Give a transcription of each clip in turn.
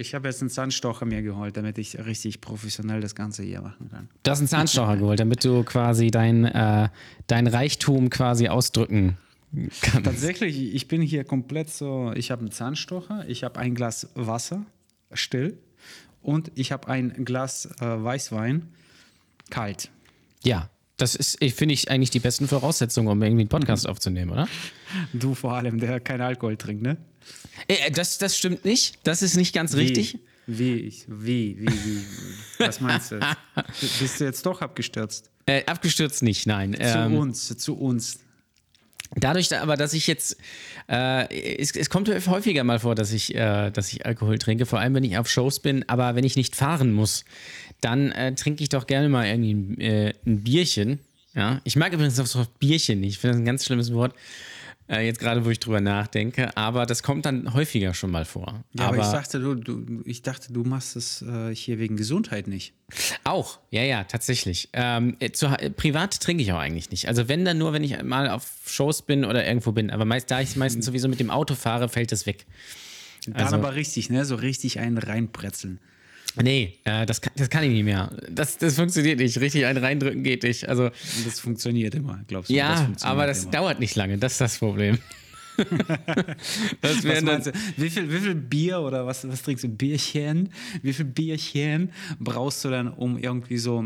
Ich habe jetzt einen Zahnstocher mir geholt, damit ich richtig professionell das Ganze hier machen kann. Du hast einen Zahnstocher geholt, damit du quasi dein, äh, dein Reichtum quasi ausdrücken kannst. Tatsächlich, ich bin hier komplett so, ich habe einen Zahnstocher, ich habe ein Glas Wasser, still, und ich habe ein Glas äh, Weißwein, kalt. Ja, das ist, finde ich, eigentlich die besten Voraussetzungen, um irgendwie einen Podcast aufzunehmen, oder? Du vor allem, der keinen Alkohol trinkt, ne? Äh, das, das stimmt nicht. Das ist nicht ganz richtig. Wie, ich, wie, wie, wie? Was meinst du? Bist du jetzt doch abgestürzt? Äh, abgestürzt nicht, nein. Zu Ähm, uns, zu uns. Dadurch da- aber, dass ich jetzt, äh, es, es kommt häufiger mal vor, dass ich, äh, dass ich Alkohol trinke, vor allem wenn ich auf Shows bin, aber wenn ich nicht fahren muss, dann äh, trinke ich doch gerne mal irgendwie ein, äh, ein Bierchen. Ja? Ich mag übrigens das Wort Bierchen nicht, ich finde das ein ganz schlimmes Wort, äh, jetzt gerade, wo ich drüber nachdenke, aber das kommt dann häufiger schon mal vor. Ja, aber, ich, dachte, du, du, ich dachte, du machst es äh, hier wegen Gesundheit nicht. Auch, ja, ja, tatsächlich. Ähm, äh, zu, privat trinke ich auch eigentlich nicht. Also wenn dann nur, wenn ich mal auf Shows bin oder irgendwo bin. Aber meist, da ich meistens sowieso mit dem Auto fahre, fällt das weg. Dann Also- aber richtig, ne? So richtig einen reinbretzeln. Nee, äh, das, kann, das kann ich nicht mehr. Das, das funktioniert nicht. Richtig ein reindrücken geht nicht. Also das funktioniert immer, glaubst du? das ja, funktioniert aber das immer. dauert nicht lange. Das ist das Problem. das wären dann? Wie viel, wie viel Bier oder was, was trinkst du? Bierchen? Wie viel Bierchen brauchst du dann, um irgendwie so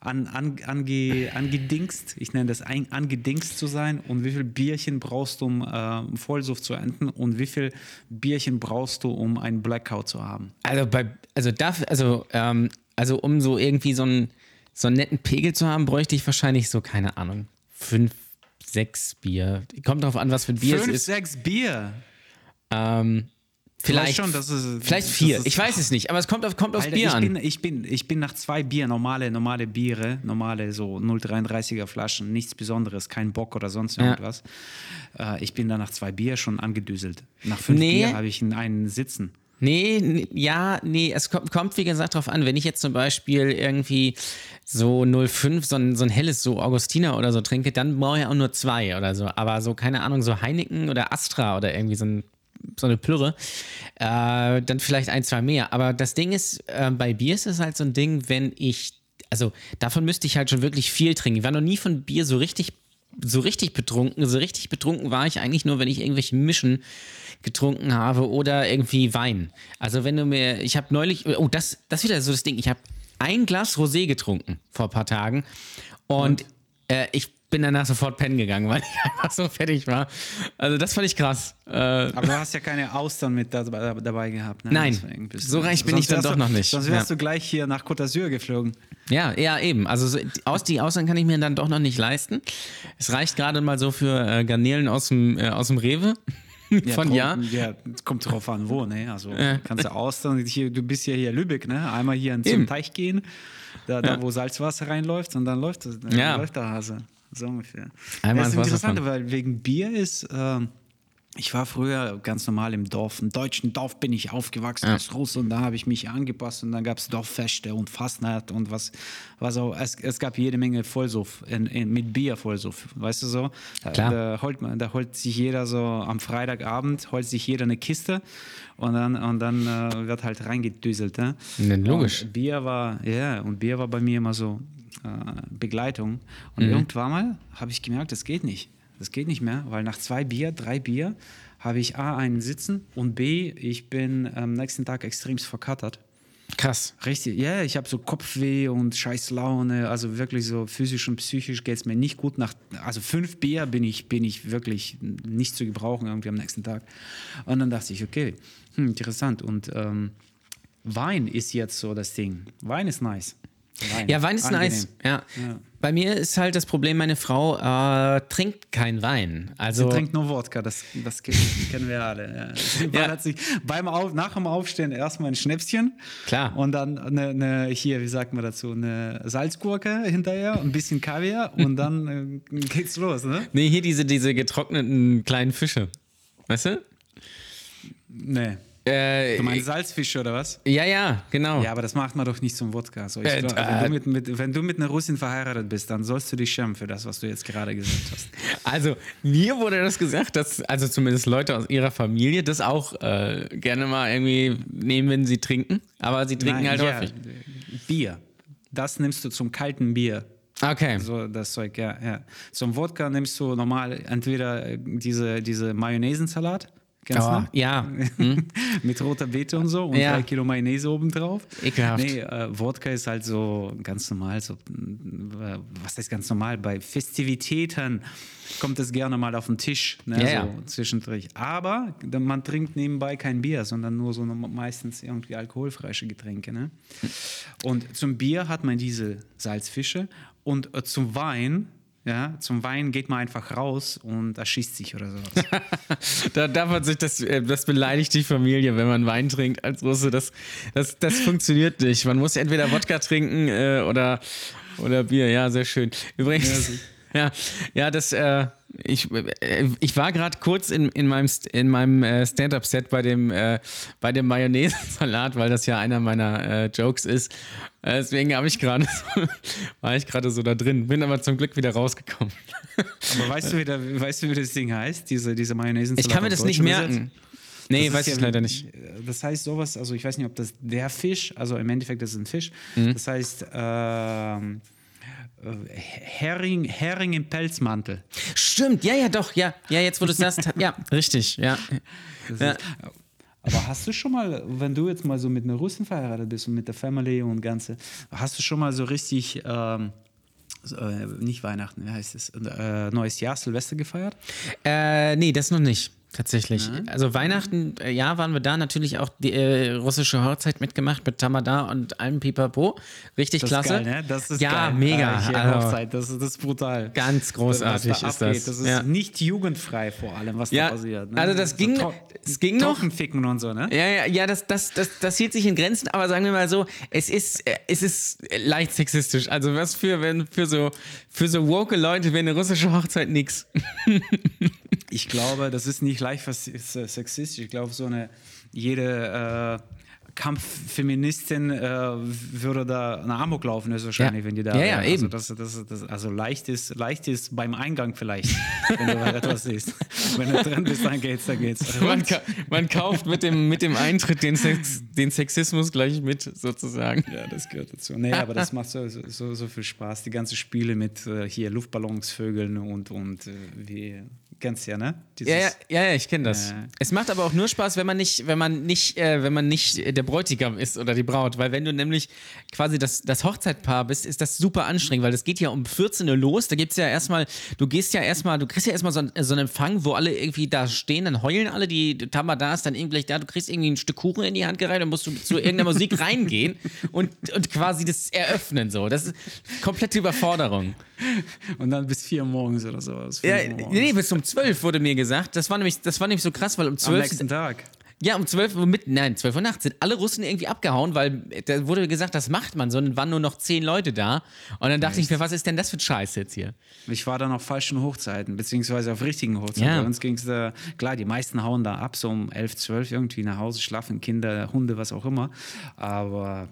an, an, ange, angedingst, ich nenne das ein, angedingst zu sein? Und wie viel Bierchen brauchst du, um äh, Vollsuff zu enden? Und wie viel Bierchen brauchst du, um einen Blackout zu haben? also bei, also dafür, also, ähm, also um so irgendwie so einen, so einen netten Pegel zu haben, bräuchte ich wahrscheinlich so, keine Ahnung, fünf, sechs Bier. Kommt drauf an, was für ein Bier Fünf, es ist. sechs Bier. Ähm, vielleicht, schon, das ist- vielleicht vier. ist- ich weiß es nicht, aber es kommt, auf, kommt aufs Alter, Bier ich an. bin, ich, bin, ich bin nach zwei Bier, normale, normale Biere, normale so 0,33er Flaschen, nichts Besonderes, kein Bock oder sonst Ja. irgendwas. Äh, ich bin da nach zwei Bier schon angedüselt. Nach fünf Nee. Bier habe ich einen, einen Sitzen. Nee, ja, nee, es kommt, kommt wie gesagt drauf an, wenn ich jetzt zum Beispiel irgendwie so 05, so ein, so ein helles, so Augustiner oder so trinke, dann brauche ich auch nur zwei oder so. Aber so, keine Ahnung, so Heineken oder Astra oder irgendwie so, ein, so eine Plürre, äh, dann vielleicht ein, zwei mehr. Aber das Ding ist, äh, bei Bier ist es halt so ein Ding, wenn ich, also davon müsste ich halt schon wirklich viel trinken. Ich war noch nie von Bier so richtig so richtig betrunken. So richtig betrunken war ich eigentlich nur, wenn ich irgendwelche Mischen getrunken habe oder irgendwie Wein. Also wenn du mir, ich habe neulich, oh, das, das ist wieder so das Ding. Ich habe ein Glas Rosé getrunken vor ein paar Tagen und äh, ich bin danach sofort pennen gegangen, weil ich einfach so fertig war. Also das fand ich krass. Äh, Aber du hast ja keine Austern mit dabei, dabei gehabt. Ne? Nein, so reich bin ich dann doch du, noch nicht. Sonst wärst Ja. du gleich hier nach Côte d'Azur geflogen. Ja, ja, eben. Also so, aus die Austern kann ich mir dann doch noch nicht leisten. Es reicht gerade mal so für äh, Garnelen aus dem, äh, aus dem Rewe. Von kommt, ja. ja. Kommt drauf an, wo, ne? Also kannst du Austern, hier, du bist ja hier Lübeck, ne? Einmal hier zum Eben. Teich gehen, da, da wo Salzwasser reinläuft und dann läuft, das, dann Ja. läuft der Hase. So ungefähr. Einmal das ist interessant, weil wegen Bier ist, ähm, ich war früher ganz normal im Dorf. Im deutschen Dorf bin ich aufgewachsen als Russe und da habe ich mich angepasst und dann gab es Dorffeste und Fastnacht und was, was auch. Es, es gab jede Menge Vollsuff, in, in, mit Bier Vollsuff, weißt du so? Da- Klar. Da holt, man, da holt sich jeder so am Freitagabend, holt sich jeder eine Kiste und dann, und dann äh, wird halt reingedüselt. Ne? Ne, logisch. Und Bier war, ja, und Bier war bei mir immer so äh, Begleitung. Und irgendwann mal habe ich gemerkt, das geht nicht. Das geht nicht mehr, weil nach zwei Bier, drei Bier habe ich A, einen Sitzen und B, ich bin am nächsten Tag extremst verkattert. Krass. Richtig, ja, ich habe so Kopfweh und scheiß Laune, also wirklich so physisch und psychisch geht es mir nicht gut. Nach, also fünf Bier bin ich, bin ich wirklich nicht zu gebrauchen irgendwie am nächsten Tag. Und dann dachte ich, okay, hm, interessant. Und ähm, Wein ist jetzt so das Ding. Wein ist nice. Ja, Wein ist Angenehm. nice. Ja. Ja. Bei mir ist halt das Problem, meine Frau äh, trinkt kein Wein. Also Sie trinkt nur Wodka, das, das kennen wir alle. Ja. Ja. ballert sich beim Auf, nach dem Aufstehen erstmal ein Schnäpschen. Klar. Und dann eine, eine, hier, wie sagt man dazu, eine Salzgurke hinterher, ein bisschen Kaviar und dann äh, geht's los, ne? nee, hier diese, diese getrockneten kleinen Fische. Weißt du? Nee. Äh, Du meinst Salzfische oder was? ja, ja, genau. Ja, aber das macht man doch nicht zum Wodka. So, Äh, glaub, äh, wenn, du mit, mit, wenn du mit einer Russin verheiratet bist, dann sollst du dich schämen für das, was du jetzt gerade gesagt hast. Also, mir wurde das gesagt, dass, also zumindest Leute aus ihrer Familie das auch äh, gerne mal irgendwie nehmen, wenn sie trinken. Aber sie trinken Nein, halt ja, häufig. Bier. Das nimmst du zum kalten Bier. Okay. So das Zeug, ja, ja. Zum Wodka nimmst du normal entweder äh, diese, diese Mayonnaisensalat. Kennst Oh, ja. Mit roter Beete und so und Ja. drei Kilo Mayonnaise obendrauf. Ekelhaft. Nee, äh, Wodka ist halt so ganz normal. So, äh, was heißt ganz normal? Bei Festivitäten kommt es gerne mal auf den Tisch, ne, Ja, so ja. zwischendurch. Aber man trinkt nebenbei kein Bier, sondern nur so meistens irgendwie alkoholfreie Getränke. Ne? Und zum Bier hat man diese Salzfische und äh, zum Wein. Ja, zum Wein geht man einfach raus und erschießt sich oder sowas. Da darf man sich, das, äh, das beleidigt die Familie, wenn man Wein trinkt als Russe. Das, das, das funktioniert nicht. Man muss entweder Wodka trinken äh, oder, oder Bier. Ja, sehr schön. Übrigens, ja, ja, das, äh, ich, äh, ich war gerade kurz in, in meinem, in meinem äh, Stand-Up-Set bei dem, äh, bei dem Mayonnaise-Salat, weil das ja einer meiner äh, Jokes ist. Äh, deswegen habe ich gerade so, war ich gerade so da drin, bin aber zum Glück wieder rausgekommen. Aber weißt du, wie, der, weißt du, wie das Ding heißt, diese, diese mayonnaise Ich kann mir das nicht merken. Nee, Das weiß ich ja- leider nicht. Das heißt sowas, also ich weiß nicht, ob das der Fisch, also im Endeffekt das ist ein Fisch, Mhm. das heißt ähm, äh, Hering, Hering im Pelzmantel. Stimmt, ja, ja, doch, ja. Ja, jetzt wo du es sagst, ja, richtig, ja. Ja. ist, aber hast du schon mal, wenn du jetzt mal so mit einer Russin verheiratet bist und mit der Family und Ganze, hast du schon mal so richtig, ähm, so, äh, nicht Weihnachten, wie heißt es, äh, neues Jahr, Silvester gefeiert? Äh, nee, das noch nicht. Tatsächlich. Also Weihnachten, äh, ja, waren wir da natürlich auch die äh, russische Hochzeit mitgemacht mit Tamada und allem Pipapo. Richtig Das klasse. ist geil, ne? Das ist ja, geil. mega. Äh, Also, Hochzeit, das, ist- das ist brutal. Ganz großartig was da ist abgeht. das. Das ist Ja. nicht jugendfrei vor allem, was Ja, da passiert. Ne? also das ging- to es ging noch. Trockenficken und so, ne? Ja, ja, ja, das, das, das, das hielt sich in Grenzen, aber sagen wir mal so, es ist, äh, es ist leicht sexistisch. Also was für, wenn, für so, für so woke Leute wäre eine russische Hochzeit nix. Ich glaube, das ist nicht leicht was ist, äh, sexistisch. Ich glaube, so eine jede äh, Kampffeministin äh, würde da eine Amok laufen, ist wahrscheinlich, Ja. wenn die da Ja, ja, wäre. eben. Also, das, das, das, also leicht ist, leicht ist beim Eingang vielleicht, wenn du halt etwas siehst. Wenn du drin bist, dann geht's, dann geht's. Man, ka man kauft mit dem, mit dem Eintritt den, Sex den Sexismus gleich mit, sozusagen. Ja, das gehört dazu. Nee, aber das macht so, so, so viel Spaß. Die ganzen Spiele mit äh, hier Luftballons, Vögeln und, und äh, wie, kennst du ja, ne? Dieses, Ja, ja, ja, ich kenne das. Ja. Es macht aber auch nur Spaß, wenn man nicht, wenn man nicht, äh, wenn man nicht der Bräutigam ist oder die Braut, weil wenn du nämlich quasi das, das Hochzeitpaar bist, ist das super anstrengend, weil das geht ja um 14 Uhr los. Da gibt's ja erstmal, du gehst ja erstmal, du kriegst ja erstmal so, ein- so einen Empfang, wo alle irgendwie da stehen, dann heulen alle, die Tamada ist dann irgendwie da, du kriegst irgendwie ein Stück Kuchen in die Hand gereicht, dann musst du zu irgendeiner Musik reingehen und, und quasi das eröffnen so. Das ist komplette Überforderung. Und dann bis vier Uhr morgens oder so. bis Ja, nee, bis um 12 wurde mir gesagt. Das war nämlich, das war nämlich so krass, weil um Am 12 nächsten Tag. Ja, um 12 Uhr mit, nein, 12 Uhr nachts sind alle Russen irgendwie abgehauen, weil da wurde gesagt, das macht man, sondern waren nur noch zehn Leute da. Und dann dachte ich mir, was ist denn das für ein Scheiß jetzt hier? Ich war dann auf falschen Hochzeiten, beziehungsweise auf richtigen Hochzeiten. Ja. Bei uns ging es da, klar, die meisten hauen da ab, so um 11, 12 irgendwie nach Hause, schlafen Kinder, Hunde, was auch immer. Aber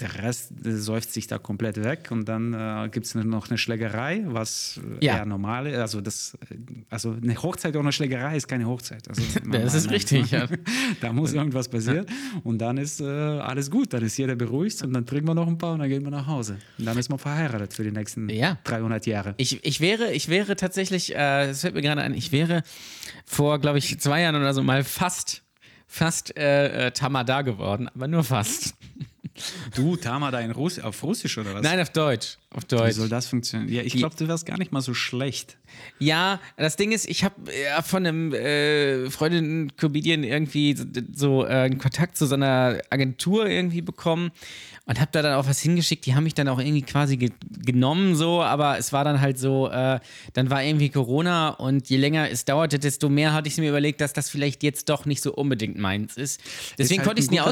der Rest äh, säuft sich da komplett weg und dann äh, gibt es noch eine Schlägerei, was äh, Ja. eher normal ist. Also, das, äh, also eine Hochzeit ohne Schlägerei ist keine Hochzeit. Also, Das ist richtig, ja. Da muss irgendwas passieren und dann ist äh, alles gut. Dann ist jeder beruhigt und dann trinken wir noch ein paar und dann gehen wir nach Hause. Und dann ist man verheiratet für die nächsten Ja. 300 Jahre. Ich, ich wäre, ich wäre tatsächlich, äh, das fällt mir gerade ein, ich wäre vor, glaube ich, zwei Jahren oder so mal fast, fast äh, äh, Tamada geworden, aber nur fast. Du, Tamada in Russ auf Russisch oder was? Nein, auf Deutsch. Auf Wie Deutsch. soll das funktionieren? Ja, ich glaube, du wärst gar nicht mal so schlecht. Ja, das Ding ist, ich habe ja, von einem äh, Freundin Comedian irgendwie so, so äh, einen Kontakt zu so einer Agentur irgendwie bekommen und habe da dann auch was hingeschickt. Die haben mich dann auch irgendwie quasi ge genommen, so, aber es war dann halt so, äh, dann war irgendwie Corona und je länger es dauerte, desto mehr hatte ich mir überlegt, dass das vielleicht jetzt doch nicht so unbedingt meins ist. Deswegen halt konnte ich es nie guter-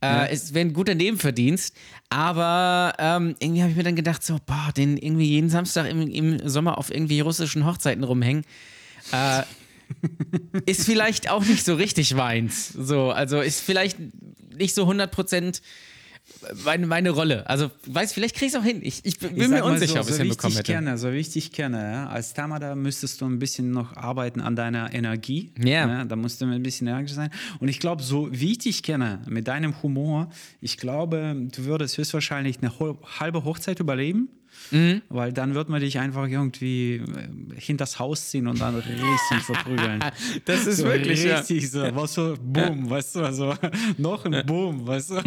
ausprobieren. Äh, Es wäre ein guter Nebenverdienst, aber ähm, irgendwie habe ich mir dann gedacht, so, boah, den irgendwie jeden Samstag im, im Sommer auf irgendwie russischen Hochzeiten rumhängen. Äh, ist vielleicht auch nicht so richtig meins. So, also ist vielleicht nicht so 100 Prozent meine, meine Rolle. Also, weiß, vielleicht kriege ich es auch hin. Ich, ich bin Ich mir unsicher, so, ob ich es so hinbekommen wichtig hätte. kenne, so wichtig kenne. Ja? Als Tamada müsstest du ein bisschen noch arbeiten an deiner Energie. Ja. Da musst du ein bisschen energisch sein. Und ich glaube, so wie ich dich kenne, mit deinem Humor, ich glaube, du würdest höchstwahrscheinlich eine halbe Hochzeit überleben. Mhm. Weil dann wird man dich einfach irgendwie äh, hinters Haus ziehen und dann richtig verprügeln. Das ist so wirklich, ja. richtig so, was so, boom, weißt du, also noch ein Boom, weißt du,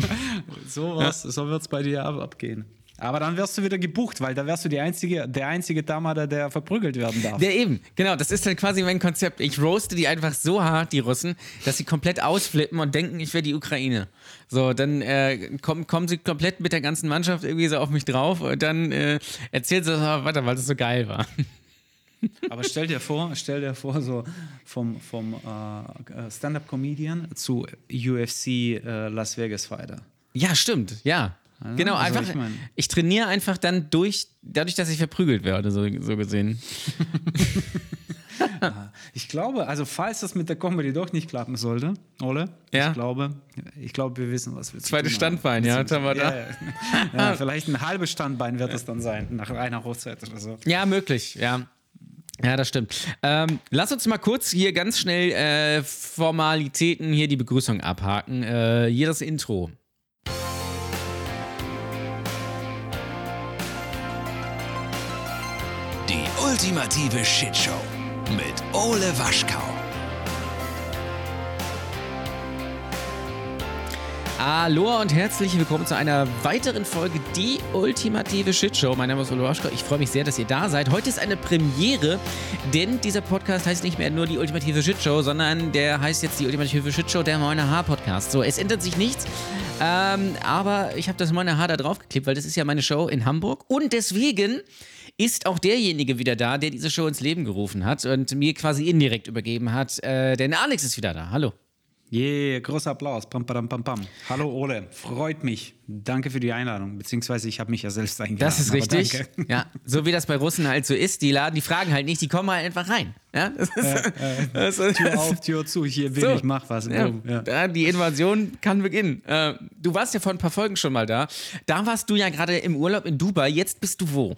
so was, so wird es bei dir ab, abgehen. Aber dann wirst du wieder gebucht, weil da wärst du die einzige, der einzige Tamada, der verprügelt werden darf. Ja, eben, genau, das ist dann quasi mein Konzept. Ich roaste die einfach so hart, die Russen, dass sie komplett ausflippen und denken, ich wäre die Ukraine. So, dann äh, kommen, kommen sie komplett mit der ganzen Mannschaft irgendwie so auf mich drauf und dann äh, erzählen sie, oh, warte, weil das so geil war. Aber stell dir vor, stell dir vor, so vom, vom äh, Stand-Up-Comedian zu UFC äh, Las Vegas Fighter. Ja, stimmt, ja. Genau, also einfach. ich mein- Ich trainiere einfach dann durch, dadurch, dass ich verprügelt werde, so, so gesehen. Ich glaube, also falls das mit der Comedy doch nicht klappen sollte, Ole, Ja. ich glaube, ich glaube, wir wissen, was wir Zweites haben. Standbein, ja, Tamada. Ja, ja. ja, vielleicht ein halbes Standbein wird es dann sein, nach einer Hochzeit oder so. Ja, möglich, ja. Ja, das stimmt. Ähm, lass uns mal kurz hier ganz schnell äh, Formalitäten, hier die Begrüßung abhaken. Äh, hier das Intro. Ultimative Shitshow mit Ole Waschkau. Hallo und herzlich willkommen zu einer weiteren Folge Die ultimative Shitshow. Mein Name ist Ole Waschkau. Ich freue mich sehr, dass ihr da seid. Heute ist eine Premiere, denn dieser Podcast heißt nicht mehr nur Die ultimative Shitshow, sondern der heißt jetzt Die ultimative Shitshow, der Moine Haar Podcast. So, es ändert sich nichts, ähm, aber ich habe das Moine Haar da draufgeklebt, weil das ist ja meine Show in Hamburg und deswegen ist auch derjenige wieder da, der diese Show ins Leben gerufen hat und mir quasi indirekt übergeben hat. Äh, denn Alex ist wieder da. Hallo. Yeah, großer Applaus. Pam, pam, pam, pam. Hallo Ole, freut mich. Danke für die Einladung, beziehungsweise ich habe mich ja selbst eingeladen. Das ist richtig. Ja, so wie das bei Russen halt so ist. Die laden, die fragen halt nicht, die kommen halt einfach rein. Ja, das ist, das ist, Tür auf, Tür zu, hier bin So. ich, mach was. Ja, ja. die Invasion kann beginnen. Äh, du warst ja vor ein paar Folgen schon mal da. Da warst du ja gerade im Urlaub in Dubai. Jetzt bist du wo?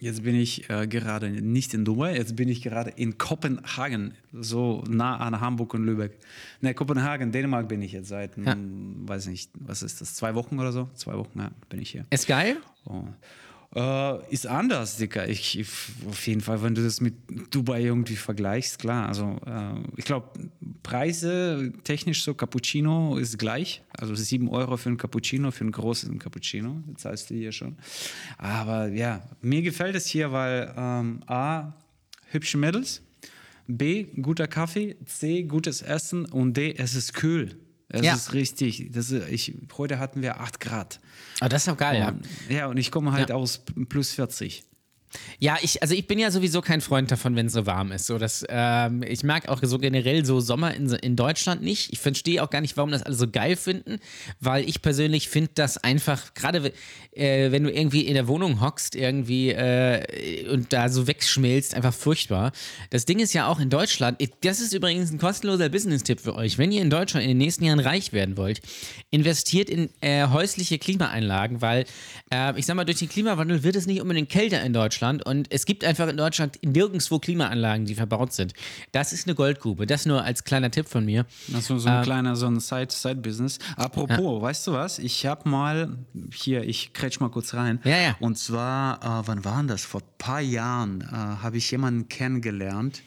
Jetzt bin ich äh, gerade nicht in Dubai, jetzt bin ich gerade in Kopenhagen, so nah an Hamburg und Lübeck. Ne, Kopenhagen, Dänemark bin ich jetzt seit, Ja. hm, weiß nicht, was ist das, zwei Wochen oder so? Zwei Wochen, ja, bin ich hier. Ist geil? Oh. Äh, ist anders, Dicker. Ich, ich, auf jeden Fall, wenn du das mit Dubai irgendwie vergleichst, klar. Also, äh, ich glaube, Preise technisch so Cappuccino ist gleich. Also 7 Euro für ein Cappuccino, für einen großen Cappuccino, das zahlst du hier schon. Aber ja, mir gefällt es hier, weil ähm, A, hübsche Mädels, B, guter Kaffee, C, gutes Essen und D, es ist kühl. Es Ja. ist richtig. Das ist, ich, heute hatten wir 8 Grad. Oh, das ist doch geil, ja. Und, ja, und ich komme halt Ja. aus plus 40. Ja, ich, also ich bin ja sowieso kein Freund davon, wenn es so warm ist. So, dass, ähm, ich mag auch so generell so Sommer in, in Deutschland nicht. Ich verstehe auch gar nicht, warum das alle so geil finden, weil ich persönlich finde das einfach, gerade äh, wenn du irgendwie in der Wohnung hockst irgendwie äh, und da so wegschmilzt, einfach furchtbar. Das Ding ist ja auch in Deutschland, das ist übrigens ein kostenloser Business-Tipp für euch. Wenn ihr in Deutschland in den nächsten Jahren reich werden wollt, investiert in äh, häusliche Klimaanlagen, weil äh, ich sag mal, durch den Klimawandel wird es nicht unbedingt kälter in Deutschland und es gibt einfach in Deutschland nirgendwo Klimaanlagen, die verbaut sind. Das ist eine Goldgrube. Das nur als kleiner Tipp von mir. Also so ein kleiner, so ein Side- Side-Business. Apropos, weißt du was? Ich habe mal, hier, ich kretsch mal kurz rein. Ja, ja. Und zwar, äh, wann war das? Vor ein paar Jahren äh, habe ich jemanden kennengelernt,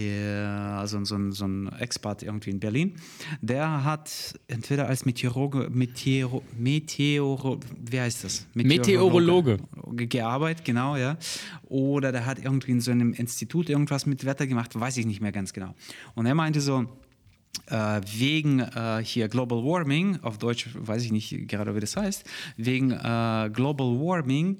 also so ein, so ein Expert irgendwie in Berlin. Der hat entweder als Meteorologe, Meteoro, Meteoro, wie heißt das? Meteorologe. ge- gearbeitet, genau, ja. Oder der hat irgendwie in so einem Institut irgendwas mit Wetter gemacht, weiß ich nicht mehr ganz genau. Und er meinte so, äh, wegen äh, hier Global Warming, auf Deutsch weiß ich nicht gerade, wie das heißt, wegen äh, Global Warming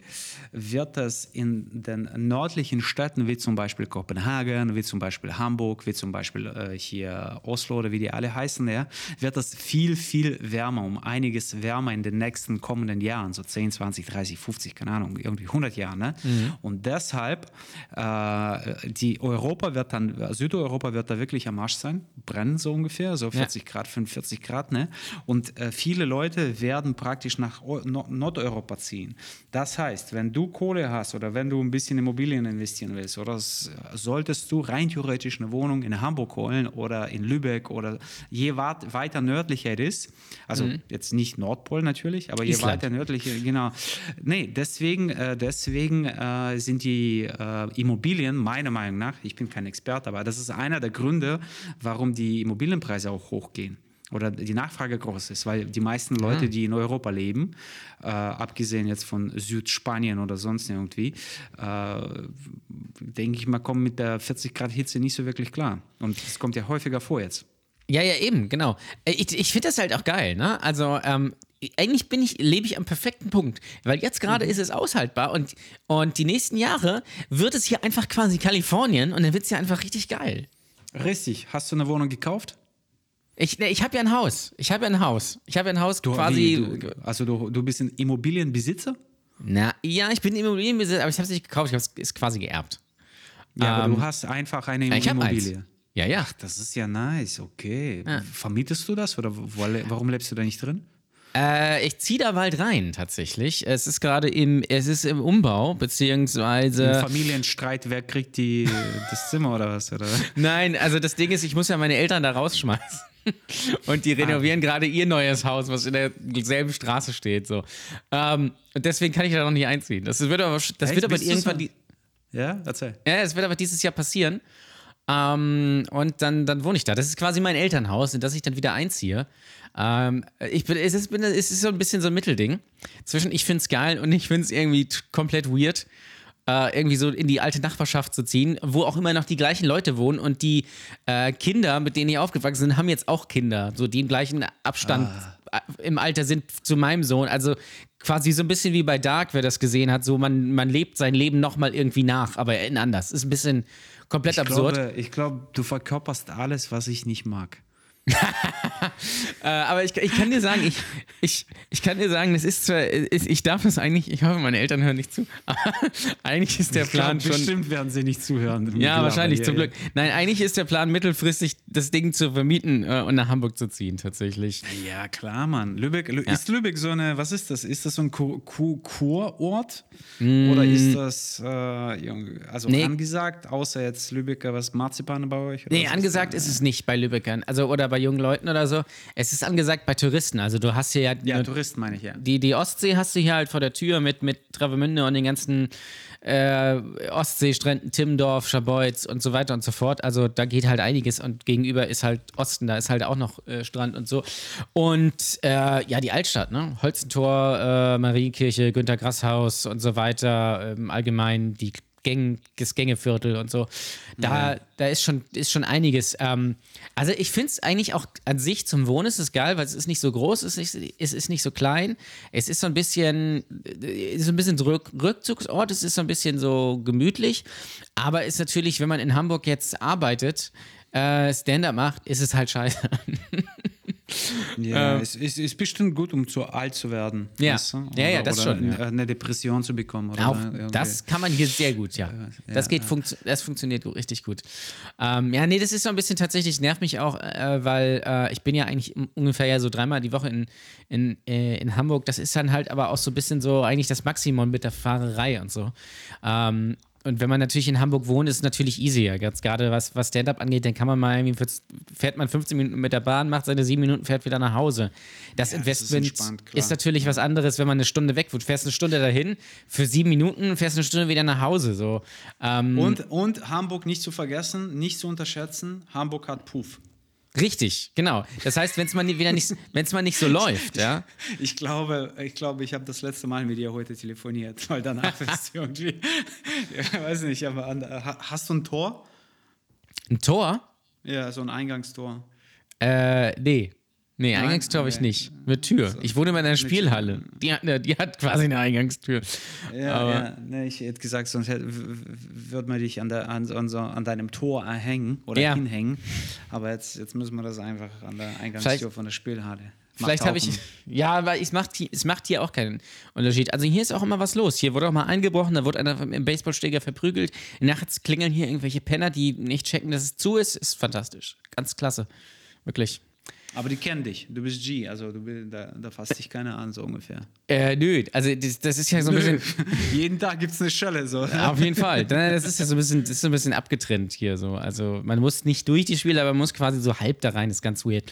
wird es in den nördlichen Städten, wie zum Beispiel Kopenhagen, wie zum Beispiel Hamburg, wie zum Beispiel äh, hier Oslo oder wie die alle heißen, ja, wird es viel, viel wärmer, um einiges wärmer in den nächsten kommenden Jahren, so 10, 20, 30, 50, keine Ahnung, irgendwie 100 Jahren. Ne? Und deshalb, äh, die Europa wird dann, Südeuropa wird da wirklich am Arsch sein, brennen so ungefähr, so 40 Grad, 45 Grad. Ne? Und äh, viele Leute werden praktisch nach no Nordeuropa ziehen. Das heißt, wenn du Kohle hast oder wenn du ein bisschen Immobilien investieren willst, oder solltest du rein theoretisch eine Wohnung in Hamburg holen oder in Lübeck oder je weit, weiter nördlicher es ist, also jetzt nicht Nordpol natürlich, aber je Island. weiter nördlicher, genau. Nee, deswegen, äh, deswegen äh, sind die äh, Immobilien, meiner Meinung nach, ich bin kein Experte, aber das ist einer der Gründe, warum die Immobilienpreise auch hochgehen oder die Nachfrage groß ist, weil die meisten Leute, die in Europa leben, äh, abgesehen jetzt von Südspanien oder sonst irgendwie, äh, denke ich mal, kommen mit der 40 Grad Hitze nicht so wirklich klar. Und das kommt ja häufiger vor jetzt. Ja, ja, eben, genau. Äh, Ich, ich finde das halt auch geil, ne? Also, ähm, eigentlich bin ich, lebe ich am perfekten Punkt, weil jetzt gerade ist es aushaltbar und, und die nächsten Jahre wird es hier einfach quasi Kalifornien und dann wird es ja einfach richtig geil. Richtig. Hast du eine Wohnung gekauft? Ich, ne, ich habe ja ein Haus. Ich habe ja ein Haus. Ich habe ja ein Haus quasi. Wie, du, also du, du bist ein Immobilienbesitzer? Na, ja, ich bin Immobilienbesitzer, aber ich habe es nicht gekauft, ich habe es quasi geerbt. Ja, aber Ähm, du hast einfach eine Ja, ich habe eins. Immobilie. Ja, ja. Das ist ja nice, okay. Vermietest du das oder warum lebst du da nicht drin? Äh, ich ziehe da bald rein, tatsächlich. Es ist gerade im, es ist im Umbau, Im beziehungsweise. Familienstreit, wer kriegt die, das Zimmer oder was? Oder? Nein, also das Ding ist, ich muss ja meine Eltern da rausschmeißen. Und die renovieren gerade ihr neues Haus, was in derselben Straße steht. So. Ähm, und deswegen kann ich da noch nicht einziehen. Das wird aber, das Echt? wird aber Bist irgendwann. Die, Ja, erzähl. ja, es wird aber dieses Jahr passieren. Ähm, und dann, dann wohne ich da. Das ist quasi mein Elternhaus, in das ich dann wieder einziehe. Ähm, ich bin, es, ist, bin, es ist so ein bisschen so ein Mittelding zwischen ich finde es geil und ich finde es irgendwie komplett weird. Äh, irgendwie so in die alte Nachbarschaft zu ziehen, wo auch immer noch die gleichen Leute wohnen und die äh, Kinder, mit denen ich aufgewachsen bin, haben jetzt auch Kinder, so die im gleichen Abstand äh, im Alter sind zu meinem Sohn. Also quasi so ein bisschen wie bei Dark, wer das gesehen hat, so man, man lebt sein Leben nochmal irgendwie nach, aber in anders. Ist ein bisschen komplett Ich absurd. glaube, ich glaube, du verkörperst alles, was ich nicht mag. Äh, aber ich, ich kann dir sagen, ich, ich, ich kann dir sagen, das ist zwar, ist, ich darf das eigentlich, ich hoffe, meine Eltern hören nicht zu, eigentlich ist der Ich glaub, Plan schon. Bestimmt werden sie nicht zuhören. Ja, wahrscheinlich, ja, zum ja. Glück. Nein, eigentlich ist der Plan, mittelfristig das Ding zu vermieten äh, und nach Hamburg zu ziehen, tatsächlich. Ja, klar, Mann. Lübeck, Lü Ist Lübeck so eine, was ist das? Ist das so ein Kur Kur Kurort? Oder ist das äh, also Nee. angesagt, außer jetzt Lübecker, was Marzipan bei euch? oder Nee, angesagt ist es nicht bei Lübeckern, also oder bei jungen Leuten oder so. Es ist angesagt bei Touristen. Also du hast hier ja, Ja, nur- Touristen meine ich, ja. die, die Ostsee hast du hier halt vor der Tür mit, mit Travemünde und den ganzen äh, Ostseestränden, Timmendorf, Scharbeutz und so weiter und so fort. Also da geht halt einiges und gegenüber ist halt Osten, da ist halt auch noch äh, Strand und so. Und äh, ja, die Altstadt, ne? Holzentor, äh, Marienkirche, Günter Grasshaus und so weiter, ähm, allgemein die Gäng, das Gängeviertel und so. Da, da ist, schon, ist schon einiges. Ähm, also ich finde es eigentlich auch an sich zum Wohnen ist es geil, weil es ist nicht so groß, es ist nicht, es ist nicht so klein. Es ist so ein bisschen, äh, so ein bisschen Rück, Rückzugsort, es ist so ein bisschen so gemütlich. Aber ist natürlich, wenn man in Hamburg jetzt arbeitet, äh, Stand-up macht, ist es halt scheiße. Ja, es ist, ist bestimmt gut, um zu alt zu werden. Ähm. Ja. weißt du? Ja, ja, Oder- das oder schon, ja. Eine, Depression zu bekommen. Oder Auch irgendwie. das kann man hier sehr gut, ja. das geht funktio- das funktioniert richtig gut. Ähm, ja, nee, das ist so ein bisschen tatsächlich, nervt mich auch, äh, weil äh, ich bin ja eigentlich ungefähr ja so dreimal die Woche in, in, äh, in Hamburg. Das ist dann halt aber auch so ein bisschen so eigentlich das Maximum mit der Fahrerei und so. Ähm, und wenn man natürlich in Hamburg wohnt, ist es natürlich easier. Ganz gerade was, was Stand-up angeht, dann kann man mal irgendwie, fährt man 15 Minuten mit der Bahn, macht seine sieben Minuten, fährt wieder nach Hause. Das Ja, das ist Investment entspannt, klar. ist natürlich was anderes, wenn man eine Stunde weg wird. Du fährst eine Stunde dahin für sieben Minuten, fährst eine Stunde wieder nach Hause. So. Ähm, Und, und Hamburg nicht zu vergessen, nicht zu unterschätzen, Hamburg hat Puff. Richtig, genau. Das heißt, wenn es mal wieder nicht, wenn es mal nicht so läuft, ja. Ich glaube, ich glaube, ich habe das letzte Mal mit dir heute telefoniert, weil danach ist irgendwie, ich weiß nicht, aber an, ha- hast du ein Tor? Ein Tor? Ja, so ein Eingangstor. Äh, nee. Nee, Eingangstor habe ich nicht. Mit Tür. Ich wohne in einer Spielhalle. Die hat, die hat quasi eine Eingangstür. Ja, Aber- ja. Nee, ich hätte gesagt, sonst hätte- würde man dich an, der, an, so, an deinem Tor hängen oder Ja. hinhängen. Aber jetzt, jetzt müssen wir das einfach an der Eingangstür Vielleicht- von der Spielhalle. Vielleicht habe ich. Ja, aber es macht, hier- es macht hier auch keinen Unterschied. Also hier ist auch immer was los. Hier wurde auch mal eingebrochen, da wurde einer im Baseballschläger verprügelt. Nachts klingeln hier irgendwelche Penner, die nicht checken, dass es zu ist. Ist fantastisch. Ganz klasse. Wirklich. Aber die kennen dich. Du bist G, also du, da, da fasst dich keiner an, so ungefähr. Äh, nö, also das, das ist ja so ein bisschen. Jeden Tag gibt es eine Schelle. So. Auf jeden Fall. Das ist ja so ein bisschen, das ist so ein bisschen abgetrennt hier so. Also man muss nicht durch die Spiele, aber man muss quasi so halb da rein. Das ist ganz weird.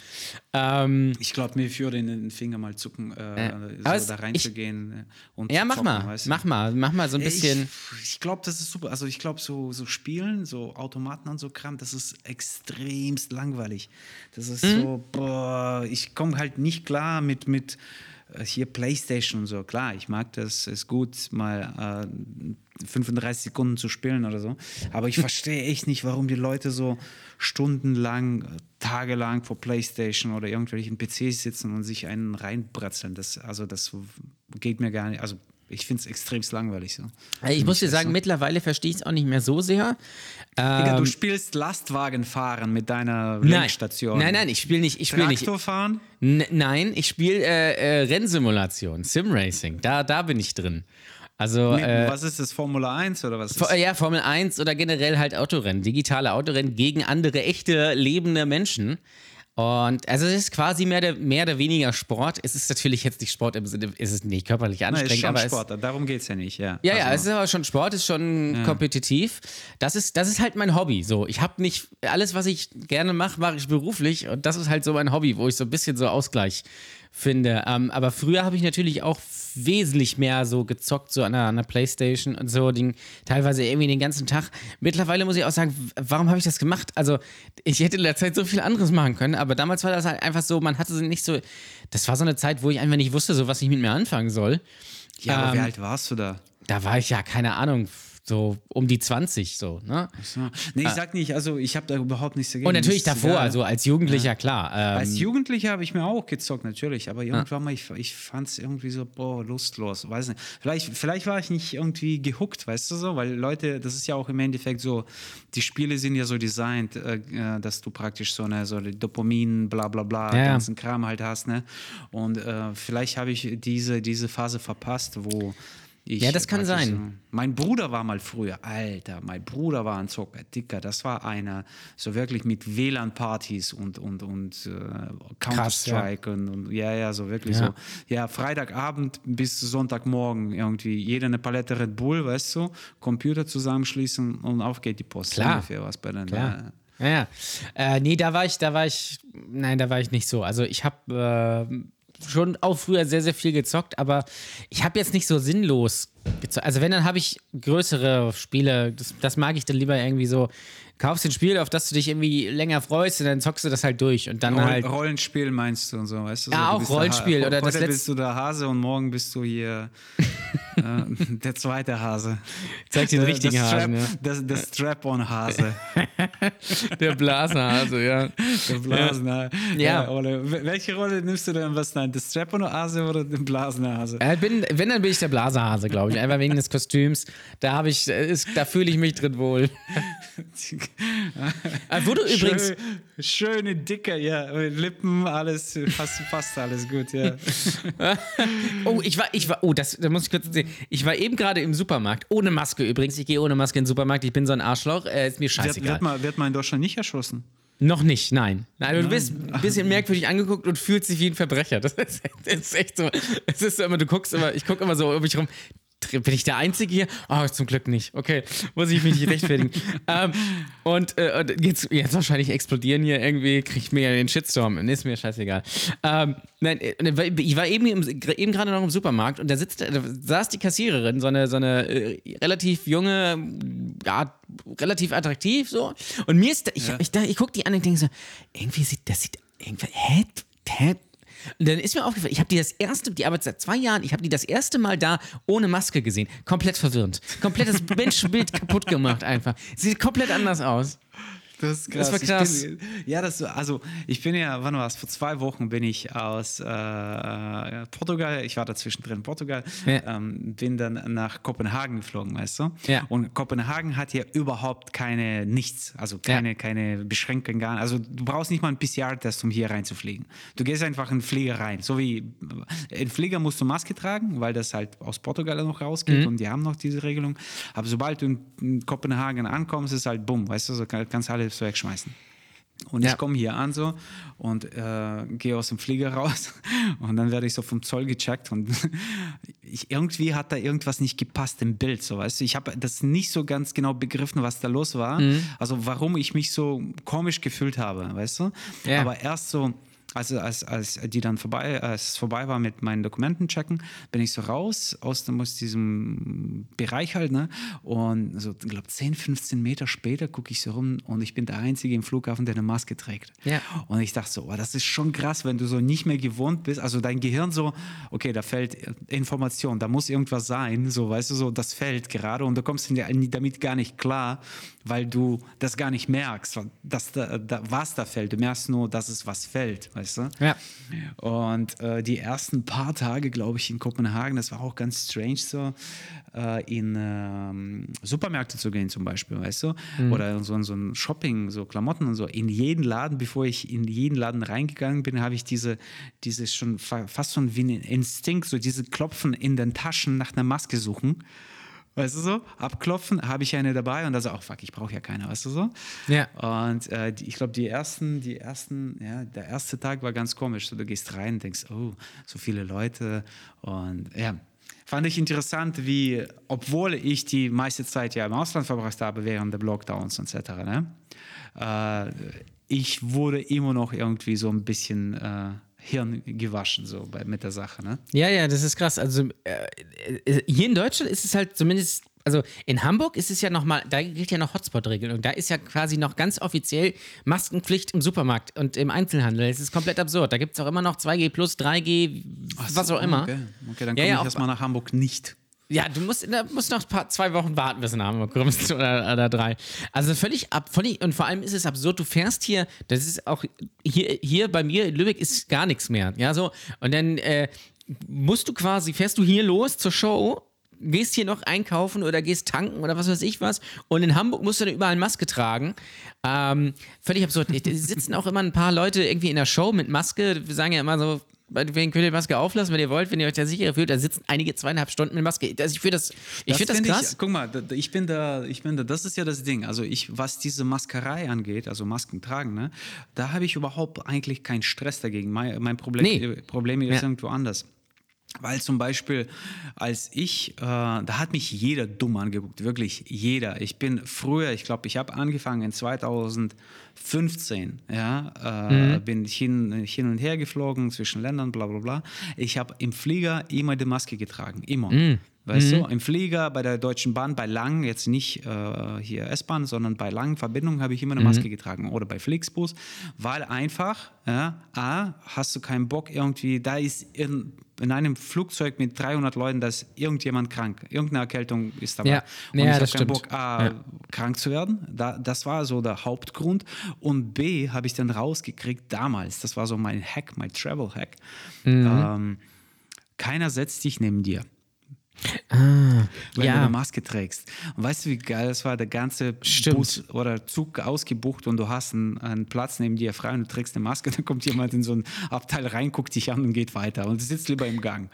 Ähm, Ich glaube, mir würde in den Finger mal zucken, äh, Äh, so da reinzugehen. äh, und ja, mach zocken, mal, weißt du? mach mal, mach mal so ein bisschen. Ich, ich glaube, das ist super. Also ich glaube, so, so Spielen, so Automaten und so Kram, das ist extremst langweilig. Das ist Mhm. so, boah, ich komme halt nicht klar mit, mit äh, hier Playstation und so. Klar, ich mag das, ist gut, mal äh, 35 Sekunden zu spielen oder so. Aber ich verstehe echt nicht, warum die Leute so stundenlang, äh, tagelang vor Playstation oder irgendwelchen PCs sitzen und sich einen reinbratzeln. Das, also das geht mir gar nicht. Also ich finde es extremst langweilig so. Ich muss dir sagen, mittlerweile verstehe ich es auch nicht mehr so sehr. Digga, du Ähm, spielst Lastwagenfahren mit deiner Lenkstation. nein, nein, ich spiele nicht. Ich spiele nicht. Traktor fahren? N nein, ich spiele äh, äh, Rennsimulation, Simracing. Da, da bin ich drin. Also Nee, äh, was ist das, Formula 1 oder was? Ist? ja, Formel 1 oder generell halt Autorennen, digitale Autorennen gegen andere echte lebende Menschen. Und also es ist quasi mehr oder, mehr oder weniger Sport. Es ist natürlich jetzt nicht Sport im Sinne, es ist nicht körperlich Nein, anstrengend, ist schon aber es, Sport, darum geht es ja nicht. Ja, Ja, ja, es Also, ist aber schon Sport, ist schon kompetitiv. Das ist, das ist halt mein Hobby. So, ich habe nicht alles, was ich gerne mache, mache ich beruflich und das ist halt so mein Hobby, wo ich so ein bisschen so Ausgleich finde. Ähm, aber früher habe ich natürlich auch wesentlich mehr so gezockt, so an der, an der Playstation und so, den, teilweise irgendwie den ganzen Tag. Mittlerweile muss ich auch sagen, warum habe ich das gemacht? Also, ich hätte in der Zeit so viel anderes machen können, aber damals war das halt einfach so, man hatte nicht so, das war so eine Zeit, wo ich einfach nicht wusste, so was ich mit mir anfangen soll. ja, aber wie ähm, alt warst du da? Da war ich ja, keine Ahnung, so um die 20 so, ne? So. Nee, ich sag nicht, also ich habe da überhaupt nichts dagegen. Und natürlich davor, also als Jugendlicher, klar. Ähm, Als Jugendlicher habe ich mir auch gezockt, natürlich, aber irgendwann mal, ich, ich fand es irgendwie so, boah, lustlos, weiß nicht. Vielleicht, vielleicht war ich nicht irgendwie gehuckt, weißt du so, weil Leute, das ist ja auch im Endeffekt so, die Spiele sind ja so designt, äh, äh, dass du praktisch so eine, so eine Dopamin, bla bla bla, Ja, ja. ganzen Kram halt hast, ne? Und äh, vielleicht habe ich diese, diese Phase verpasst, wo ich Ja, das kann sein. So, mein Bruder war mal früher, Alter, mein Bruder war ein Zocker, Dicker, das war einer, so wirklich mit WLAN-Partys und, und, und äh, Counter-Strike und, und ja, ja, so wirklich Ja. so. Ja, Freitagabend bis Sonntagmorgen irgendwie, jeder eine Palette Red Bull, weißt du, Computer zusammenschließen und auf geht die Post. Klar. Ungefähr was bei den, Klar. Ja, ja. Äh, nee, da war ich, da war ich, nein, da war ich nicht so. Also ich habe äh, schon auch früher sehr, sehr viel gezockt, aber ich habe jetzt nicht so sinnlos gezockt. Also wenn, dann habe ich größere Spiele, das, das mag ich dann lieber irgendwie so, kaufst ein Spiel, auf das du dich irgendwie länger freust und dann zockst du das halt durch und dann Roll, halt... Rollenspiel meinst du und so, weißt du? Ja, so, auch Rollenspiel oder Heute das letz- bist du der Hase und morgen bist du hier äh, der zweite Hase. Zeig den Der- richtigen der Hasen, Strap, das, der Strap-on-Hase. Der Blasenhase, ja. Der Blasener. Ja. Ole. Wel- Welche Rolle nimmst du denn was nein? Der Strap-on-Hase oder der Blasener-Hase? Äh, bin, wenn, dann bin ich der Blasehase, glaube ich. Einfach wegen des Kostüms. Da habe ich, äh, ist, da fühle ich mich drin wohl. Äh, du übrigens. Schön, schöne, dicke, ja. Lippen, alles, fast, fast alles gut, ja. Oh, ich war, ich war, oh, das, da muss ich kurz sehen. Ich war eben gerade im Supermarkt, ohne Maske übrigens. Ich gehe ohne Maske in den Supermarkt. Ich bin so ein Arschloch. Äh, ist mir Wird, scheißegal. wird, man, wird man in Deutschland nicht erschossen? Noch nicht, nein. Nein, du bist ein bisschen merkwürdig angeguckt und fühlst dich wie ein Verbrecher. Das ist, das ist echt so. Es ist so immer, du guckst immer, ich gucke immer so um mich rum. Bin ich der Einzige hier? Oh, zum Glück nicht. Okay, muss ich mich nicht rechtfertigen. ähm, und, äh, jetzt, jetzt wahrscheinlich explodieren hier irgendwie, krieg ich mir den Shitstorm. Ist mir scheißegal. Ähm, nein, äh, ich war eben, im, eben gerade noch im Supermarkt und da, sitzt, da saß die Kassiererin, so eine, so eine äh, relativ junge, ja, relativ attraktiv so. Und mir ist, da, ich, ich, da, ich gucke die an und denke so, irgendwie sieht, das sieht, irgendwie, hä? hä? Und dann ist mir aufgefallen, ich habe die das erste, die arbeitet seit zwei Jahren, ich habe die das erste Mal da ohne Maske gesehen. Komplett verwirrend. Komplettes Menschenbild kaputt gemacht einfach. Sieht komplett anders aus. Das ist krass. Das war krass. Bin, ja, das also ich bin ja, wann war es? Vor zwei Wochen bin ich aus äh, Portugal. Ich war da zwischendrin in Portugal. Ja. Ähm, bin dann nach Kopenhagen geflogen, weißt du? Ja. Und Kopenhagen hat ja überhaupt keine nichts, also keine Ja. keine Beschränkungen gar. Also du brauchst nicht mal einen PCR-Test, um hier reinzufliegen. Du gehst einfach in den Flieger rein. So wie in Flieger musst du Maske tragen, weil das halt aus Portugal noch rausgeht und die haben noch diese Regelung. Aber sobald du in, Kopenhagen ankommst, ist halt bumm, weißt du, so kann- kannst alles wegschmeißen. Und Ja. ich komme hier an so und äh, gehe aus dem Flieger raus und dann werde ich so vom Zoll gecheckt und ich, irgendwie hat da irgendwas nicht gepasst im Bild, so weißt du. Ich habe das nicht so ganz genau begriffen, was da los war. Mhm. Also warum ich mich so komisch gefühlt habe, weißt du. Ja. Aber erst so, also als, als die dann vorbei, als es vorbei war mit meinen Dokumenten checken, bin ich so raus aus, dem, aus diesem Bereich halt, ne? Und so, ich glaube, 10, 15 Meter später gucke ich so rum und ich bin der Einzige im Flughafen, der eine Maske trägt. Ja. Und ich dachte so, oh, das ist schon krass, wenn du so nicht mehr gewohnt bist. Also dein Gehirn so, okay, da fällt Information, da muss irgendwas sein, so, weißt du, so, das fällt gerade und du kommst damit gar nicht klar, weil du das gar nicht merkst, dass da, da, was da fällt. Du merkst nur, dass es was fällt, weißt du? Ja. Und äh, die ersten paar Tage, glaube ich, in Kopenhagen, das war auch ganz strange so, äh, in ähm, Supermärkte zu gehen zum Beispiel, weißt du? Oder in so, so ein Shopping, so Klamotten und so. In jeden Laden, bevor ich in jeden Laden reingegangen bin, habe ich diese, diese schon fa fast schon wie ein Instinkt, so diese Klopfen in den Taschen nach einer Maske suchen. Weißt du so? Abklopfen, habe ich eine dabei und dann so, ach fuck, ich brauche ja keine, weißt du so? Ja. Und äh, die, ich glaube, die ersten, die ersten, ja, der erste Tag war ganz komisch. So, du gehst rein und denkst, oh, so viele Leute. Und ja, fand ich interessant, wie, obwohl ich die meiste Zeit ja im Ausland verbracht habe, während der Lockdowns etc., ne? äh, ich wurde immer noch irgendwie so ein bisschen äh, Hirn gewaschen, so bei, mit der Sache, ne? Ja, ja, das ist krass. Also äh, äh, hier in Deutschland ist es halt zumindest, also in Hamburg ist es ja nochmal, da gilt ja noch Hotspot-Regelung. Da ist ja quasi noch ganz offiziell Maskenpflicht im Supermarkt und im Einzelhandel. Es ist komplett absurd. Da gibt es auch immer noch 2G plus, 3G, was auch immer. Okay, okay dann Ja, komme ja, ich auch- erstmal nach Hamburg nicht. Ja, du musst, da musst noch paar, zwei Wochen warten, bis du nach Hamburg kommst oder, oder drei. Also völlig ab, völlig, und vor allem ist es absurd, du fährst hier, das ist auch, hier, hier bei mir in Lübeck ist gar nichts mehr. Ja, so. Und dann äh, musst du quasi, fährst du hier los zur Show, gehst hier noch einkaufen oder gehst tanken oder was weiß ich was. Und in Hamburg musst du dann überall Maske tragen. Ähm, völlig absurd. Es sitzen auch immer ein paar Leute irgendwie in der Show mit Maske. Wir sagen ja immer so, Wen könnt ihr Maske auflassen, wenn ihr wollt, wenn ihr euch da sicher fühlt. Da sitzen einige zweieinhalb Stunden mit Maske. Also ich finde das, ich das find krass. Ich, guck mal, ich bin da, ich bin da, das ist ja das Ding. Also ich, was diese Maskerei angeht, also Masken tragen, ne, da habe ich überhaupt eigentlich keinen Stress dagegen. Mein, mein Problem, Nee. äh, Problem ist Ja. irgendwo anders. Weil zum Beispiel, als ich, äh, da hat mich jeder dumm angeguckt, wirklich jeder. Ich bin früher, ich glaube, ich habe angefangen in 2015, ja, äh, bin ich hin, hin und her geflogen zwischen Ländern, bla bla bla. Ich habe im Flieger immer die Maske getragen, immer. Weißt du, im Flieger, bei der Deutschen Bahn, bei Lang, jetzt nicht äh, hier S-Bahn, sondern bei langen Verbindungen habe ich immer eine Maske getragen. Oder bei Flixbus, weil einfach, ja, A, hast du keinen Bock irgendwie, da ist in, in einem Flugzeug mit 300 Leuten, da ist irgendjemand krank. Irgendeine Erkältung ist dabei. Ja. Und Ja, ich habe keinen stimmt. Bock, A, Ja. krank zu werden. Da, das war so der Hauptgrund. Und B, habe ich dann rausgekriegt damals, das war so mein Hack, mein Travel-Hack. Mhm. Ähm, keiner setzt dich neben dir. Wenn Ah, ja. du eine Maske trägst. Und weißt du, wie geil das war? Der ganze Stimmt. Bus oder Zug ausgebucht und du hast einen, einen Platz neben dir frei und du trägst eine Maske, dann kommt jemand in so ein Abteil rein, guckt dich an und geht weiter. Und du sitzt lieber im Gang.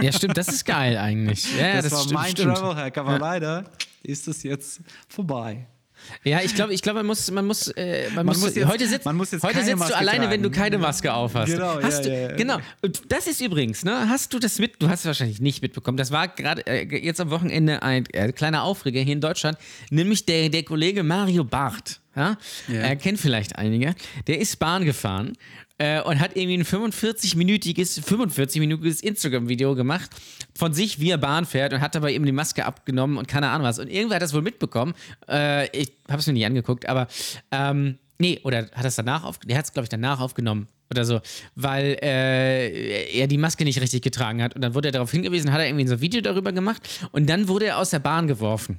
ja, stimmt, das ist geil eigentlich. Ja, das, das, war stimmt, mein stimmt. Travel-Hack, aber leider ist es jetzt vorbei. Ja, ich glaube, ich glaube, man muss, man muss, äh, man, muss, muss jetzt- heute sitzt, man muss jetzt heute sitzt Maske du alleine, wenn du tragen. keine Maske auf hast. Genau, hast ja, du, ja, ja. genau. Das ist übrigens, ne, hast du das mit, du hast es wahrscheinlich nicht mitbekommen. Das war gerade äh, jetzt am Wochenende ein äh, kleiner Aufreger hier in Deutschland, nämlich der, der Kollege Mario Barth. Ja? Ja. Er kennt vielleicht einige. Der ist Bahn gefahren äh, und hat irgendwie ein 45-minütiges, 45-minütiges Instagram-Video gemacht von sich, wie er Bahn fährt und hat dabei eben die Maske abgenommen und keine Ahnung was. Und irgendwer hat das wohl mitbekommen. Äh, ich habe es mir nicht angeguckt, aber ähm, Nee, oder hat er es danach aufgenommen? Der hat es, glaube ich, danach aufgenommen oder so, weil äh, er die Maske nicht richtig getragen hat. Und dann wurde er darauf hingewiesen, hat er irgendwie so ein Video darüber gemacht und dann wurde er aus der Bahn geworfen,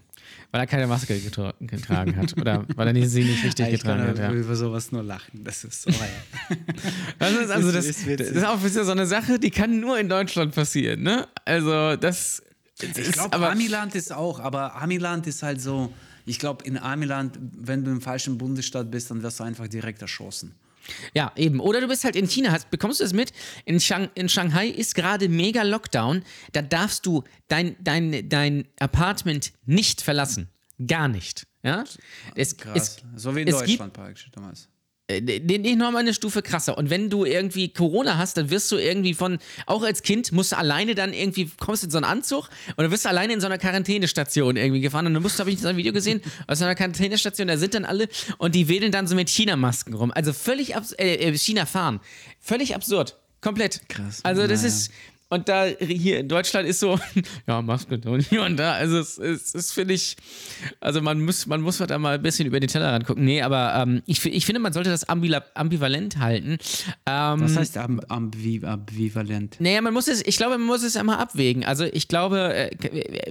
weil er keine Maske getra getragen hat oder weil er sie nicht richtig Ja, ich getragen kann hat. Ja. über sowas nur lachen. Das ist, oh ja. Das ist also das, ist das ist auch wieder so eine Sache, die kann nur in Deutschland passieren, ne? Also das Ich ist glaube, Amiland ist auch, aber Amiland ist halt so, ich glaube, in Amiland, wenn du im falschen Bundesstaat bist, dann wirst du einfach direkt erschossen. Ja, eben. Oder du bist halt in China, hast, bekommst du das mit? In, Shang, in Shanghai ist gerade mega Lockdown. Da darfst du dein, dein, dein Apartment nicht verlassen. Gar nicht. Ja? Es, Krass. es, so wie in Deutschland praktisch damals. Äh, nee, nee, nochmal eine Stufe krasser. Und wenn du irgendwie Corona hast, dann wirst du irgendwie von, auch als Kind, musst du alleine dann irgendwie, kommst in so einen Anzug und dann wirst du alleine in so einer Quarantänestation irgendwie gefahren. Und dann musst du, habe ich so ein Video gesehen, aus so einer Quarantänestation, da sind dann alle und die wedeln dann so mit China-Masken rum. Also völlig absurd, äh, äh, China fahren. Völlig absurd. Komplett. Krass. Also das Naja. ist, und da hier in Deutschland ist so, ja, Maske und hier und da. Also es, es, es finde ich, also man muss, man muss da mal ein bisschen über den Tellerrand gucken. Nee, aber ähm, ich, ich finde, man sollte das ambivalent halten. Ähm, Was heißt amb ambiv ambivalent? naja, man muss es, ich glaube, man muss es einmal abwägen. Also ich glaube, äh,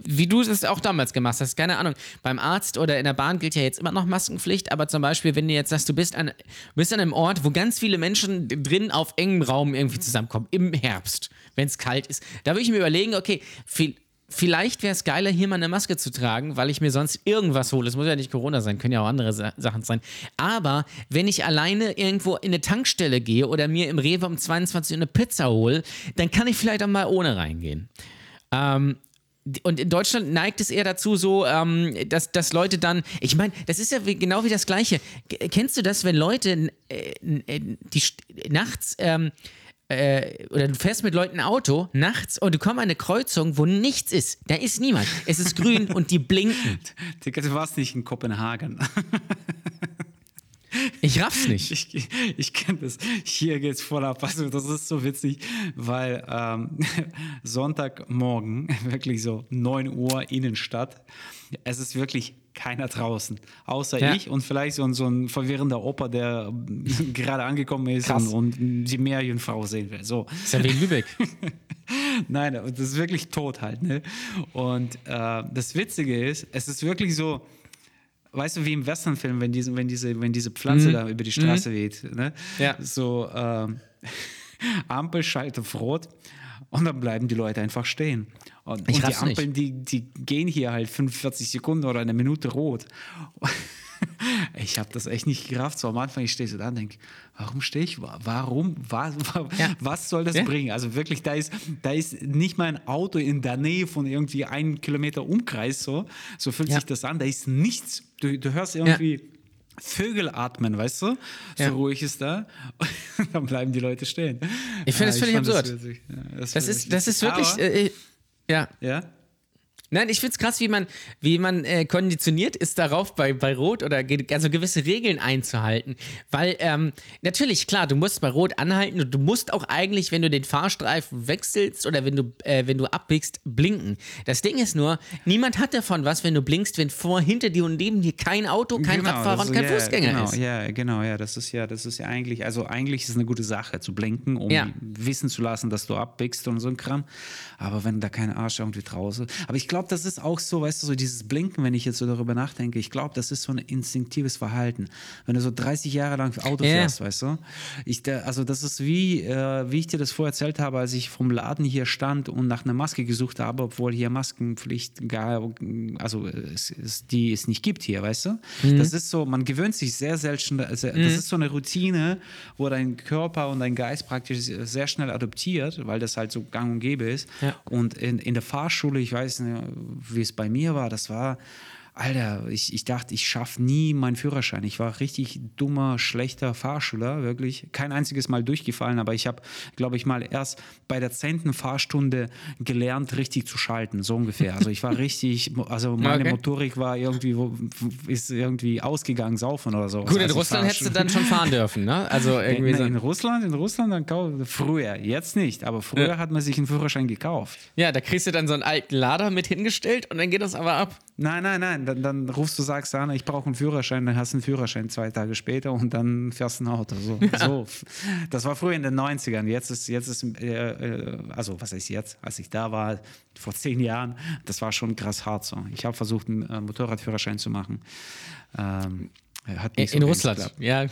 wie du es auch damals gemacht hast, keine Ahnung, beim Arzt oder in der Bahn gilt ja jetzt immer noch Maskenpflicht, aber zum Beispiel, wenn du jetzt sagst, du bist an, bist an einem Ort, wo ganz viele Menschen drin auf engem Raum irgendwie zusammenkommen, im Herbst, wenn es kalt ist, da würde ich mir überlegen, okay, viel, Vielleicht wäre es geiler, hier mal eine Maske zu tragen, weil ich mir sonst irgendwas hole. Es muss ja nicht Corona sein, können ja auch andere Sa Sachen sein. Aber wenn ich alleine irgendwo in eine Tankstelle gehe oder mir im Rewe um 22 Uhr eine Pizza hole, dann kann ich vielleicht auch mal ohne reingehen. Ähm, und in Deutschland neigt es eher dazu, so, ähm, dass, dass Leute dann, ich meine, das ist ja wie, genau wie das Gleiche. G kennst du das, wenn Leute äh, äh, die nachts ähm, äh, oder du fährst mit Leuten Auto nachts und du kommst an eine Kreuzung, wo nichts ist. Da ist niemand. Es ist grün und die blinken. Digga, du warst nicht in Kopenhagen. Ich raff's nicht. Ich, ich kenne das. Hier geht's voll ab. Also, das ist so witzig, weil ähm, Sonntagmorgen, wirklich so 9 Uhr Innenstadt, es ist wirklich keiner draußen, außer Ja. ich und vielleicht so ein, so ein verwirrender Opa, der gerade angekommen ist Krass. und, und die Meerjungfrau sehen will. So. ist ja wie in Lübeck. Nein, das ist wirklich tot halt. Ne? Und äh, das Witzige ist, es ist wirklich so, weißt du, wie im Westernfilm, wenn diese, wenn diese, wenn diese Pflanze da über die Straße weht. Ne? Ja. So, ähm, Ampel schaltet auf Rot und dann bleiben die Leute einfach stehen. Und, und die. Ampeln, die, die gehen hier halt 45 Sekunden oder eine Minute rot. Ich habe das echt nicht gerafft. So am Anfang, ich stehe so da und denke, warum stehe ich? Wa- Warum? Was, Ja. was soll das Ja. bringen? Also wirklich, da ist, da ist nicht mal ein Auto in der Nähe von irgendwie einem Kilometer Umkreis so. So fühlt Ja. sich das an. Da ist nichts. Du, du hörst irgendwie Vögel atmen, weißt du? So Ja. ruhig ist da. Und dann bleiben die Leute stehen. Ich finde das völlig absurd. witzig. Ja, Das fand ist, das ist wirklich, äh, ja. ja? Nein, ich finde es krass, wie man, wie man äh, konditioniert ist darauf, bei, bei Rot oder ge also gewisse Regeln einzuhalten. Weil, ähm, natürlich, klar, du musst bei Rot anhalten und du musst auch eigentlich, wenn du den Fahrstreifen wechselst oder wenn du, äh, wenn du abbiegst, blinken. Das Ding ist nur, niemand hat davon was, wenn du blinkst, wenn vor, hinter dir und neben dir kein Auto, kein Radfahrer das und kein ja, Fußgänger genau, ist. Ja, genau, ja, das ist ja, das ist ja eigentlich, also eigentlich ist es eine gute Sache zu blinken, um Ja. wissen zu lassen, dass du abbiegst und so ein Kram. Aber wenn da kein Arsch irgendwie draußen. Aber ich glaube, das ist auch so, weißt du, so dieses Blinken, wenn ich jetzt so darüber nachdenke, ich glaube, das ist so ein instinktives Verhalten. Wenn du so 30 Jahre lang Auto Ja. fährst, weißt du? Ich, also das ist wie, äh, wie ich dir das vorher erzählt habe, als ich vom Laden hier stand und nach einer Maske gesucht habe, obwohl hier Maskenpflicht gar, also es, es, die es nicht gibt hier, weißt du? Das ist so, man gewöhnt sich sehr selten, also das ist so eine Routine, wo dein Körper und dein Geist praktisch sehr schnell adoptiert, weil das halt so gang und gäbe ist. Ja. Und in, in der Fahrschule, ich weiß nicht, wie es bei mir war, das war, Alter, ich, ich dachte, ich schaffe nie meinen Führerschein. Ich war richtig dummer, schlechter Fahrschüler, wirklich. Kein einziges Mal durchgefallen, aber ich habe, glaube ich, mal erst bei der zehnten Fahrstunde gelernt, richtig zu schalten, so ungefähr. Also ich war richtig, also meine Okay. Motorik war irgendwie, ist irgendwie ausgegangen, saufen oder so. Gut, in Also Russland hättest du dann schon fahren dürfen, ne? Also irgendwie in, so. in Russland, in Russland dann früher, jetzt nicht, aber früher Ja. hat man sich einen Führerschein gekauft. Ja, da kriegst du dann so einen alten Lader mit hingestellt und dann geht das aber ab. Nein, nein, nein, nein, dann, dann rufst du, sagst an, ich brauche einen Führerschein, dann hast du einen Führerschein zwei Tage später und dann fährst du ein Auto. So, so. Das war früher in den 90ern. Jetzt ist, jetzt ist äh, äh, also was heißt jetzt, als ich da war, vor zehn Jahren, das war schon krass hart so. Ich habe versucht, einen äh, Motorradführerschein zu machen. Ähm, so In ganz Russland. Ja,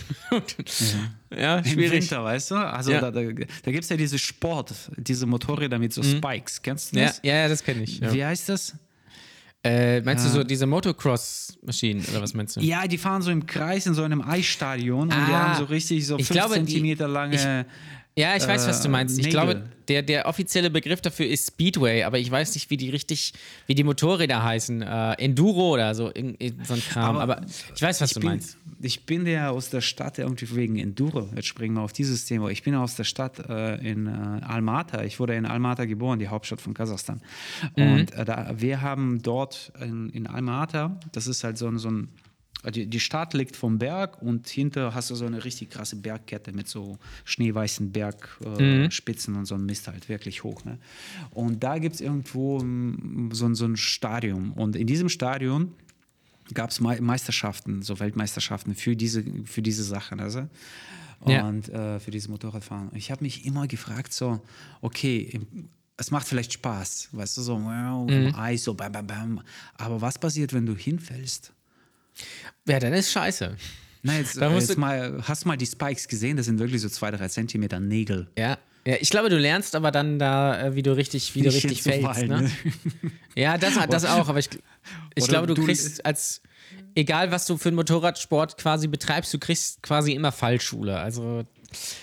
ja. Im schwierig. Winter, weißt du? Also Ja. da, da, da gibt es ja diese Sport, diese Motorräder mit so Spikes. Kennst du Ja, das? ja, ja, das kenne ich. Ja. Wie heißt das? Äh, meinst du so diese Motocross-Maschinen oder was meinst du? Ja, die fahren so im Kreis in so einem Eisstadion und die Ah, haben so richtig so ich 5 glaube, die- Zentimeter lange. Ja, ich weiß, was du äh, meinst. Ich Nägel. glaube, der, der offizielle Begriff dafür ist Speedway, aber ich weiß nicht, wie die richtig, wie die Motorräder heißen. Äh, Enduro oder so, in, in so ein Kram. Aber, Aber ich weiß, was ich du bin, meinst. Ich bin ja aus der Stadt irgendwie wegen Enduro. Jetzt springen wir auf dieses Thema. Ich bin aus der Stadt äh, in äh, Almaty. Ich wurde in Almaty geboren, die Hauptstadt von Kasachstan. Mhm. Und äh, da, wir haben dort in, in Almaty, das ist halt so so ein die, die Stadt liegt vom Berg und hinter hast du so eine richtig krasse Bergkette mit so schneeweißen Bergspitzen äh, Spitzen und so ein Mist halt wirklich hoch. Ne? Und da gibt es irgendwo mm, so, ein- so ein Stadion. Und in diesem Stadion gab es Meisterschaften, so Weltmeisterschaften für diese, für diese Sachen. Also. Ja. Und äh, für dieses Motorradfahren. Ich habe mich immer gefragt, so, okay, es macht vielleicht Spaß, weißt du, so wow, im Eis, so bam, bam, bam. Aber was passiert, wenn du hinfällst? Ja, dann ist scheiße. Na, jetzt, Da äh, musst jetzt du- mal, hast du mal die Spikes gesehen? Das sind wirklich so zwei, drei Zentimeter Nägel. Ja. Ja, ich glaube, du lernst aber dann da, äh, wie du richtig, wie du richtig fällst. hinzufallen, Ne? Ja, das, das auch, aber ich, ich glaube, du du- kriegst als, egal was du für einen Motorradsport quasi betreibst, du kriegst quasi immer Fallschule. Also,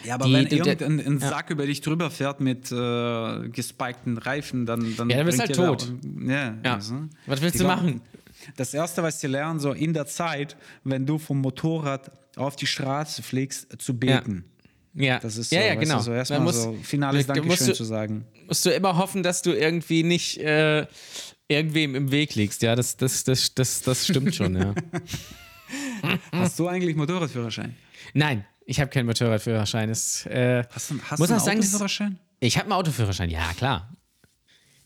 Ja, aber Die- wenn irgendein ein Sack über dich drüber fährt mit äh, gespikten Reifen, dann, dann Ja, dann bist du halt tot. Da, ja, Ja. also, Was willst du machen? Das Erste, was sie lernen, so in der Zeit, wenn du vom Motorrad auf die Straße fliegst, zu beten. ja. Das ist so, ja, ja, genau. du, so erstmal musst- so finales Dankeschön du- zu sagen. musst du immer hoffen, dass du irgendwie nicht äh, irgendwem im Weg liegst. Ja, das, das, das, das, das stimmt schon, ja. Hast du eigentlich Motorradführerschein? Nein, ich habe keinen Motorradführerschein. Das, äh, Hast du, hast Muss du einen sagen, das- Autoführerschein? ich habe einen Autoführerschein, ja, klar.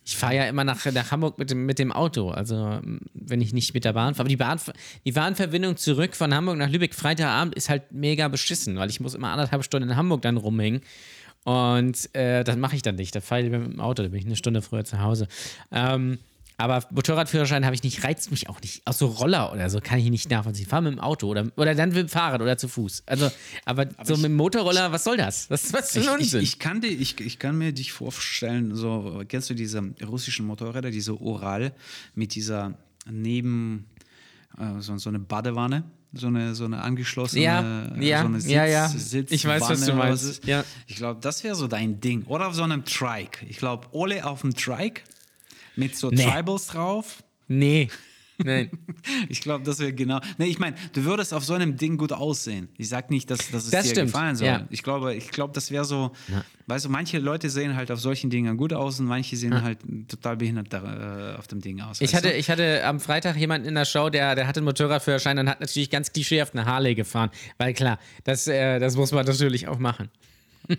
Ich fahre ja immer nach, nach Hamburg mit dem, mit dem Auto, also wenn ich nicht mit der Bahn fahre. Aber die, Bahn, die Bahnverbindung zurück von Hamburg nach Lübeck Freitagabend ist halt mega beschissen, weil ich muss immer anderthalb Stunden in Hamburg dann rumhängen. Und äh, das mache ich dann nicht. Da fahre ich mit dem Auto, da bin ich eine Stunde früher zu Hause. Ähm, aber Motorradführerschein habe ich nicht, reizt mich auch nicht. Auch so Roller oder so kann ich nicht nachvollziehen. Fahr mit dem Auto oder, oder dann mit dem Fahrrad oder zu Fuß. Also, aber, so mit dem Motorroller, was soll das? Was, was für ein Ich, ich, Unsinn? ich, kann die, ich, ich kann mir dich vorstellen, so, kennst du diese russischen Motorräder, diese Oral mit dieser neben, äh, so, so eine Badewanne, so eine, so eine angeschlossene, Ja, äh, ja, so eine Sitz, ja, ja. Sitzwanne Ich weiß, was du meinst. ist. Ja. Ich glaube, das wäre so dein Ding. Oder auf so einem Trike. Ich glaube, Ole auf dem Trike mit so Nee. Tribals drauf. nee. Nein. Ich glaube, das wäre genau. Nee, ich meine, du würdest auf so einem Ding gut aussehen. Ich sag nicht, dass, dass es Das dir stimmt, gefallen soll. ja. Ich glaube, ich glaube, das wäre so. Weißt du, manche Leute sehen halt auf solchen Dingen gut aus und manche sehen halt total behindert da, äh, auf dem Ding aus. Ich hatte, du? ich hatte am Freitag jemanden in der Show, der, der hatte einen Motorradführerschein und hat natürlich ganz klischeehaft eine Harley gefahren. Weil klar, das, äh, das muss man natürlich auch machen.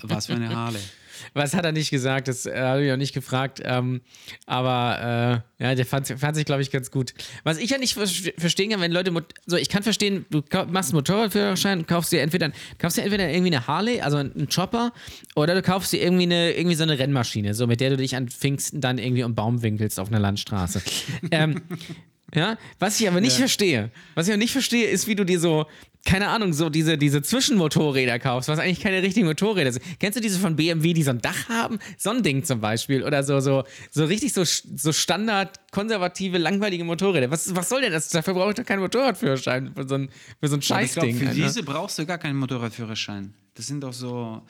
Was für eine Harley. Was hat er nicht gesagt? Das äh, habe ich auch nicht gefragt. Ähm, aber äh, ja, der fand, fand sich, glaube ich, ganz gut. Was ich ja nicht ver verstehen kann, wenn Leute. So, ich kann verstehen, du machst einen Motorradführerschein und kaufst dir entweder, kaufst dir entweder irgendwie eine Harley, also einen Chopper, oder du kaufst dir irgendwie, eine, irgendwie so eine Rennmaschine, so mit der du dich an Pfingsten dann irgendwie um Baum winkelst auf einer Landstraße. ähm, ja, was ich aber nicht verstehe, was ich auch nicht verstehe, ist, wie du dir so, keine Ahnung, so diese, diese Zwischenmotorräder kaufst, was eigentlich keine richtigen Motorräder sind. Kennst du diese von BMW, die so ein Dach haben? So ein Ding zum Beispiel. Oder so, so, so richtig so, so Standard, konservative, langweilige Motorräder. Was, was soll denn das? Dafür brauche ich doch keinen Motorradführerschein für so ein, für so ein Scheißding. für Alter. diese brauchst du gar keinen Motorradführerschein. Das sind doch so.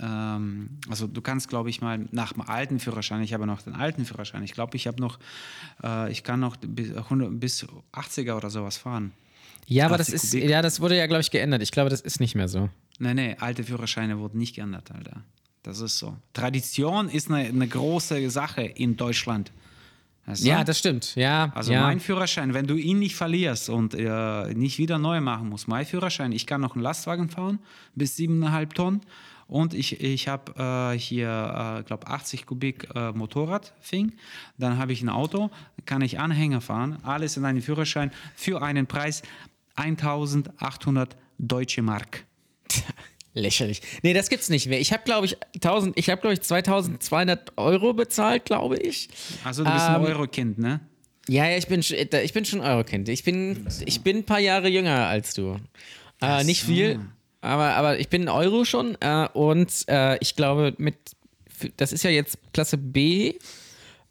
Ähm, also du kannst, glaube ich, mal nach dem alten Führerschein, ich habe noch den alten Führerschein, ich glaube, ich habe noch, äh, ich kann noch bis, 100, bis 80er oder sowas fahren. Ja, aber das 80 ist, Kubik. ja, das wurde ja, glaube ich, geändert. Ich glaube, das ist nicht mehr so. Nee, nee, alte Führerscheine wurden nicht geändert, Alter. Das ist so. Tradition ist eine, eine große Sache in Deutschland. Du? Ja, das stimmt. Ja, Also ja. mein Führerschein, wenn du ihn nicht verlierst und äh, nicht wieder neu machen musst, mein Führerschein, ich kann noch einen Lastwagen fahren bis 7,5 Tonnen und ich, ich habe äh, hier, äh, glaube 80 Kubik äh, Motorradfing. Dann habe ich ein Auto, kann ich Anhänger fahren, alles in einem Führerschein für einen Preis 1800 deutsche Mark. Lächerlich. Nee, das gibt's nicht mehr. Ich habe, glaube ich, 1000, ich habe, glaube ich, 2200 Euro bezahlt, glaube ich. Also du bist ein Ähm, Euro-Kind, ne? Ja, ja, ich bin, äh, ich bin schon Eurokind. Ich bin, ich bin ein paar Jahre jünger als du. Äh, nicht viel, aber, aber ich bin ein Euro schon äh, und äh, ich glaube, mit, das ist ja jetzt Klasse B,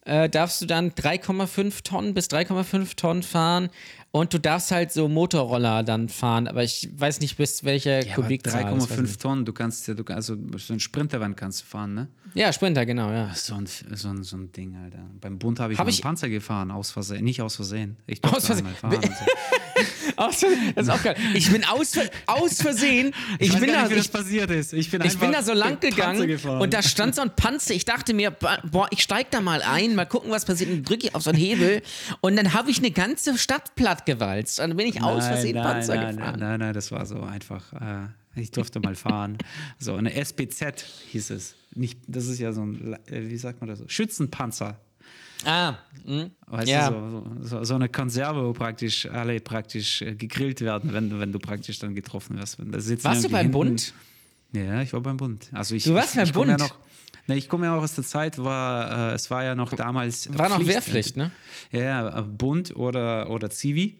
äh, darfst du dann 3,5 Tonnen bis 3,5 Tonnen fahren und du darfst halt so Motorroller dann fahren, aber ich weiß nicht, bis welcher Ja, Kubikzahl. das weiß ich 3,5 nicht. Tonnen, du kannst ja, du, also so ein Sprintervan kannst du fahren, ne? Ja, Sprinter, genau, ja. So ein, so ein, so ein Ding, Alter. Beim Bund habe ich Hab einen Panzer gefahren, aus Versehen. Nicht aus Versehen. Ich durfte Aus Versehen. fahren. und so. Aus das ist auch geil. Ich bin aus, aus Versehen, ich, weiß bin da, nicht, wie ich, passiert ist. Ich bin, Ich bin da so lang gegangen und da stand so ein Panzer. Ich dachte mir, boah, ich steig da mal ein, mal gucken, was passiert. Und drücke ich auf so einen Hebel und dann habe ich eine ganze Stadt platt gewalzt. Und dann bin ich aus Nein, Versehen nein, Panzer nein, gefahren. Nein, nein, nein, das war so einfach. Äh, ich durfte mal fahren. So eine SPZ hieß es. Nicht, das ist ja so ein, äh, wie sagt man das? so? Schützenpanzer. Ah, hm. Weißt Ja. du, so, so, so eine Konserve, wo praktisch alle praktisch äh, gegrillt werden, wenn, du- wenn du praktisch dann getroffen wirst. Wenn da Warst du beim hinten- Bund? Ja, ich war beim Bund. Also ich, Du warst ich, beim ich komme Ja Bund? noch, ne, ich komme ja auch aus der Zeit, war, äh, es war ja noch damals. War noch Wehrpflicht, ne? Ja, ja, Bund oder, oder Zivi.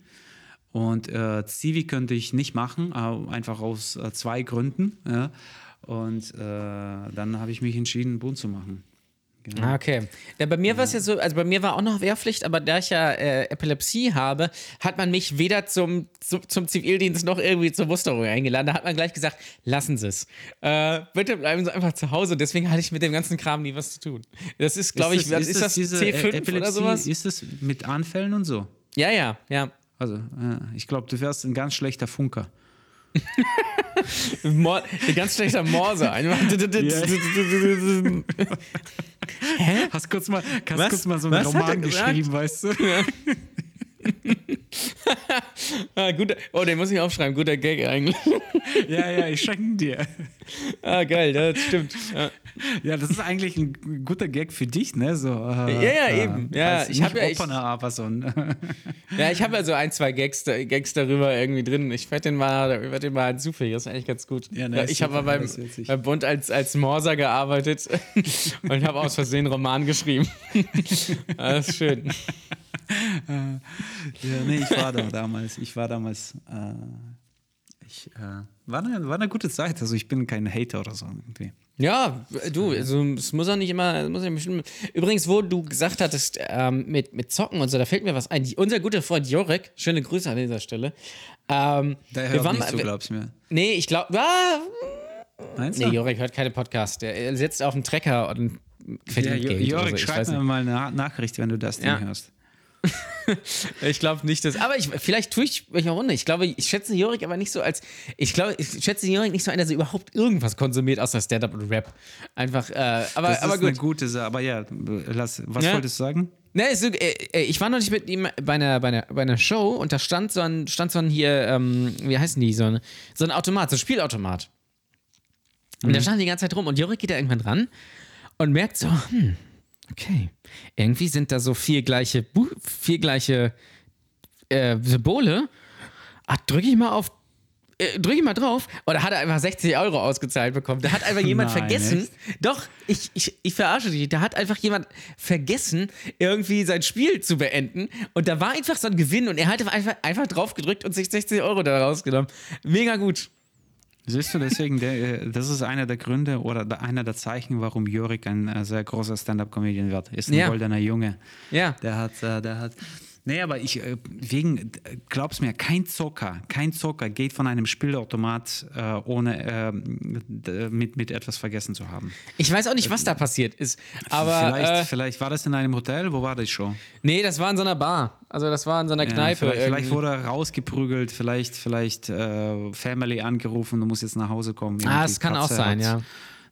Und äh, Zivi könnte ich nicht machen, einfach aus äh, zwei Gründen. Ja. Und äh, dann habe ich mich entschieden, Bund zu machen. Genau. Ah, okay. Ja, bei mir war es ja so, also bei mir war auch noch Wehrpflicht, aber da ich ja äh, Epilepsie habe, hat man mich weder zum, zum, zum Zivildienst noch irgendwie zur Musterung eingeladen. Da hat man gleich gesagt, lassen Sie es. Äh, bitte bleiben Sie einfach zu Hause. Deswegen hatte ich mit dem ganzen Kram nie was zu tun. Das ist, glaube ich, was ist, das, diese C5 E- oder sowas? Ist das mit Anfällen und so? Ja, ja, ja. Also, äh, ich glaube, du wärst ein ganz schlechter Funker. Mor ganz schlechter Morse. Einfach. Hast kurz mal, hast Was? kurz mal so einen Was Roman geschrieben, weißt du? ah, guter, oh, den muss ich aufschreiben. Guter Gag eigentlich. ja, ja, ich schenke dir. ah, geil, das stimmt. Ja. Ja, das ist eigentlich ein guter Gag für dich, ne? So, äh, Ja, ja, eben. Ja, ich hab nicht ja- ich- aber so. Ja, ich habe ja so ein, zwei Gags, Gags darüber irgendwie drin. Ich werde den mal, werd den mal hinzufügen. Das ist eigentlich ganz gut. Ja, ne, ich habe mal beim, beim Bund als, als Morser gearbeitet und habe aus Versehen einen Roman geschrieben. das ist schön. Ja, nee, ich war da damals. Ich war damals. Äh, ich, äh, war, eine, war eine gute Zeit. Also, ich bin kein Hater oder so irgendwie. Ja, du, also, es muss auch nicht immer. es Muss ja bestimmt, übrigens, wo du gesagt hattest, ähm, mit, mit Zocken und so, da fällt mir was ein. Die, unser guter Freund Jorek, schöne Grüße an dieser Stelle. Ähm, wir hört waren nicht wir- glaubst du mir. Nee, ich glaube. Ah, Meinst nee, du? Jorek hört keine Podcast. Der sitzt auf dem Trecker und Ja, verdient Jo- Geld. oder Jorik, so. Schreib mir mal eine Nachricht, wenn du das Ding Ja. hörst. Ich glaube nicht, dass. Aber ich, vielleicht tue ich mich auch runter. Ich glaube, ich schätze Jorik aber nicht so als. Ich glaube, ich schätze Jorik nicht so ein, dass er überhaupt irgendwas konsumiert außer Stand-up und Rap. Einfach, äh, aber, Das aber ist eine gut. gute Sache. Aber ja, lass, was Ja. wolltest du sagen? Ne, so, äh, äh, ich war noch nicht mit ihm bei einer, bei einer, bei einer Show und da stand so ein, stand so ein hier, ähm, wie heißen die, so ein, so ein Automat, so ein Spielautomat. Und der stand die ganze Zeit rum und Jorik geht da irgendwann ran und merkt so, hm, okay, irgendwie sind da so vier gleiche, Bu vier gleiche äh, Symbole. Ah, drücke ich mal auf, äh, drücke ich mal drauf. Oder hat er einfach 60 Euro ausgezahlt bekommen? Da hat einfach jemand Nein, vergessen. echt? Doch, ich, ich, ich verarsche dich. Da hat einfach jemand vergessen, irgendwie sein Spiel zu beenden. Und da war einfach so ein Gewinn und er hat einfach, einfach drauf gedrückt und sich 60 Euro da rausgenommen. Mega gut. Siehst du, deswegen, der, äh, das ist einer der Gründe oder der- einer der Zeichen, warum Jorik ein äh, sehr großer Stand-Up-Comedian wird. Ist ein Ja. goldener Junge. Ja. Der hat, äh, der hat. Nee, aber ich, äh, wegen, äh, glaub's mir, kein Zocker, kein Zocker geht von einem Spielautomat, äh, ohne äh, d- mit, mit etwas vergessen zu haben. Ich weiß auch nicht, was da passiert ist. Aber vielleicht, äh, vielleicht war das in einem Hotel, wo war das schon? nee, das war in so einer Bar. Also das war in so einer Ja, Kneipe. vielleicht, vielleicht irgendwie. wurde er rausgeprügelt, vielleicht, vielleicht äh, Family angerufen, du musst jetzt nach Hause kommen. Ah, es kann auch Katze sein, hat ja.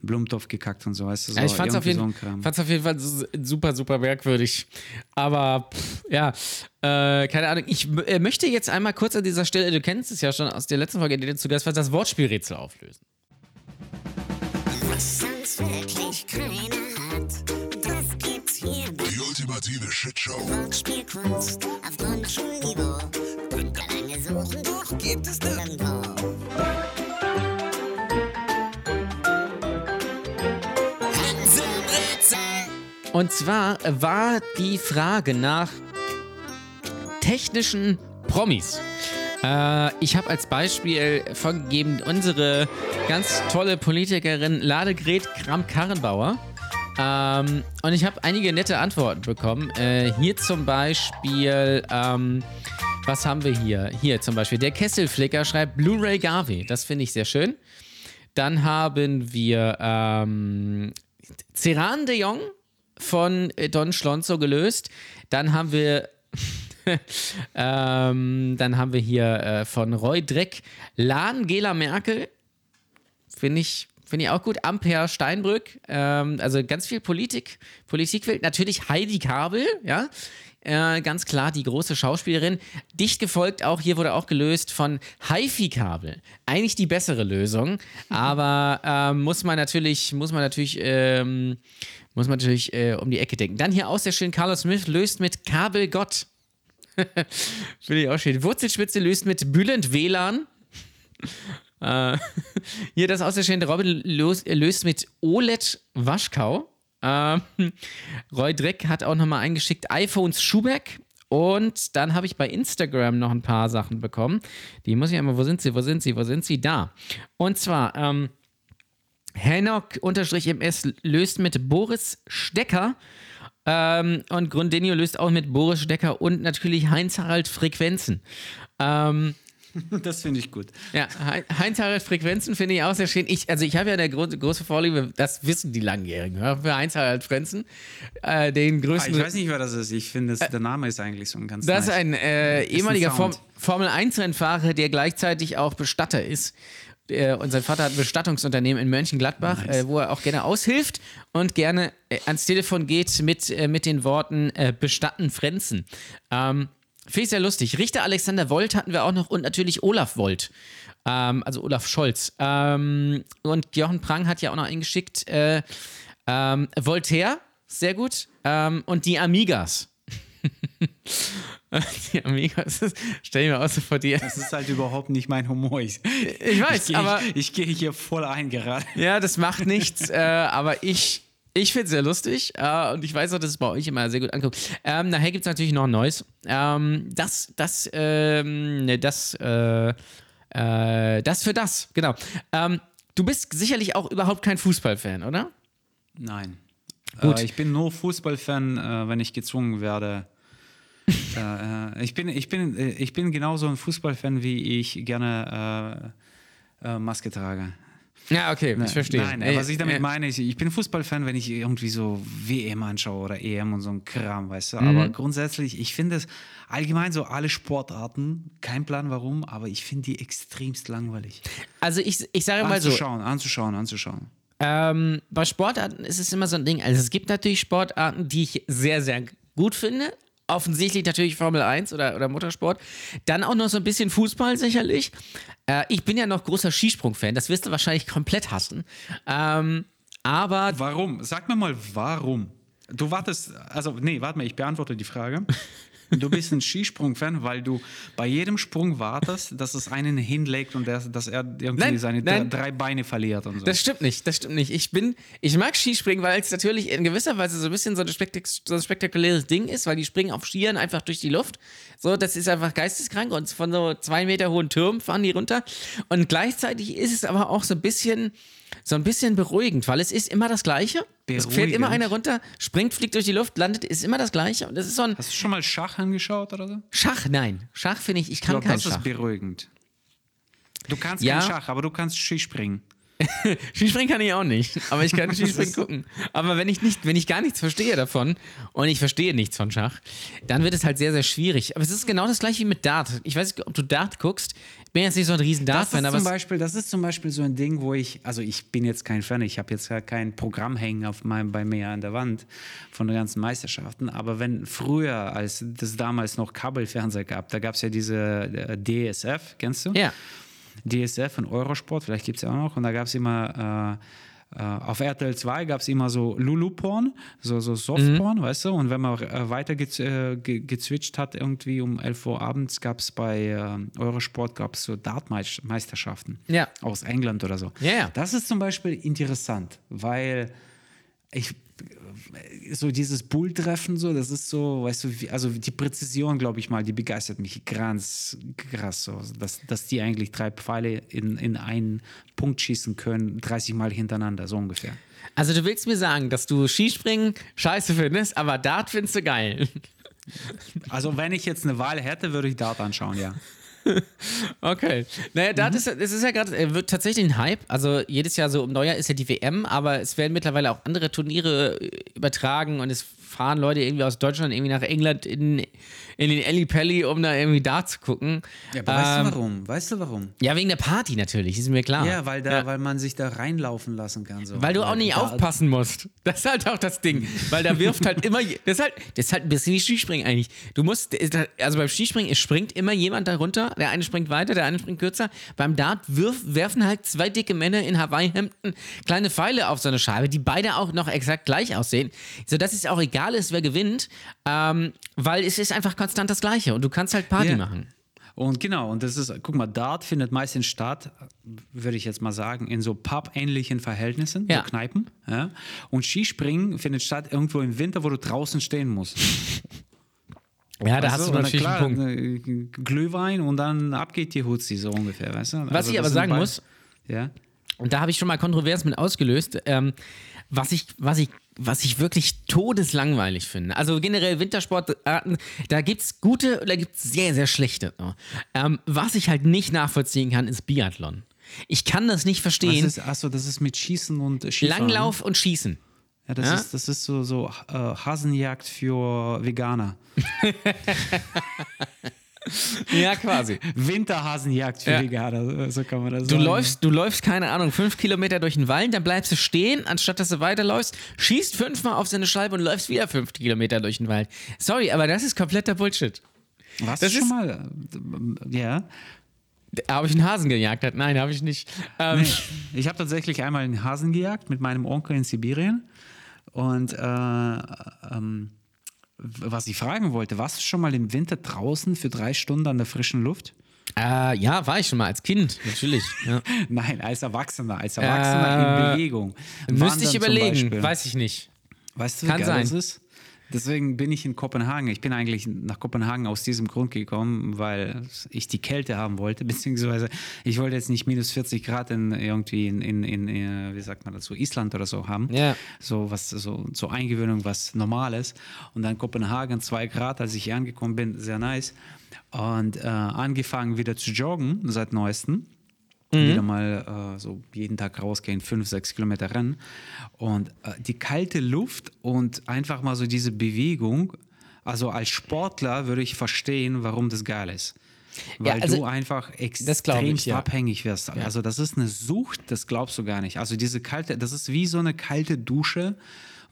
Blumentopf gekackt und so, weißt du, so, Ja, ich fand's auf, irgendwie jeden, so ein Kram. fand's auf jeden Fall super, super merkwürdig. Aber pff, ja, äh, keine Ahnung. Ich äh, möchte jetzt einmal kurz an dieser Stelle, du kennst es ja schon aus der letzten Folge, in der du zu Gast warst, das Wortspielrätsel auflösen. Was sonst wirklich keiner hat, das gibt's hier Die ultimative Shitshow. Wortspielkunst auf Grundschulniveau. Könnt ihr lange suchen, doch gibt es nirgendwo. Und zwar war die Frage nach technischen Promis. Äh, ich habe als Beispiel vorgegeben unsere ganz tolle Politikerin Ladegret Kramp-Karrenbauer. Ähm, und ich habe einige nette Antworten bekommen. Äh, hier zum Beispiel, ähm, was haben wir hier? Hier zum Beispiel, der Kesselflicker schreibt Blu-ray Garvey. Das finde ich sehr schön. Dann haben wir ähm, Ceran de Jong von äh, Don Schlonzo gelöst. Dann haben wir ähm, dann haben wir hier äh, von Roy Dreck Lahn Gela Merkel. Finde ich, finde ich auch gut. Ampere Steinbrück. Ähm, also ganz viel Politik, Politikwelt. Natürlich Heidi Kabel, ja. Äh, ganz klar die große Schauspielerin. Dicht gefolgt auch, hier wurde auch gelöst von Hifi-Kabel. Eigentlich die bessere Lösung, aber ähm, muss man natürlich, muss man natürlich, ähm, muss man natürlich äh, um die Ecke denken. Dann hier aus der schön Carlos Smith löst mit Kabelgott. Finde ich auch schön. Wurzelspitze löst mit Bülent WLAN. äh, hier das aus der schöne Robin löst, löst mit OLED Waschkau. Ähm, Roy Dreck hat auch nochmal eingeschickt iPhones Schubeck. Und dann habe ich bei Instagram noch ein paar Sachen bekommen. Die muss ich einmal, wo sind sie, wo sind sie, wo sind sie? Da. Und zwar, ähm, Henok-MS löst mit Boris Stecker. Ähm, und Grundinho löst auch mit Boris Stecker und natürlich Heinz-Harald Frequenzen. Ähm, Das finde ich gut. ja, Hein- Heinz-Harald Frequenzen finde ich auch sehr schön. Ich, also ich habe ja eine gro große Vorliebe, das wissen die Langjährigen, ja, für Heinz-Harald Frequenzen. Äh, den Ah, größten. ich weiß nicht, wer das ist. Ich finde, das- der Name ist eigentlich so ein ganz Das ist nice. ein äh, ehemaliger Form Sound. Formel 1-Rennfahrer, der gleichzeitig auch Bestatter ist. Äh, und sein Vater hat ein Bestattungsunternehmen in Mönchengladbach, äh, wo er auch gerne aushilft und gerne äh, ans Telefon geht mit, äh, mit den Worten äh, Bestatten Frenzen. Ähm, Finde ich sehr lustig. Richter Alexander Volt hatten wir auch noch und natürlich Olaf Volt. Ähm, also Olaf Scholz. Ähm, und Jochen Prang hat ja auch noch eingeschickt. Äh, ähm, Voltaire, sehr gut. Ähm, und die Amigas. die Amigas, das stell ich mir aus so vor dir. Das ist halt überhaupt nicht mein Humor. Ich, Ich weiß, ich, aber Ich, ich gehe hier voll ein gerade. ja, das macht nichts. äh, aber ich, ich finde es sehr lustig äh, und ich weiß auch, dass es bei euch immer sehr gut ankommt. Ähm, nachher gibt es natürlich noch ein neues. Ähm, das, das, ähm, ne, das, äh, äh, das für das, genau. Ähm, du bist sicherlich auch überhaupt kein Fußballfan, oder? Nein. Gut. Äh, ich bin nur Fußballfan, äh, wenn ich gezwungen werde. äh, ich, bin, ich, bin, ich bin genauso ein Fußballfan, wie ich gerne Maske trage. Ja, okay, ich verstehe. Nein, Äh, was ich damit äh, meine, ich, ich bin Fußballfan, wenn ich irgendwie so WM anschaue oder EM und so ein Kram, weißt du. Aber Mhm. grundsätzlich, ich finde es allgemein so alle Sportarten, kein Plan warum, aber ich finde die extremst langweilig. Also ich, ich sage mal so, Anzuschauen, anzuschauen, anzuschauen. Ähm, bei Sportarten ist es immer so ein Ding. Also es gibt natürlich Sportarten, die ich sehr, sehr gut finde. Offensichtlich natürlich Formel 1 oder, oder Motorsport. Dann auch noch so ein bisschen Fußball sicherlich. Äh, ich bin ja noch großer Skisprung-Fan. Das wirst du wahrscheinlich komplett hassen. Ähm, aber Warum? Sag mir mal, warum? Du wartest, also, nee, warte mal, ich beantworte die Frage. Du bist ein Skisprung-Fan, weil du bei jedem Sprung wartest, dass es einen hinlegt und der, dass er irgendwie Nein, seine nein. drei Beine verliert und so. Das stimmt nicht, das stimmt nicht. Ich bin, ich mag Skispringen, weil es natürlich in gewisser Weise so ein bisschen so ein, spektak so ein spektakuläres Ding ist, weil die springen auf Skiern einfach durch die Luft. So, das ist einfach geisteskrank und von so zwei Meter hohen Türmen fahren die runter. Und gleichzeitig ist es aber auch so ein bisschen, so ein bisschen beruhigend, weil es ist immer das Gleiche. Es fährt immer einer runter, springt, fliegt durch die Luft, landet, ist immer das Gleiche. Und das ist so ein Hast du schon mal Schach angeschaut oder so? Schach, nein. Schach finde ich, ich Ich kann glaube, kein das Schach. ist beruhigend. Du kannst Ja. kein Schach, aber du kannst Skispringen. Skispringen kann ich auch nicht, aber ich kann Skispringen gucken. Aber wenn ich nicht, wenn ich gar nichts verstehe davon und ich verstehe nichts von Schach, dann wird es halt sehr, sehr schwierig. Aber es ist genau das gleiche wie mit Dart. Ich weiß nicht, ob du Dart guckst. Ich bin jetzt nicht so ein riesen Das Dart-Fan, ist, aber zum es, Beispiel, das ist zum Beispiel so ein Ding, wo ich, also ich bin jetzt kein Fan, ich habe jetzt ja kein Programm hängen auf meinem, bei mir an der Wand von den ganzen Meisterschaften, aber wenn früher, als das damals noch Kabelfernseher gab, da gab es ja diese äh, DSF, kennst du? ja. DSF und Eurosport, vielleicht gibt es ja auch noch, und da gab es immer äh, auf RTL 2 gab es immer so Lulu-Porn, so, so Soft-Porn, weißt du? Und wenn man äh, weiter ge äh, ge gezwitscht hat, irgendwie um 11 Uhr abends, gab es bei äh, Eurosport gab's so Dartmeisterschaften Ja. aus England oder so. Ja, ja. Das ist zum Beispiel interessant, weil ich so dieses Bulltreffen, so, das ist so, weißt du, wie, also die Präzision, glaube ich mal, die begeistert mich ganz krass, so, dass, dass die eigentlich drei Pfeile in, in einen Punkt schießen können, 30 Mal hintereinander, so ungefähr. Also du willst mir sagen, dass du Skispringen scheiße findest, aber Dart findest du geil. Also, wenn ich jetzt eine Wahl hätte, würde ich Dart anschauen, ja. Okay. Naja, Dart ist, es ist ja gerade, er wird tatsächlich ein Hype. Also jedes Jahr so um Neujahr ist ja die WM, aber es werden mittlerweile auch andere Turniere äh, übertragen und es fahren Leute irgendwie aus Deutschland irgendwie nach England in, in den Elli Pelli, um da irgendwie Dart zu gucken. Ja, aber weißt Ähm, du warum? Weißt du warum? Ja, wegen der Party natürlich, ist mir klar. Ja, weil, da, weil man sich da reinlaufen lassen kann. So. Weil du auch nicht da, aufpassen musst. Das ist halt auch das Ding. Weil da wirft halt immer. Das ist halt, das ist halt ein bisschen wie Skispringen eigentlich. Du musst, also beim Skispringen, springt immer jemand da runter. Der eine springt weiter, der eine springt kürzer. Beim Dart wirf, werfen halt zwei dicke Männer in Hawaii-Hemden kleine Pfeile auf so eine Scheibe, die beide auch noch exakt gleich aussehen. Sodass es auch egal ist, wer gewinnt. Ähm, weil es ist einfach konstant das Gleiche. Und du kannst halt Party Ja. machen. Und genau, und das ist, guck mal, Dart findet meistens statt, würde ich jetzt mal sagen, in so pub-ähnlichen Verhältnissen, Ja. so Kneipen. Ja? Und Skispringen findet statt irgendwo im Winter, wo du draußen stehen musst. Ja, da Weißt hast du natürlich klar, einen Punkt. äh, Glühwein und dann ab geht die Hutzi, so ungefähr, weißt du? Also Was ich das aber sagen muss, Ja. Und da habe ich schon mal kontrovers mit ausgelöst, ähm, was, ich, was, ich, was ich wirklich todeslangweilig finde. Also generell Wintersportarten, da gibt es gute und da gibt es sehr, sehr schlechte. Ähm, was ich halt nicht nachvollziehen kann, ist Biathlon. Ich kann das nicht Was verstehen. ist, achso, das ist mit Schießen und Skifahren. Langlauf und Schießen. Ja, das, Ja? Ist, das ist so, so äh, Hasenjagd für Veganer. Ja, quasi. Winterhasenjagd für Ja. Veganer, so kann man das Du sagen. läufst, du läufst, keine Ahnung, fünf Kilometer durch den Wald, dann bleibst du stehen, anstatt dass du weiterläufst, schießt fünfmal auf seine Scheibe und läufst wieder fünf Kilometer durch den Wald. Sorry, aber das ist kompletter Bullshit. Warst das schon ist- mal? Ja. Habe ich einen Hasen gejagt? Nein, habe ich nicht. Ähm, Nee, ich habe tatsächlich einmal einen Hasen gejagt mit meinem Onkel in Sibirien. Und äh, ähm, was ich fragen wollte, warst du schon mal im Winter draußen für drei Stunden an der frischen Luft? Äh, ja, war ich schon mal als Kind, natürlich. Ja. Nein, als Erwachsener, als Erwachsener Äh, in Bewegung. Müsste ich überlegen, weiß ich nicht. Weißt du, wie Kann geil sein. das ist? Deswegen bin ich in Kopenhagen. Ich bin eigentlich nach Kopenhagen aus diesem Grund gekommen, weil ich die Kälte haben wollte, beziehungsweise ich wollte jetzt nicht minus 40 Grad in, irgendwie in, in, in, äh, wie sagt man dazu, Island oder so haben. Ja. So was, so zur Eingewöhnung was Normales. Und dann Kopenhagen, zwei Grad, als ich hier angekommen bin, sehr nice. Und äh, angefangen wieder zu joggen seit neuestem wieder mal äh, so jeden Tag rausgehen, fünf, sechs Kilometer rennen. Und äh, die kalte Luft und einfach mal so diese Bewegung, also als Sportler würde ich verstehen, warum das geil ist. Weil also, du einfach extrem ja. abhängig wirst. Also das ist eine Sucht, das glaubst du gar nicht. Also diese kalte, das ist wie so eine kalte Dusche,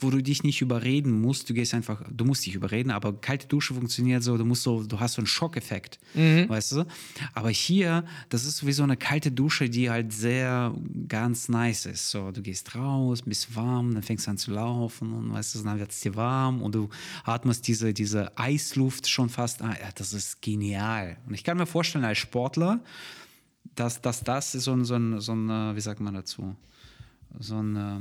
wo du dich nicht überreden musst. Du gehst einfach, du musst dich überreden, aber kalte Dusche funktioniert so, du musst so, du hast so einen Schockeffekt, Mhm. weißt du? Aber hier, das ist wie so eine kalte Dusche, die halt sehr ganz nice ist. So, du gehst raus, bist warm, dann fängst du an zu laufen und weißt du, dann wird es dir warm und du atmest diese, diese Eisluft schon fast. Ah, ja, das ist genial. Und ich kann mir vorstellen, als Sportler, dass, dass das so ein, so ein, so ein, äh, wie sagt man dazu? So ein, äh,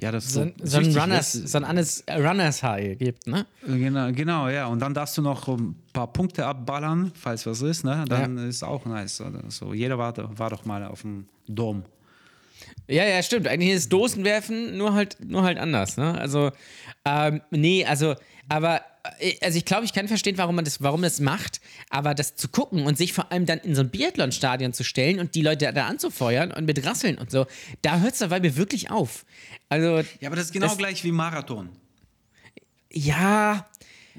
ja, das So, ein- so ein Runners, so ein Runners, Runners High gibt, ne? Genau, genau, ja. Und dann darfst du noch ein paar Punkte abballern, falls was ist, ne? Dann ist auch nice. So. Jeder war, war doch mal auf dem Dom. Ja, ja, stimmt. Eigentlich ist Dosenwerfen nur halt, nur halt anders, ne? Also, ähm, nee, also, aber, äh, also ich glaube, ich kann verstehen, warum man das, warum das macht, aber das zu gucken und sich vor allem dann in so ein Biathlon-Stadion zu stellen und die Leute da anzufeuern und mit Rasseln und so, da hört es dabei mir wirklich auf. Also, Ja, aber das ist genau Das- gleich wie Marathon. ja,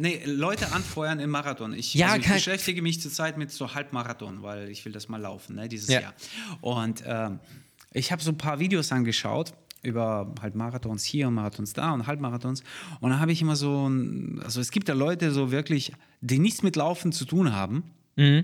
Nee, Leute anfeuern im Marathon. Ich, Ja, also ich beschäftige mich zurzeit mit so Halbmarathon, weil ich will das mal laufen, ne, dieses Ja. Jahr. Und ähm, ich habe so ein paar Videos angeschaut über halt Marathons hier, Marathons da und Halbmarathons. Und da habe ich immer so, ein, also es gibt da Leute so wirklich, die nichts mit Laufen zu tun haben, Mhm.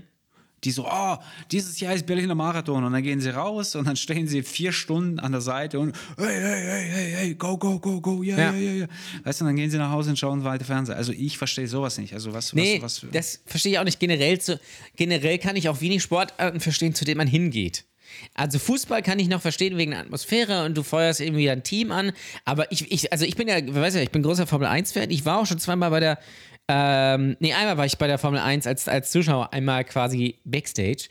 die so, oh, dieses Jahr ist Berliner Marathon. Und dann gehen sie raus und dann stehen sie vier Stunden an der Seite und hey, hey, hey, hey, hey, go, go, go, go, ja, ja, Ja. ja, ja. Weißt du, und dann gehen sie nach Hause und schauen weiter Fernsehen. Also ich verstehe sowas nicht. Also was, Nee, was, was das verstehe ich auch nicht. Generell, zu, generell kann ich auch wenig Sportarten verstehen, zu denen man hingeht. Also Fußball kann ich noch verstehen wegen der Atmosphäre und du feuerst irgendwie ein Team an. Aber ich, ich also ich bin ja, weiß ja, ich bin großer Formel 1-Fan. Ich war auch schon zweimal bei der, ähm, nee, einmal war ich bei der Formel 1 als, als Zuschauer, einmal quasi Backstage.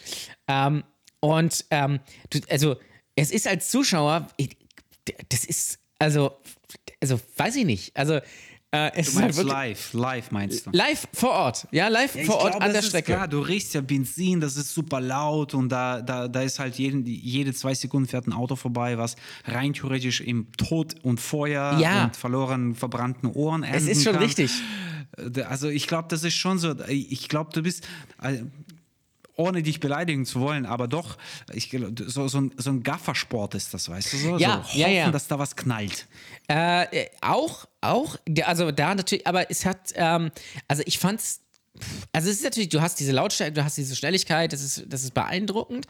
Ähm, und ähm, du, also es ist als Zuschauer, ich, das ist, also, also weiß ich nicht. Also äh, es Du halt meinst wirklich live, live meinst du? live vor Ort. Ja, live Ja, vor Ort glaube, an der das Strecke. Ist klar, du riechst ja Benzin, das ist super laut und da, da, da ist halt jeden, jede zwei Sekunden fährt ein Auto vorbei, was rein theoretisch im Tod und Feuer Ja. und verlorenen, verbrannten Ohren enden Es ist schon kann. richtig. Äh, Also ich glaube, das ist schon so. Ich glaube, du bist. Ohne dich beleidigen zu wollen, aber doch, ich, so, so, ein, so ein Gaffersport ist das, weißt du so? Ja, so ja, ja. dass da was knallt. Äh, auch, auch, also da natürlich, aber es hat, ähm, also ich fand's, also es ist natürlich, du hast diese Lautstärke, du hast diese Schnelligkeit, das ist, das ist beeindruckend.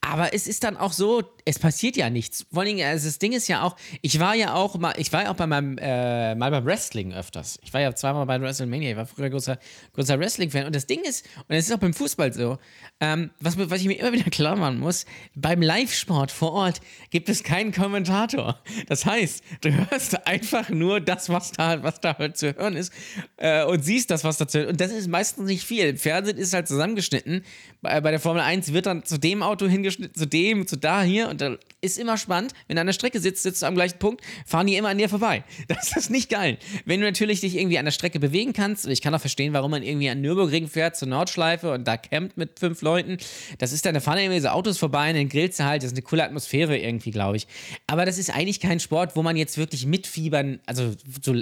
Aber es ist dann auch so, es passiert ja nichts. Vor Dingen, also das Ding ist ja auch, ich war ja auch mal, ich war ja auch bei meinem, äh, mal beim Wrestling öfters. Ich war ja zweimal bei WrestleMania, ich war früher großer, großer Wrestling-Fan. Und das Ding ist, und es ist auch beim Fußball so, ähm, was, was ich mir immer wieder klar machen muss, beim Live-Sport vor Ort gibt es keinen Kommentator. Das heißt, du hörst einfach nur das, was da, was da halt zu hören ist äh, und siehst das, was da zu hören. Und das ist meistens nicht viel. Im Fernsehen ist halt zusammengeschnitten. Bei, bei der Formel 1 wird dann zu dem Auto hingeschnitten, zu dem, zu da, hier. Und da ist immer spannend. Wenn du an der Strecke sitzt, sitzt du am gleichen Punkt, fahren die immer an dir vorbei. Das ist nicht geil. Wenn du natürlich dich irgendwie an der Strecke bewegen kannst, und ich kann auch verstehen, warum man irgendwie an Nürburgring fährt zur Nordschleife und da campt mit fünf Leuten. Das ist dann, da fahren irgendwie so Autos vorbei und dann grillst du halt. Das ist eine coole Atmosphäre irgendwie, glaube ich. Aber das ist eigentlich kein Sport, wo man jetzt wirklich mitfiebern, also so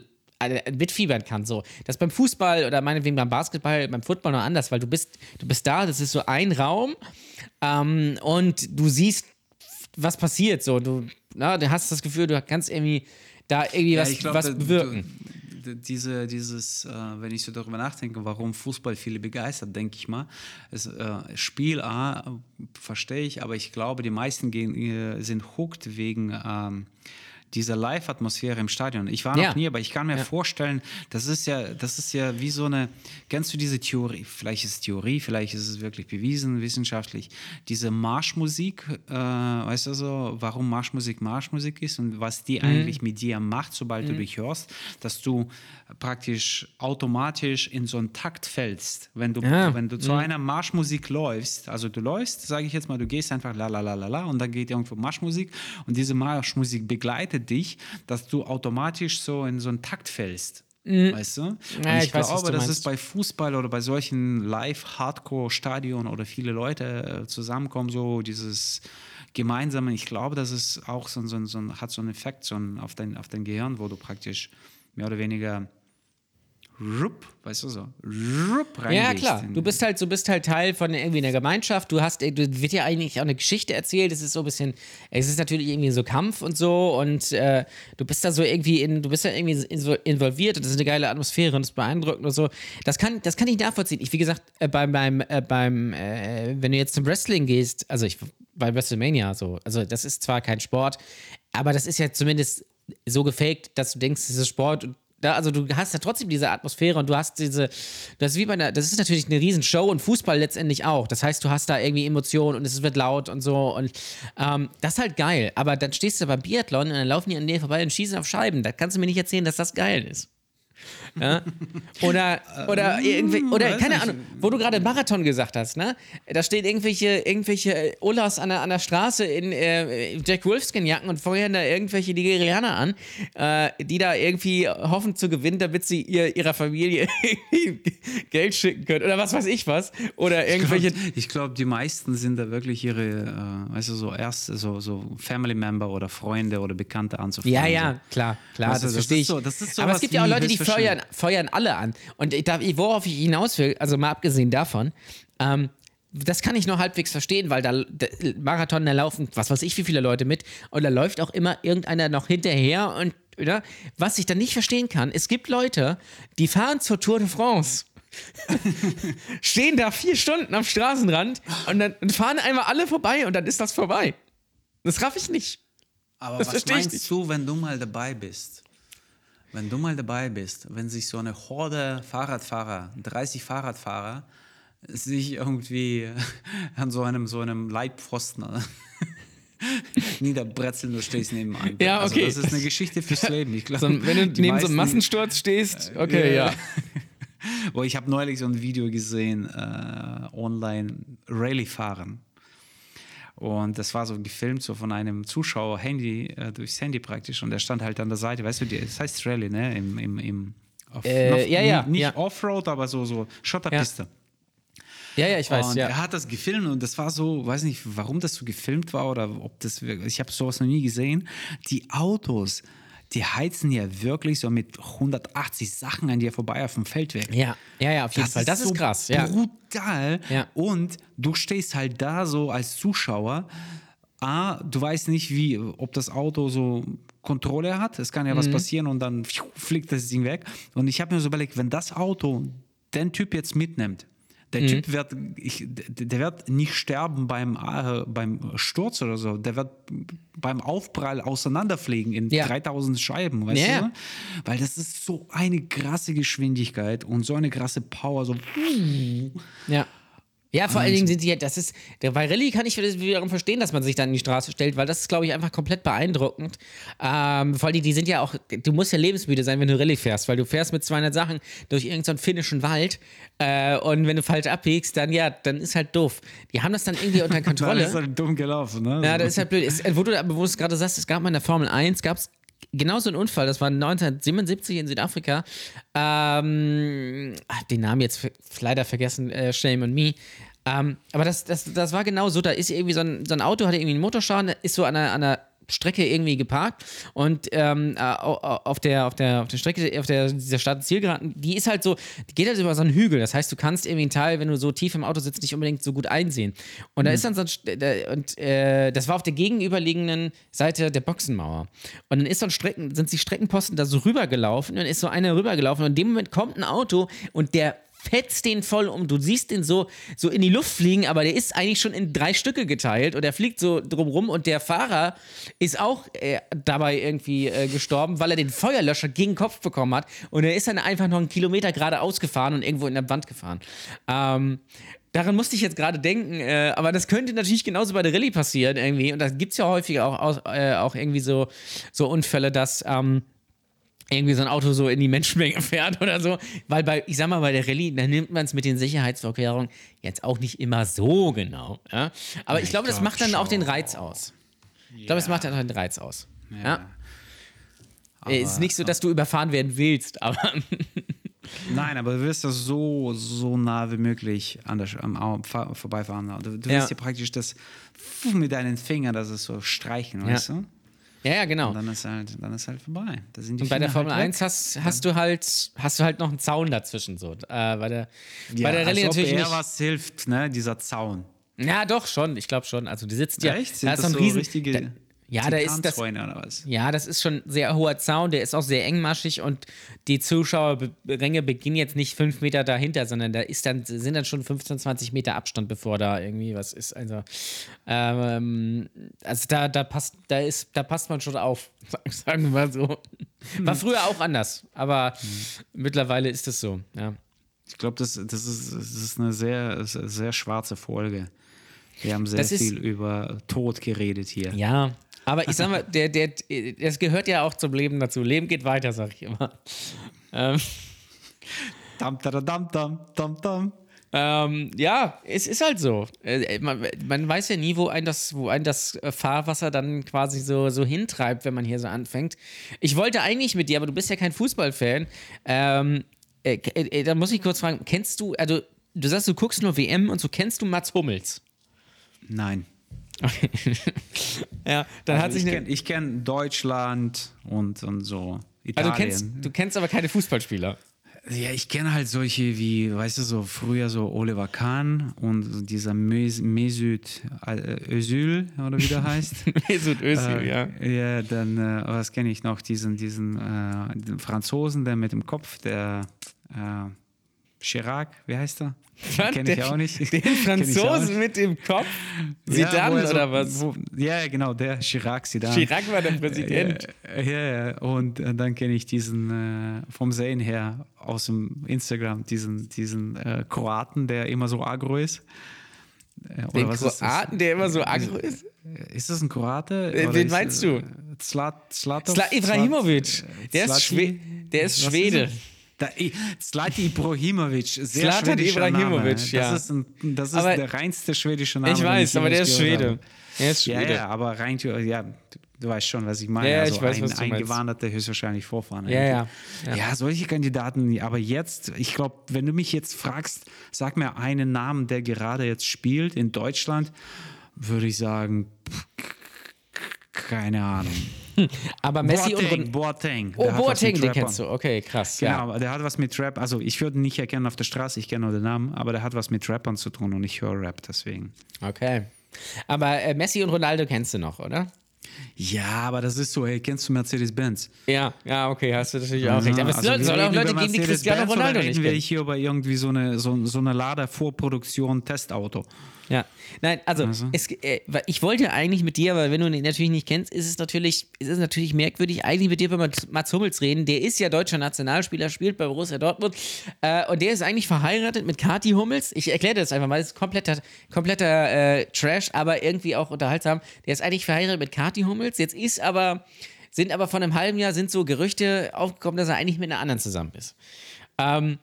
mitfiebern kann. So. Das beim Fußball oder meinetwegen beim Basketball, beim Football noch anders, weil du bist, du bist da, das ist so ein Raum ähm, und du siehst, was passiert. So. Du, na, du hast das Gefühl, du kannst irgendwie da irgendwie was, ich glaub, was bewirken. Du, diese, dieses, äh, wenn ich so darüber nachdenke, warum Fußball viele begeistert, denke ich mal, es, äh, Spiel A äh, verstehe ich, aber ich glaube, die meisten gehen, äh, sind hooked wegen ähm, dieser Live-Atmosphäre im Stadion. Ich war Ja. noch nie, aber ich kann mir Ja. vorstellen, das ist ja, das ist ja wie so eine, kennst du diese Theorie, vielleicht ist es Theorie, vielleicht ist es wirklich bewiesen, wissenschaftlich, diese Marschmusik, äh, weißt du so, warum Marschmusik Marschmusik ist und was die Mhm. eigentlich mit dir macht, sobald du dich hörst, dass du praktisch automatisch in so einen Takt fällst. Wenn du, Ja. wenn du zu einer Marschmusik läufst, also du läufst, sage ich jetzt mal, du gehst einfach la la la la la und dann geht irgendwo Marschmusik und diese Marschmusik begleitet dich, dass du automatisch so in so einen Takt fällst. Weißt du? Und Mhm. Ja, ich, ich weiß, glaube, das ist bei Fußball oder bei solchen Live-Hardcore-Stadion oder viele Leute äh, zusammenkommen, so dieses gemeinsame, ich glaube, das ist auch so, so, so hat so einen Effekt so auf, dein, auf dein Gehirn, wo du praktisch mehr oder weniger rup, weißt du so, rup Ja, reingehst klar. Du bist halt, du bist halt Teil von irgendwie einer Gemeinschaft. Du hast, du wird ja eigentlich auch eine Geschichte erzählt. Es ist so ein bisschen, es ist natürlich irgendwie so Kampf und so und äh, du bist da so irgendwie in, du bist da irgendwie involviert und das ist eine geile Atmosphäre und das ist beeindruckend und so. Das kann, das kann ich nachvollziehen. Ich, wie gesagt, äh, beim, beim, äh, beim, äh, wenn du jetzt zum Wrestling gehst, also ich bei WrestleMania so, also das ist zwar kein Sport, aber das ist ja zumindest so gefaked, dass du denkst, es ist Sport und da, also du hast ja trotzdem diese Atmosphäre und du hast diese, das ist wie bei einer, das ist natürlich eine Riesenshow und Fußball letztendlich auch. Das heißt, du hast da irgendwie Emotionen und es wird laut und so und ähm, das ist halt geil. Aber dann stehst du beim Biathlon und dann laufen die an dir vorbei und schießen auf Scheiben. Da kannst du mir nicht erzählen, dass das geil ist. Ja? Oder, oder, irgendwie, oder keine. Ahnung, wo du gerade Marathon gesagt hast, ne? Da stehen irgendwelche, irgendwelche Olas an der, an der Straße in äh, Jack Wolfskin-Jacken und feuern da irgendwelche Nigerianer an, äh, die da irgendwie hoffen zu gewinnen, damit sie ihr, ihrer Familie Geld schicken können oder was weiß ich was. Oder irgendwelche. Ich glaube, die meisten sind da wirklich ihre, äh, weißt du, so erste, so, so Family Member oder Freunde oder Bekannte anzufragen. Ja, ja, klar, klar, Weißt du, das, das verstehe ich. so- ist Aber es gibt ja auch Leute, die feuern, feuern alle an. Und ich, da, worauf ich hinaus will, also mal abgesehen davon, ähm, das kann ich noch halbwegs verstehen, weil da der Marathon, da laufen, was weiß ich, wie viele Leute mit und da läuft auch immer irgendeiner noch hinterher und oder? was ich dann nicht verstehen kann, es gibt Leute, die fahren zur Tour de France stehen da vier Stunden am Straßenrand und dann und fahren einmal alle vorbei und dann ist das vorbei. Das raff ich nicht. Aber Das was meinst nicht. du, wenn du mal dabei bist? Wenn du mal dabei bist, wenn sich so eine Horde Fahrradfahrer, 30 Fahrradfahrer, sich irgendwie an so einem, so einem Leitpfosten niederbretzeln, du stehst nebenan. Ja, okay. Also das ist eine Geschichte fürs Leben. Ich glaube, So, wenn du neben so einem meisten- Massensturz stehst, okay, ja. Oh, ich habe neulich so ein Video gesehen, äh, online Rallye fahren. Und das war so gefilmt, so von einem Zuschauer, Handy, äh, durchs Handy praktisch. Und der stand halt an der Seite, weißt du, das heißt Rallye, ne? Im, im, im, auf, Äh, ja, ja, Nicht ja. Offroad, aber so, so Schotterpiste. Ja, ja, ich weiß, und ja. er hat das gefilmt und das war so, weiß nicht, warum das so gefilmt war oder ob das ich habe sowas noch nie gesehen. Die Autos, die heizen ja wirklich so mit 180 Sachen an dir vorbei auf dem Feldweg. Ja, ja, ja, auf jeden Fall. Das ist so krass, ja. Brutal. Ja. Und du stehst halt da so als Zuschauer. A, du weißt nicht, wie, ob das Auto so Kontrolle hat. Es kann ja Mhm. was passieren und dann fliegt das Ding weg. Und ich habe mir so überlegt, wenn das Auto den Typ jetzt mitnimmt, der Mhm. Typ wird, ich, der wird nicht sterben beim, äh, beim Sturz oder so. Der wird beim Aufprall auseinanderfliegen in Ja. 3000 Scheiben, weißt ja. du? Weil das ist so eine krasse Geschwindigkeit und so eine krasse Power. So, Ja. Ja, vor allen Dingen sind die, ja- das ist, bei Rallye kann ich das wiederum verstehen, dass man sich dann in die Straße stellt, weil das ist, glaube ich, einfach komplett beeindruckend. Ähm, vor allem, die sind ja auch, du musst ja lebensmüde sein, wenn du Rallye fährst, weil du fährst mit 200 Sachen durch irgendeinen finnischen Wald äh, und wenn du falsch abbiegst, dann ja, dann ist halt doof. Die haben das dann irgendwie unter Kontrolle. ist halt dumm gelaufen, ne? Ja, das ist halt blöd. Es, wo du, wo du es gerade sagst, es gab mal in der Formel 1, gab es genauso einen Unfall, das war 1977 in Südafrika. Ähm, ah, den Namen jetzt leider vergessen, äh, Shame on me. Ähm, aber das, das, das war genau so, da ist irgendwie so ein, so ein Auto, hatte irgendwie einen Motorschaden, ist so an einer, an einer Strecke irgendwie geparkt und ähm, äh, au- au- auf, der, auf, der, auf der Strecke, auf der, dieser Start-Zielgeraden, die ist halt so, die geht halt über so einen Hügel. Das heißt, du kannst irgendwie einen Teil, wenn du so tief im Auto sitzt, nicht unbedingt so gut einsehen. Und da ist dann so ein, da- und äh, das war auf der gegenüberliegenden Seite der Boxenmauer. Und dann ist so ein Strecken, sind die Streckenposten da so rübergelaufen und dann ist so einer rübergelaufen und in dem Moment kommt ein Auto und der fetzt den voll um. Du siehst den so, so in die Luft fliegen, aber der ist eigentlich schon in drei Stücke geteilt und er fliegt so drumrum und der Fahrer ist auch äh, dabei irgendwie äh, gestorben, weil er den Feuerlöscher gegen den Kopf bekommen hat und er ist dann einfach noch einen Kilometer geradeaus gefahren und irgendwo in der Wand gefahren. Ähm, Daran musste ich jetzt gerade denken, äh, aber das könnte natürlich genauso bei der Rallye passieren irgendwie. Und da gibt es ja häufig auch, aus, äh, auch irgendwie so, so Unfälle, dass ähm, irgendwie so ein Auto so in die Menschenmenge fährt oder so. Weil bei, ich sag mal, bei der Rallye, da nimmt man es mit den Sicherheitsvorkehrungen jetzt auch nicht immer so genau. Ja? Aber ich glaube, das macht dann auch den schon. Reiz aus. Ich glaube, es macht dann auch den Reiz aus. Ja. Aber- Es ist nicht so, dass du überfahren werden willst, aber Nein, aber du wirst das so, so nah wie möglich an der, am vorbeifahren. Du, du Ja. wirst ja praktisch das mit deinen Fingern, das ist so streichen, weißt du? Ja, ja, genau. Und dann ist halt, dann ist halt vorbei. Da sind die Und bei der Finger Formel halt 1 hast, hast du halt hast du halt noch einen Zaun dazwischen so. Äh, bei der, weg. bei der Rallye als ob natürlich eher nicht. was hilft, ne? Dieser Zaun. Ja, doch schon. Ich glaube schon. Also die sitzt ja. Echt? Da ist so ein riesen, richtige da, ja, da ist das. Oder was? Ja, das ist schon ein sehr hoher Zaun, der ist auch sehr engmaschig und die Zuschauerränge beginnen jetzt nicht fünf Meter dahinter, sondern da ist dann, sind dann schon 15, 20 Meter Abstand, bevor da irgendwie was ist. Also, ähm, also da, da passt, da ist, da passt man schon auf, sagen wir mal so. War früher auch anders, aber mittlerweile ist es so, ja. Ich glaube, das, das, ist, das ist eine sehr, sehr schwarze Folge. Wir haben sehr Das ist- viel über Tod geredet hier. Ja, aber ich sag mal, der, der, das gehört ja auch zum Leben dazu. Leben geht weiter, sag ich immer. Ähm, Dam, dam, dam, dam, dam, dam. ähm, ja, es ist halt so. Äh, Man, man weiß ja nie, wo ein das, wo ein das äh, Fahrwasser dann quasi so, so hintreibt, wenn man hier so anfängt. Ich wollte eigentlich mit dir, aber du bist ja kein Fußballfan. Ähm, äh, äh, da muss ich kurz fragen, kennst du, also du sagst, du guckst nur WM und so kennst du Mats Hummels? Nein. Ja, dann hat Also sich ich kenne kenn Deutschland und, und so. also Italien. du kennst, du kennst aber keine Fußballspieler. Ja, ich kenne halt solche wie, weißt du, so früher so Oliver Kahn und dieser Mes Mesut äh, Özil oder wie der heißt. Mesut Özil, Äh, ja. Ja, dann, äh, was kenne ich noch? Diesen, diesen äh, Franzosen, der mit dem Kopf, der äh, Chirac, wie heißt er? Kenne ich auch nicht. Den Franzosen mit dem Kopf? Ja, Zidane er so- oder was? Wo, ja, genau, der Chirac, Zidane. Chirac war der Präsident. Ja, ja, ja. und äh, dann kenne ich diesen äh, vom Sehen her aus dem Instagram, diesen, diesen äh, Kroaten, der immer so agro ist. Äh, oder Den ist? Kroaten, der immer so agro ist? Ist das ein Kroate? Äh, wen ist, meinst äh, du? Zlat, Zlatov? Sla Ibrahimovic. Zlat- Der ist, der ist Schwede. Da, Zlati Ibrahimovic, sehr Zlatan Ibrahimovic, Name. ja. Das ist, ein, das ist Aber- der reinste schwedische Name. Ich weiß, aber der ist Schwede. Er ist Ja, Schwede. ja, aber rein, ja, du, weißt schon, was ich meine. Ja, ja, also ich weiß, ein, was. Eingewanderter höchstwahrscheinlich Vorfahren. Ja, ja, ja. Ja, solche Kandidaten, aber jetzt, ich glaube, wenn du mich jetzt fragst, sag mir einen Namen, der gerade jetzt spielt in Deutschland, würde ich sagen, keine Ahnung. Aber Messi und Boateng, Ron Boateng. Oh, Boateng, den kennst du. Okay, krass. Genau, Ja. aber der hat was mit Rap, also ich würde ihn nicht erkennen auf der Straße, ich kenne nur den Namen, aber der hat was mit Rappern zu tun und ich höre Rap deswegen. Okay. Aber äh, Messi und Ronaldo kennst du noch, oder? Ja, aber das ist so, hey, kennst du Mercedes-Benz? Ja, ja, okay, hast du natürlich auch recht. Aber es Also soll, wir soll auch reden Leute geben, die Cristiano Ronaldo reden nicht wir kennen. hier über irgendwie so eine, so, so eine Lader-Vorproduktion Testauto. Ja, nein, also, Es, äh, ich wollte eigentlich mit dir, aber wenn du ihn natürlich nicht kennst, ist es natürlich, ist es natürlich merkwürdig, eigentlich mit dir über Mats- Mats Hummels reden. Der ist ja deutscher Nationalspieler, spielt bei Borussia Dortmund äh, und der ist eigentlich verheiratet mit Kati Hummels. Ich erkläre das einfach mal, das ist kompletter, kompletter äh, Trash, aber irgendwie auch unterhaltsam. Der ist eigentlich verheiratet mit Kati Hummels. Jetzt ist aber, sind aber von einem halben Jahr sind so Gerüchte aufgekommen, dass er eigentlich mit einer anderen zusammen ist. Ähm,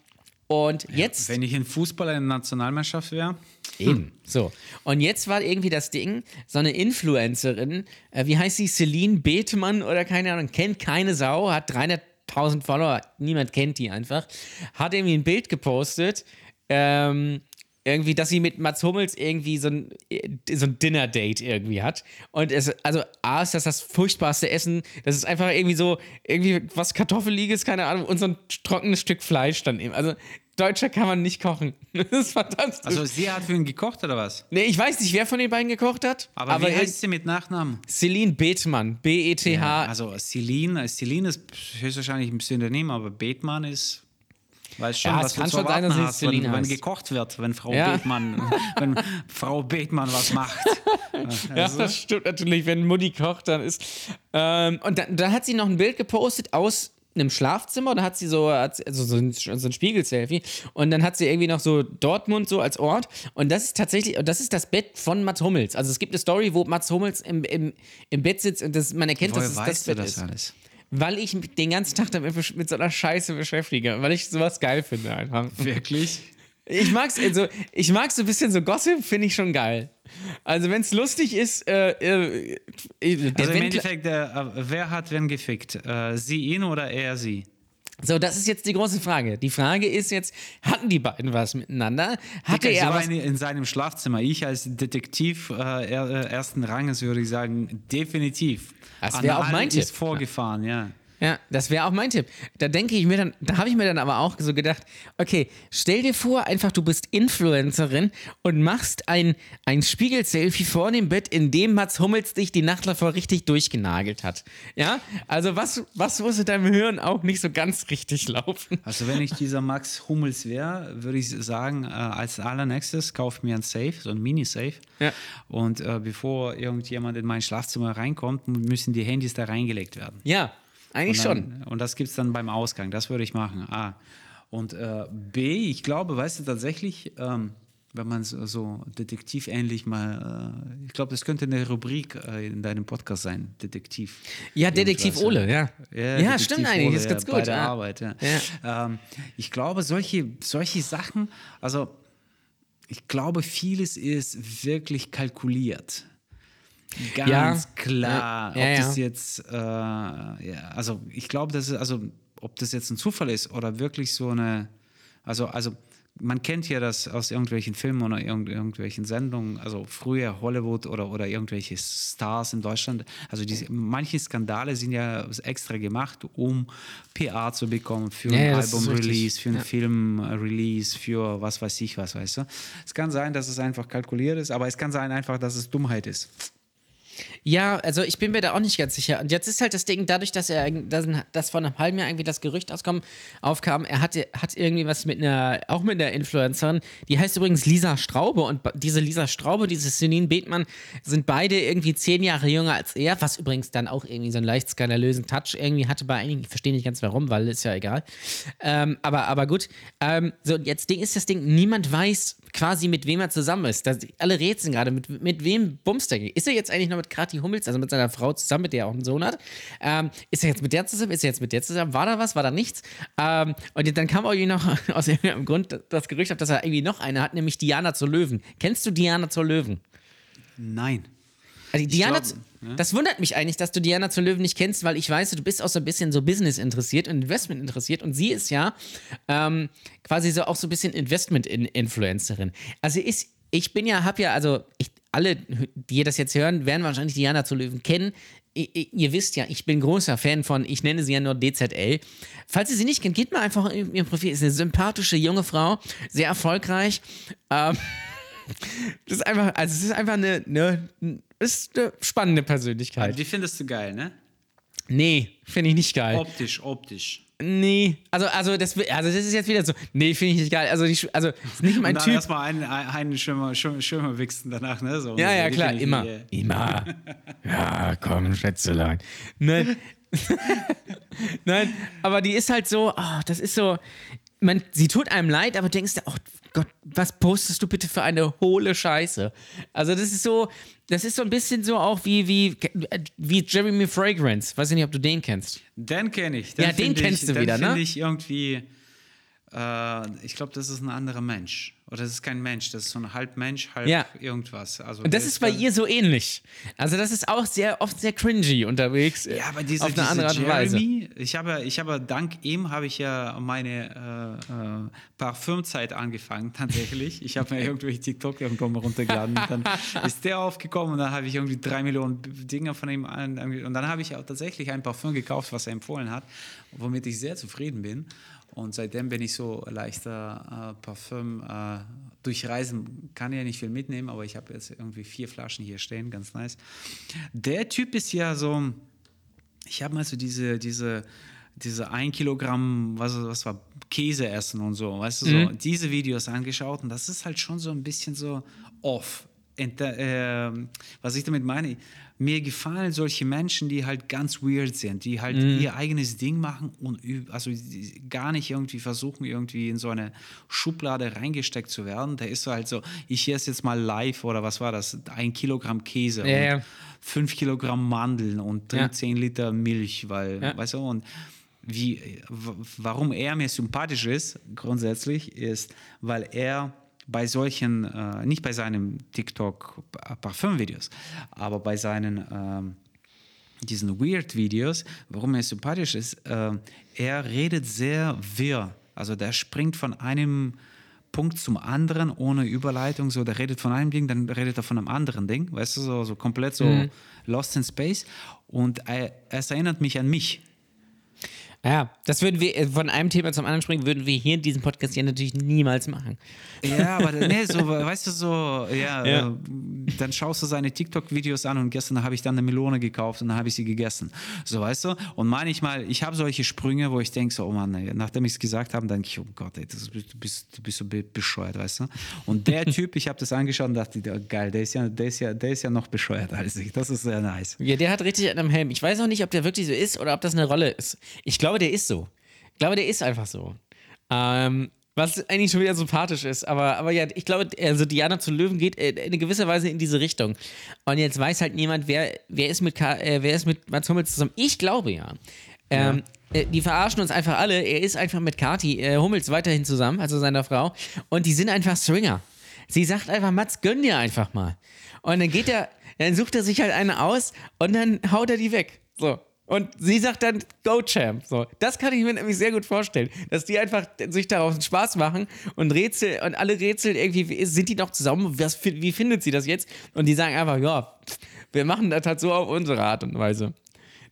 und jetzt. Wenn ich ein Fußballer in der Nationalmannschaft wäre, Eben. So. Und jetzt war irgendwie das Ding, so eine Influencerin, äh, wie heißt sie, Celine Bethmann oder keine Ahnung, kennt keine Sau, hat 300.000 Follower, niemand kennt die einfach, hat irgendwie ein Bild gepostet, ähm, irgendwie, dass sie mit Mats Hummels irgendwie so ein, äh, so ein Dinner-Date irgendwie hat. Und es, also A ist das das furchtbarste Essen, das ist einfach irgendwie so, irgendwie was Kartoffeliges, keine Ahnung, und so ein trockenes Stück Fleisch dann eben. Also Deutscher kann man nicht kochen. Das ist fantastisch. also sie hat für ihn gekocht oder was? Nee, ich weiß nicht, wer von den beiden gekocht hat. Aber, wie heißt sie mit Nachnamen? Celine Bethmann. B-E-T-H. Also Celine, Celine ist höchstwahrscheinlich ein Synonym, aber Bethmann ist, weiß schon, Ja, es was kann du schon sein, dass hast, sie Celine wenn, wenn gekocht wird, wenn Frau Ja. Bethmann, wenn Frau Bethmann was macht. ja, das stimmt natürlich, wenn Mutti kocht, dann ist. Ähm, und dann, dann hat sie noch ein Bild gepostet aus einem Schlafzimmer, da hat sie so, hat sie- also so ein, so ein Spiegel-Selfie und dann hat sie irgendwie noch so Dortmund so als Ort und das ist tatsächlich, und das ist das Bett von Mats Hummels. Also es gibt eine Story, wo Mats Hummels im, im, im Bett sitzt und das, man erkennt, dass Woher es das du Bett das ist. alles? Weil ich mich den ganzen Tag damit mit so einer Scheiße beschäftige, weil ich sowas geil finde einfach. Wirklich? Ich mag's, also, ich mag so ein bisschen so Gossip, finde ich schon geil. Also, wenn es lustig ist, äh, äh, äh, der Also im Wendler- Endeffekt, äh, wer hat wen gefickt? Äh, sie ihn oder er sie? So, das ist jetzt die große Frage. Die Frage ist jetzt, hatten die beiden was miteinander? Hatte Dicker, er so was? eine in seinem Schlafzimmer. Ich als Detektiv äh, er, äh, ersten Ranges würde ich sagen, definitiv. Das An wär auch allem mein ist vorgefahren, ja. Ja, das wäre auch mein Tipp. Da denke ich mir dann, da habe ich mir dann aber auch so gedacht, okay, stell dir vor, einfach du bist Influencerin und machst ein, ein Spiegel-Selfie vor dem Bett, in dem Mats Hummels dich die Nacht davor richtig durchgenagelt hat. Ja, also was, was muss in deinem Hirn auch nicht so ganz richtig laufen? Also wenn ich dieser Max Hummels wäre, würde ich sagen, äh, als allernächstes kauf mir ein Safe, so ein Mini-Safe. Ja. Und äh, bevor irgendjemand in mein Schlafzimmer reinkommt, müssen die Handys da reingelegt werden. Ja, eigentlich Und schon. dann, Und das gibt es dann beim Ausgang. Das würde ich machen. A. Und äh, B, ich glaube, weißt du tatsächlich, ähm, wenn man so, detektivähnlich mal, äh, ich glaube, das könnte eine Rubrik äh, in deinem Podcast sein, Detektiv. Ja, Detektiv Ole, ja. Ja, Detektiv stimmt eigentlich, Ole, ist ganz Bei gut, der ja. Arbeit, ja. Ja. Ähm, ich glaube, solche, solche Sachen, also ich glaube, vieles ist wirklich kalkuliert. Ganz Ja. klar, Ja, ja, ob das jetzt, äh, ja, also ich glaube, dass es, also ob das jetzt ein Zufall ist oder wirklich so eine, also, also man kennt ja das aus irgendwelchen Filmen oder irgend, irgendwelchen Sendungen, also früher Hollywood oder, oder irgendwelche Stars in Deutschland. Also diese, manche Skandale sind ja extra gemacht, um PA zu bekommen für Ja, ein ja, das ist Album-Release, für ein Ja. Film-Release, für was weiß ich was, weißt du. Es kann sein, dass es einfach kalkuliert ist, aber es kann sein einfach, dass es Dummheit ist. Ja, also ich bin mir da auch nicht ganz sicher. Und jetzt ist halt das Ding, dadurch, dass er dass, dass vor einem halben Jahr irgendwie das Gerücht auskommen, aufkam, er hatte, hat irgendwie was mit einer, auch mit einer Influencerin, die heißt übrigens Lisa Straube und diese Lisa Straube, diese Celine Bethmann sind beide irgendwie zehn Jahre jünger als er, was übrigens dann auch irgendwie so einen leicht skandalösen Touch irgendwie hatte bei einigen. Ich verstehe nicht ganz warum, weil ist ja egal. Ähm, aber, aber gut. Ähm, so, jetzt Ding ist das Ding, niemand weiß quasi mit wem er zusammen ist. Das, alle rätseln gerade, mit, mit wem bumst er? Ist er jetzt eigentlich noch mit Krati Hummels, also mit seiner Frau zusammen, mit der er auch einen Sohn hat? Ähm, ist er jetzt mit der zusammen? Ist er jetzt mit der zusammen? War da was? War da nichts? Ähm, und dann kam irgendwie noch aus irgendeinem Grund das Gerücht auf, dass er irgendwie noch eine hat, nämlich Diana zur Löwen. Kennst du Diana zur Löwen? Nein. Also Diana, glaub, zu- das wundert mich eigentlich, dass du Diana zur Löwen nicht kennst, weil ich weiß, du bist auch so ein bisschen so Business interessiert und Investment interessiert und sie ist ja ähm, quasi so auch so ein bisschen Investment-Influencerin. Also ist, ich bin ja, hab ja, also ich, alle, die das jetzt hören, werden wahrscheinlich Diana zur Löwen kennen. I- Ihr wisst ja, ich bin großer Fan von, ich nenne sie ja nur DZL. Falls ihr sie nicht kennt, geht mal einfach in ihr Profil. Ist eine sympathische junge Frau, sehr erfolgreich. Ähm, das ist einfach, also es ist einfach eine, eine, ist eine spannende Persönlichkeit. Die findest du geil, ne? Nee, finde ich nicht geil. Optisch, optisch. Nee, also, also, das, also das ist jetzt wieder so, nee, finde ich nicht geil. Also, die, also ist nicht mein Und dann Typ. erstmal einen, einen Schirmer, Schirmer, Schirmer wichsen danach, ne? So, Ja, ja, klar, immer. äh, Immer. Ja, komm, Schätzelein. Nein. Nein, aber die ist halt so, oh, das ist so, man, sie tut einem leid, aber denkst du, oh Gott, was postest du bitte für eine hohle Scheiße? Also das ist so, das ist so ein bisschen so auch wie, wie, wie Jeremy Fragrance. Weiß ich nicht, ob du den kennst. Den kenne ich. Ja, den kennst ich, du den wieder, ne? finde ich irgendwie, äh, ich glaube, das ist ein anderer Mensch. Oder das ist kein Mensch, das ist so ein halb Mensch, halb Ja. irgendwas. Also Und das ist bei ihr so ähnlich. Also das ist auch sehr oft sehr cringy unterwegs. äh, Ja, aber diese, auf eine andere Art und Weise. Ich habe, ich habe dank ihm habe ich ja meine äh, äh, Parfümzeit angefangen tatsächlich. Ich habe mir irgendwie TikTok irgendwo mal runtergeladen. dann ist der aufgekommen und dann habe ich irgendwie drei Millionen Dinge von ihm an, und dann habe ich auch tatsächlich ein Parfüm gekauft, was er empfohlen hat, womit ich sehr zufrieden bin. Und seitdem bin ich so leichter äh, Parfüm. Äh, durch Reisen kann ja nicht viel mitnehmen, aber ich habe jetzt irgendwie vier Flaschen hier stehen, ganz nice. Der Typ ist ja so, ich habe mal so diese, diese, diese ein Kilogramm, was, was war, Käse essen und so, weißt du, so, diese Videos angeschaut und das ist halt schon so ein bisschen so off. Und, äh, was ich damit meine, mir gefallen solche Menschen, die halt ganz weird sind, die halt ihr eigenes Ding machen und also gar nicht irgendwie versuchen, irgendwie in so eine Schublade reingesteckt zu werden. Der ist so halt so, ich esse jetzt mal live oder was war das, ein Kilogramm Käse. Ja, und ja. 5 Kilogramm Mandeln und Ja. trinkt 10 Liter Milch, weil, Ja. weißt du, und wie, warum er mir sympathisch ist, grundsätzlich, ist, weil er bei solchen, äh, nicht bei seinen TikTok-Parfüm-Videos, aber bei seinen ähm, diesen Weird-Videos, warum er sympathisch ist, äh, er redet sehr wirr. Also der springt von einem Punkt zum anderen ohne Überleitung. So, der redet von einem Ding, dann redet er von einem anderen Ding. Weißt du, so, so komplett so lost in space. Und es erinnert mich an mich. Ja, das würden wir äh, von einem Thema zum anderen springen, würden wir hier in diesem Podcast ja natürlich niemals machen. Ja, aber nee, so, weißt du, so, ja, Ja. Äh, dann schaust du seine TikTok-Videos an und gestern habe ich dann eine Melone gekauft und dann habe ich sie gegessen. So, weißt du? Und manchmal, ich habe solche Sprünge, wo ich denke, so, oh Mann, ey, nachdem ich es gesagt habe, denke ich, oh Gott, ey, das, du, bist, du bist so be- bescheuert, weißt du? Und der Typ, ich habe das angeschaut und dachte, ja, geil, der ist, ja, der, ist ja, der ist ja noch bescheuert als ich. Das ist sehr nice. Ja, der hat richtig einen am Helm. Ich weiß auch nicht, ob der wirklich so ist oder ob das eine Rolle ist. Ich glaube, der ist so. Ich glaube, der ist einfach so. Ähm, was eigentlich schon wieder sympathisch ist, aber, aber ja, ich glaube, also Diana zu Löwen geht äh, in gewisser Weise in diese Richtung. Und jetzt weiß halt niemand, wer, wer, ist, mit Ka äh, wer ist mit Mats Hummels zusammen. Ich glaube ja. Ähm, äh, Die verarschen uns einfach alle. Er ist einfach mit Kati äh, Hummels weiterhin zusammen, also seiner Frau. Und die sind einfach Stringer. Sie sagt einfach, Mats, gönn dir einfach mal. Und dann geht er, dann sucht er sich halt eine aus und dann haut er die weg. So. Und sie sagt dann, go Champ. So. Das kann ich mir nämlich sehr gut vorstellen, dass die einfach sich einen Spaß machen und Rätsel und alle Rätsel irgendwie, sind die noch zusammen? Was, wie findet sie das jetzt? Und die sagen einfach, ja, wir machen das halt so auf unsere Art und Weise.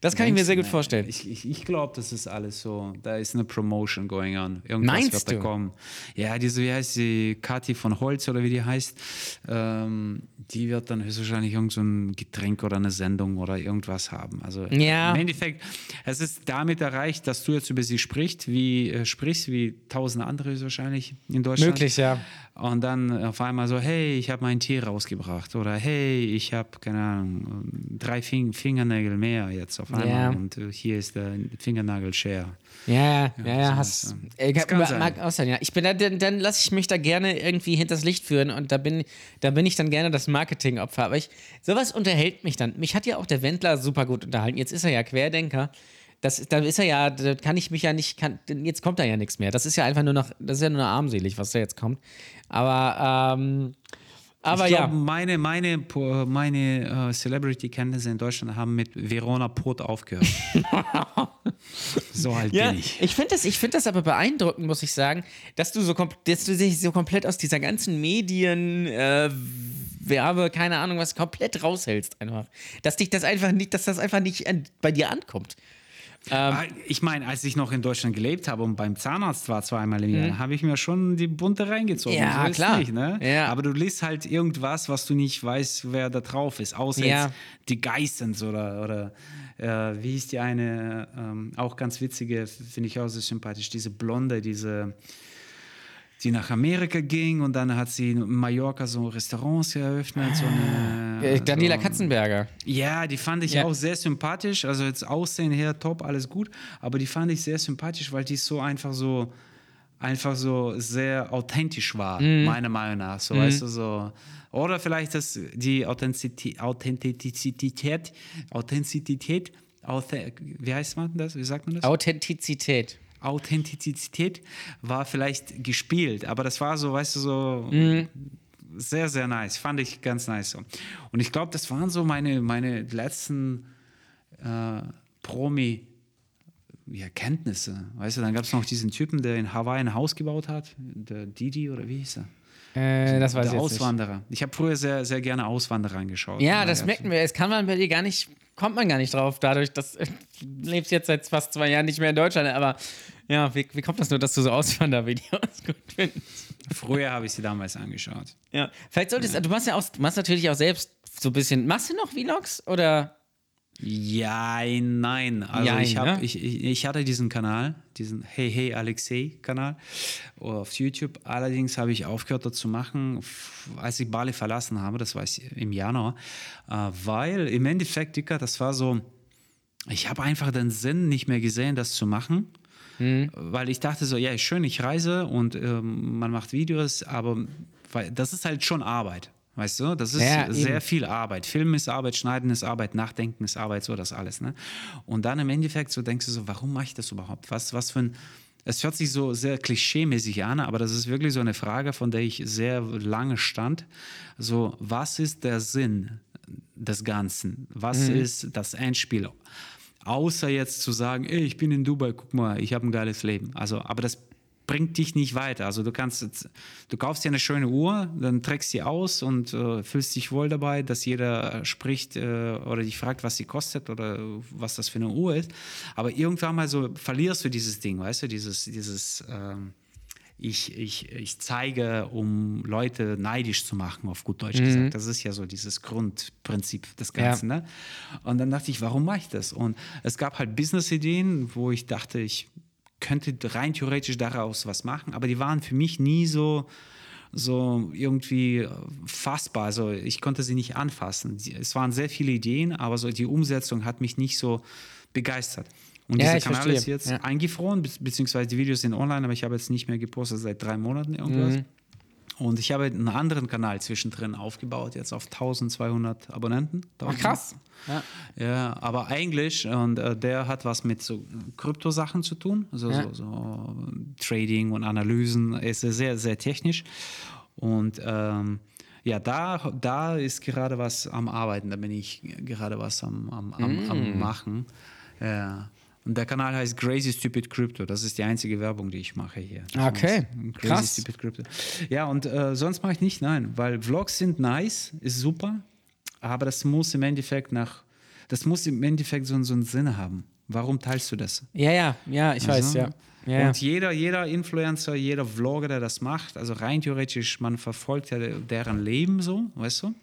Das kann ich mir Denkst sehr gut vorstellen. Ich, ich, ich glaube, das ist alles so. Da ist eine Promotion going on. Irgendwas Meinst wird da du? kommen. Ja, diese, wie heißt sie, Kathi von Holz oder wie die heißt, ähm, die wird dann höchstwahrscheinlich irgend so ein Getränk oder eine Sendung oder irgendwas haben. Also Ja. im Endeffekt, es ist damit erreicht, dass du jetzt über sie sprichst, wie, äh, sprichst, wie tausende andere höchstwahrscheinlich in Deutschland. Möglich, ja. Und dann auf einmal so, hey, ich habe mein Tier rausgebracht. Oder hey, ich habe, keine Ahnung, drei Fing Fingernägel mehr jetzt auf einmal. Ja. Und äh, hier ist der Fingernagel-Share. Ja, ja, ja, so hast. Äh, Das kann mag, sein, ja. Ich bin da, dann, dann lasse ich mich da gerne irgendwie hinters Licht führen und da bin, da bin ich dann gerne das Marketingopfer. Aber ich, sowas unterhält mich dann. Mich hat ja auch der Wendler super gut unterhalten. Jetzt ist er ja Querdenker. Das, da ist er ja, da kann ich mich ja nicht, kann, jetzt kommt da ja nichts mehr. Das ist ja einfach nur noch, das ist ja nur noch armselig, was da jetzt kommt. Aber, ähm, aber ich ja. glaube, meine, meine, meine äh, Celebrity-Kenntnisse in Deutschland haben mit Verona Pot aufgehört. so alt Ja, bin ich. ich finde das, ich find das aber beeindruckend, muss ich sagen, dass du, so, dass du dich so komplett aus dieser ganzen Medien, äh, Werbe, keine Ahnung was, komplett raushältst einfach. Dass dich das einfach nicht, dass das einfach nicht bei dir ankommt. Ah, Ich meine, als ich noch in Deutschland gelebt habe und beim Zahnarzt war zweimal im Jahr, habe ich mir schon die bunte reingezogen. Mhm. Ja, so ist klar. Nicht, ne? Ja. Aber du liest halt irgendwas, was du nicht weißt, wer da drauf ist. Außer Ja. jetzt die Geissens oder, oder äh, wie hieß die eine, ähm, auch ganz witzige, finde ich auch sehr sympathisch, diese Blonde, diese die nach Amerika ging und dann hat sie in Mallorca so Restaurants eröffnet. So eine, Äh, Daniela so, Katzenberger. ja, die fand ich Ja. auch sehr sympathisch. Also jetzt Aussehen her, top, alles gut. Aber die fand ich sehr sympathisch, weil die so einfach so einfach so sehr authentisch war, Mhm. meiner Meinung nach. So, weißt du, so. Oder vielleicht das, die Authentizität, Authentizität, Authentizität, Authent wie heißt man das? Wie sagt man das? Authentizität. Authentizität war vielleicht gespielt, aber das war so, weißt du, so Mhm. sehr, sehr nice. Fand ich ganz nice so. Und ich glaube, das waren so meine, meine letzten äh, Promi- ja, Kenntnisse. Weißt du, dann gab es noch diesen Typen, der in Hawaii ein Haus gebaut hat, der Didi oder wie hieß er? Äh, das weiß der ich jetzt nicht. Auswanderer. Ich habe früher sehr, sehr gerne Auswanderer angeschaut. Ja, das da merken wir. Es kann man bei dir gar nicht, kommt man gar nicht drauf, dadurch, dass du lebst jetzt seit fast zwei Jahren nicht mehr in Deutschland. Aber ja, wie, wie kommt das nur, dass du so Auswandervideos gut findest? Früher habe ich sie damals angeschaut. Ja, vielleicht solltest du machst ja auch, du machst natürlich auch selbst so ein bisschen. Machst du noch Vlogs oder? Ja, nein. Also Jein, ich, hab, ne? ich, ich, ich hatte diesen Kanal, diesen Hey Hey Alexei Kanal auf YouTube. Allerdings habe ich aufgehört, das zu machen, als ich Bali verlassen habe. Das war ich im Januar. Äh, weil im Endeffekt, Dicker, das war so, ich habe einfach den Sinn nicht mehr gesehen, das zu machen. Weil ich dachte so, ja, ist schön, ich reise und ähm, man macht Videos, aber weil, das ist halt schon Arbeit. Weißt du, das ist Ja, eben. sehr viel Arbeit. Film ist Arbeit, Schneiden ist Arbeit, Nachdenken ist Arbeit, so das alles. Ne? Und dann im Endeffekt so denkst du so, warum mache ich das überhaupt? Was, was für ein. Es hört sich so sehr klischeemäßig an, aber das ist wirklich so eine Frage, von der ich sehr lange stand. So, was ist der Sinn des Ganzen? Was ist das Endspiel? Außer jetzt zu sagen, ey, ich bin in Dubai, guck mal, ich habe ein geiles Leben. Also, aber das bringt dich nicht weiter. Also du kannst, jetzt- du kaufst dir eine schöne Uhr, dann trägst sie aus und äh, fühlst dich wohl dabei, dass jeder spricht äh, oder dich fragt, was sie kostet oder was das für eine Uhr ist. Aber irgendwann mal so verlierst du dieses Ding, weißt du, dieses, dieses ähm, ich, ich, ich zeige, um Leute neidisch zu machen, auf gut Deutsch gesagt. Das ist ja so dieses Grundprinzip des Ganzen. Ne? Und dann dachte ich, warum mache ich das? Und es gab halt Business-Ideen, wo ich dachte, ich könnte rein theoretisch daraus was machen, aber die waren für mich nie so, so irgendwie äh, fassbar. Also ich konnte sie nicht anfassen. Es waren sehr viele Ideen, aber so die Umsetzung hat mich nicht so begeistert. Und Ja, dieser Kanal verstehe. ist jetzt Ja. eingefroren, be beziehungsweise die Videos sind online, aber ich habe jetzt nicht mehr gepostet seit drei Monaten irgendwas. Mhm. Und ich habe einen anderen Kanal zwischendrin aufgebaut, jetzt auf 1200 Abonnenten. Ach, krass. Ja. Ja, aber eigentlich, und äh, der hat was mit so Kryptosachen zu tun, also Ja. so, so Trading und Analysen, Er ist sehr, sehr technisch. Und ähm, ja, da, da ist gerade was am Arbeiten, da bin ich gerade was am, am, am, Mm. am Machen. Ja. Und der Kanal heißt Crazy Stupid Crypto. Das ist die einzige Werbung, die ich mache hier. Okay, Crazy krass. Stupid Crypto. Ja, und äh, sonst mache ich nicht, nein, weil Vlogs sind nice, ist super, aber das muss im Endeffekt nach. das muss im Endeffekt so, so einen Sinn haben. Warum teilst du das? Ja, ja, ja, ich weiß, Also, ja. ja, ja. Und jeder, jeder Influencer, jeder Vlogger, der das macht, also rein theoretisch, man verfolgt ja deren Leben so, weißt du?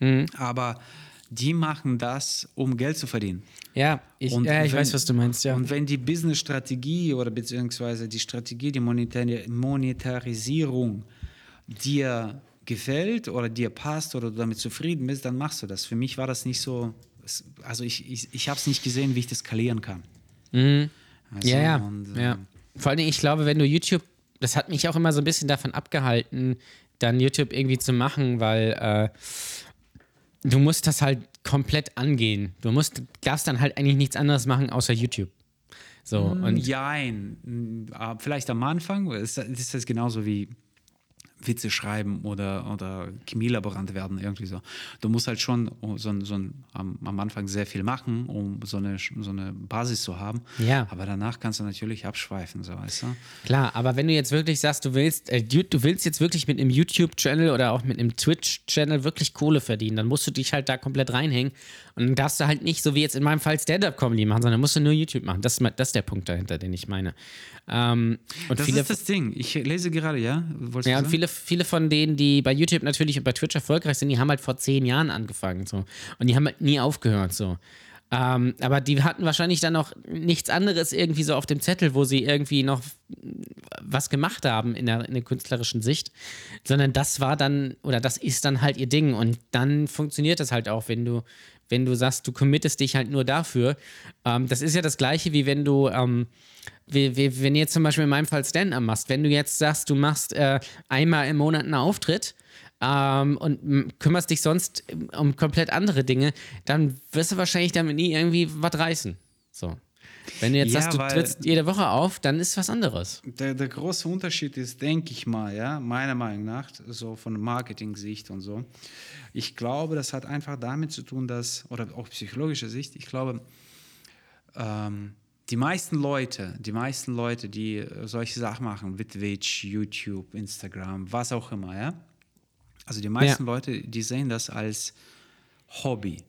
Mhm. Aber die machen das, um Geld zu verdienen. Ja, ich, Und ja, ich wenn- weiß, was du meinst, ja. Und wenn die Business-Strategie oder beziehungsweise die Strategie, die Monetari- Monetarisierung dir gefällt oder dir passt oder du damit zufrieden bist, dann machst du das. Für mich war das nicht so, also ich, ich, ich habe es nicht gesehen, wie ich das skalieren kann. Also, Mhm. ja, ja, und, äh, ja. Vor allen Dingen, ich glaube, wenn du YouTube, das hat mich auch immer so ein bisschen davon abgehalten, dann YouTube irgendwie zu machen, weil äh, du musst das halt komplett angehen. Du musst, darfst dann halt eigentlich nichts anderes machen außer YouTube. So, und Jein. Mm, ah, Vielleicht am Anfang ist ist das genauso wie Witze schreiben oder, oder Chemielaborant werden, irgendwie so. Du musst halt schon so, ein- so ein, am, am Anfang sehr viel machen, um so eine, so eine Basis zu haben. Ja. Aber danach kannst du natürlich abschweifen, so weißt du. Klar, aber wenn du jetzt wirklich sagst, du willst, äh, du, willst jetzt wirklich mit einem YouTube-Channel oder auch mit einem Twitch-Channel wirklich Kohle verdienen, dann musst du dich halt da komplett reinhängen und dann darfst du halt nicht, so wie jetzt in meinem Fall, Stand-Up-Comedy machen, sondern musst du nur YouTube machen. Das das ist der Punkt dahinter, den ich meine. Ähm, und Das viele, ist das Ding. Ich lese gerade, ja? Wolltest ja, und viele, viele von denen, die bei YouTube natürlich und bei Twitch erfolgreich sind, die haben halt vor zehn Jahren angefangen so. Und die haben halt nie aufgehört so. Ähm, aber die hatten wahrscheinlich dann noch nichts anderes irgendwie so auf dem Zettel, wo sie irgendwie noch was gemacht haben in der, in der künstlerischen Sicht, sondern das war dann oder das ist dann halt ihr Ding und dann funktioniert das halt auch, wenn du wenn du sagst, du committest dich halt nur dafür. Ähm, das ist ja das Gleiche, wie wenn du ähm, wie, wie, wenn du jetzt zum Beispiel in meinem Fall Stand-up machst, wenn du jetzt sagst, du machst äh, einmal im Monat einen Auftritt ähm, und kümmerst dich sonst um komplett andere Dinge, dann wirst du wahrscheinlich damit nie irgendwie was reißen. So. Wenn du jetzt Ja, sagst, du trittst jede Woche auf, dann ist was anderes. Der, der große Unterschied ist, denke ich mal, ja, meiner Meinung nach, so von Marketing-Sicht und so. Ich glaube, das hat einfach damit zu tun, dass, oder auch psychologischer Sicht, ich glaube, ähm, die meisten Leute, die meisten Leute, die äh, solche Sachen machen, wie Twitch, YouTube, Instagram, was auch immer, ja. Also die meisten Leute, die sehen das als Hobby.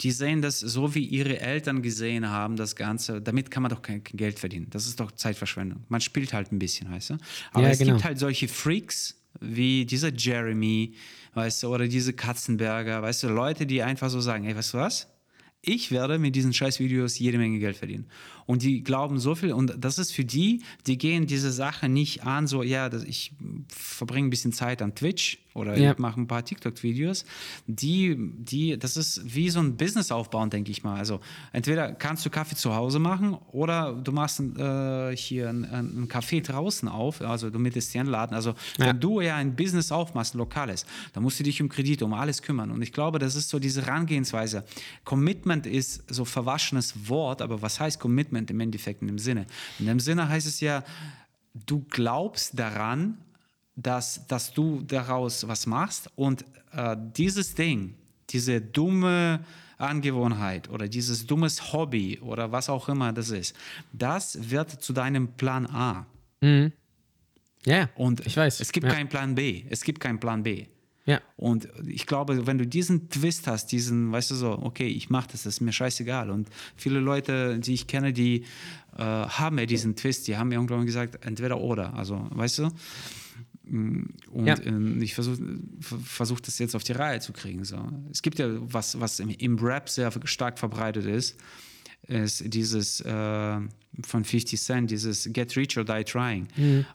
Die sehen das so, wie ihre Eltern gesehen haben, das Ganze. Damit kann man doch kein, Geld verdienen. Das ist doch Zeitverschwendung. Man spielt halt ein bisschen, weißt du? Aber Ja, es genau. gibt halt solche Freaks wie dieser Jeremy, weißt du, oder diese Katzenberger, weißt du, Leute, die einfach so sagen, ey, weißt du was? Ich werde mit diesen Scheißvideos jede Menge Geld verdienen. Und die glauben so viel, und das ist für die, die gehen diese Sache nicht an, so, ja, das, ich verbringe ein bisschen Zeit an Twitch oder Ja. ich mache ein paar TikTok-Videos. Die, die, das ist wie so ein Business aufbauen, denke ich mal. Also entweder kannst du Kaffee zu Hause machen oder du machst äh, hier ein, ein Café draußen auf, also du mietest dir einen Laden. Also Ja. wenn du ja ein Business aufmachst, ein lokales, dann musst du dich um Kredite, um alles kümmern. Und ich glaube, das ist so diese Herangehensweise. Commitment ist so verwaschenes Wort, aber was heißt Commitment im Endeffekt in dem Sinne? In dem Sinne heißt es ja, du glaubst daran, dass, dass du daraus was machst und äh, dieses Ding, diese dumme Angewohnheit oder dieses dummes Hobby oder was auch immer das ist, das wird zu deinem Plan A. Ja, Und ich weiß. es gibt ja. keinen Plan B. Es gibt keinen Plan B. Ja. Und ich glaube, wenn du diesen Twist hast, diesen, weißt du so, okay, ich mache das, das ist mir scheißegal. Und viele Leute, die ich kenne, die äh, haben ja diesen Twist, die haben irgendwann gesagt, entweder oder. Also, weißt du? Mm, Und Ja. ähm, ich versuche versuch das jetzt auf die Reihe zu kriegen. So. Es gibt ja was, was im, im Rap sehr stark verbreitet ist, ist dieses äh, von 50 Cent, dieses Get Rich or Die Trying.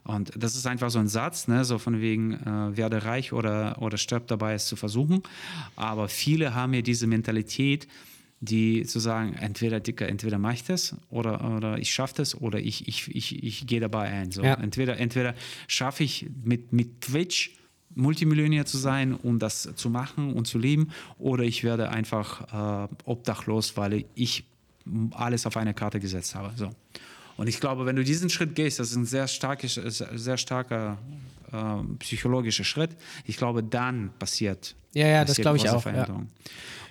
Und das ist einfach so ein Satz, ne, so von wegen, äh, werde reich oder, oder stirb dabei, es zu versuchen. Aber viele haben ja diese Mentalität, die zu sagen, entweder dicker, entweder mache ich das oder, oder ich schaffe das oder ich, ich, ich, ich gehe dabei ein. So. Ja. Entweder, entweder schaffe ich mit, mit Twitch Multimillionär zu sein, um das zu machen und zu leben, oder ich werde einfach äh, obdachlos, weil ich alles auf eine Karte gesetzt habe. So. Und ich glaube, wenn du diesen Schritt gehst, das ist ein sehr, starke, sehr starker äh, psychologischer Schritt. Ich glaube, dann passiert. Ja, ja, das glaube ich große auch, ja. Veränderung.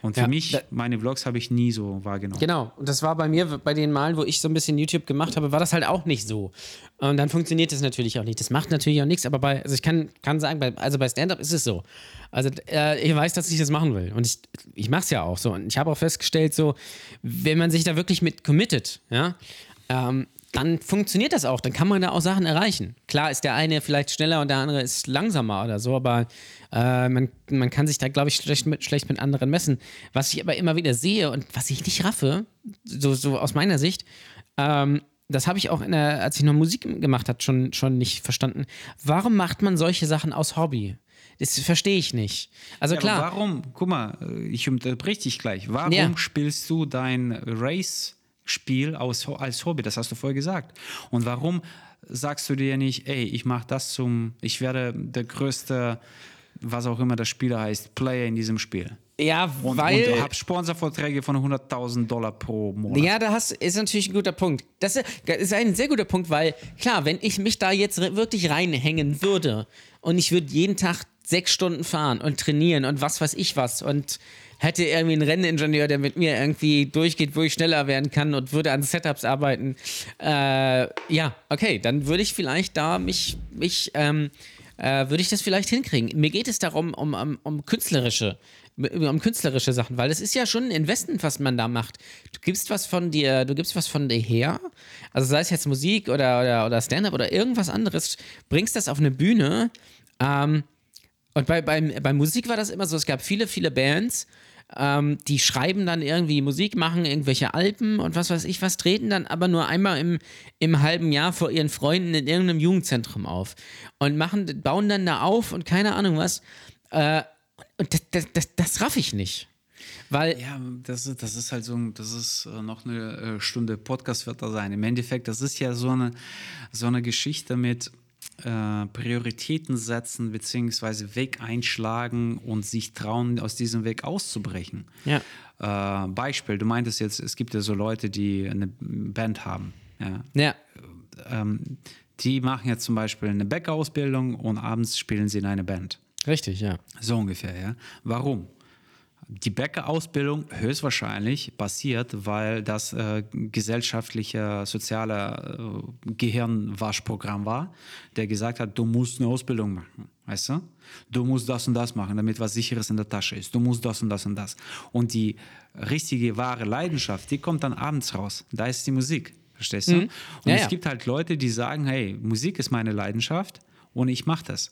Und für Ja, mich, meine Vlogs habe ich nie so wahrgenommen. Genau, und das war bei mir, bei den Malen, wo ich so ein bisschen YouTube gemacht habe, war das halt auch nicht so. Und dann funktioniert das natürlich auch nicht. Das macht natürlich auch nichts, aber bei, also ich kann, kann sagen, bei, also bei Stand-Up ist es so. Also äh, ich weiß, dass ich das machen will. Und ich, ich mache es ja auch so. Und ich habe auch festgestellt, so, wenn man sich da wirklich mit committet, ja, ähm, dann funktioniert das auch. Dann kann man da auch Sachen erreichen. Klar ist der eine vielleicht schneller und der andere ist langsamer oder so, aber äh, man, man kann sich da, glaube ich, schlecht mit, schlecht mit anderen messen. Was ich aber immer wieder sehe und was ich nicht raffe, so, so aus meiner Sicht, ähm, das habe ich auch, in der, als ich noch Musik gemacht habe, schon, schon nicht verstanden. Warum macht man solche Sachen aus Hobby? Das verstehe ich nicht. Also Ja, klar. Warum, guck mal, äh, ich unterbreche dich gleich. Warum Ja. spielst du dein Race-Spiel aus, als Hobby? Das hast du vorher gesagt. Und warum sagst du dir nicht, ey, ich mache das zum, ich werde der größte, was auch immer der Spieler heißt, Player in diesem Spiel? ja, Und, weil. und hab Sponsorverträge von 100.000 Dollar pro Monat. Ja, da hast, ist natürlich ein guter Punkt. Das ist ein sehr guter Punkt, weil klar, wenn ich mich da jetzt wirklich reinhängen würde und ich würde jeden Tag sechs Stunden fahren und trainieren und was weiß ich was und hätte irgendwie einen Renningenieur, der mit mir irgendwie durchgeht, wo ich schneller werden kann und würde an Setups arbeiten, äh, ja, okay, dann würde ich vielleicht da mich, mich ähm, äh, würde ich das vielleicht hinkriegen. Mir geht es darum, um, um, um künstlerische um künstlerische Sachen, weil es ist ja schon ein Investment, was man da macht. Du gibst was von dir, du gibst was von dir her, also sei es jetzt Musik oder, oder, oder Stand-up oder irgendwas anderes, bringst das auf eine Bühne. Ähm, und bei, beim, bei Musik war das immer so, es gab viele, viele Bands, ähm, die schreiben dann irgendwie Musik, machen irgendwelche Alben und was weiß ich was, treten dann aber nur einmal im, im halben Jahr vor ihren Freunden in irgendeinem Jugendzentrum auf und machen, bauen dann da auf und keine Ahnung was. Äh, und das, das, das, das raff ich nicht. Weil, Ja, das, ist- das ist halt so, das ist äh, noch eine äh, Stunde Podcast wird da sein. Im Endeffekt, das ist ja so eine, so eine Geschichte mit äh, Prioritäten setzen, beziehungsweise Weg einschlagen und sich trauen, aus diesem Weg auszubrechen. Ja. Äh, Beispiel, du meintest jetzt, es gibt ja so Leute, die eine Band haben. Ja. ja, Ähm, die machen jetzt zum Beispiel eine Bäckerausbildung und abends spielen sie in einer Band. richtig, ja. So ungefähr, ja. Warum? Die Bäckerausbildung höchstwahrscheinlich passiert, weil das äh, gesellschaftliche, soziale äh, Gehirnwaschprogramm war, der gesagt hat, du musst eine Ausbildung machen, weißt du? Du musst das und das machen, damit was Sicheres in der Tasche ist. Du musst das und das und das. Und die richtige, wahre Leidenschaft, die kommt dann abends raus. Da ist die Musik, verstehst du? Und Mhm. Ja, es ja. gibt halt Leute, die sagen, hey, Musik ist meine Leidenschaft und ich mache das.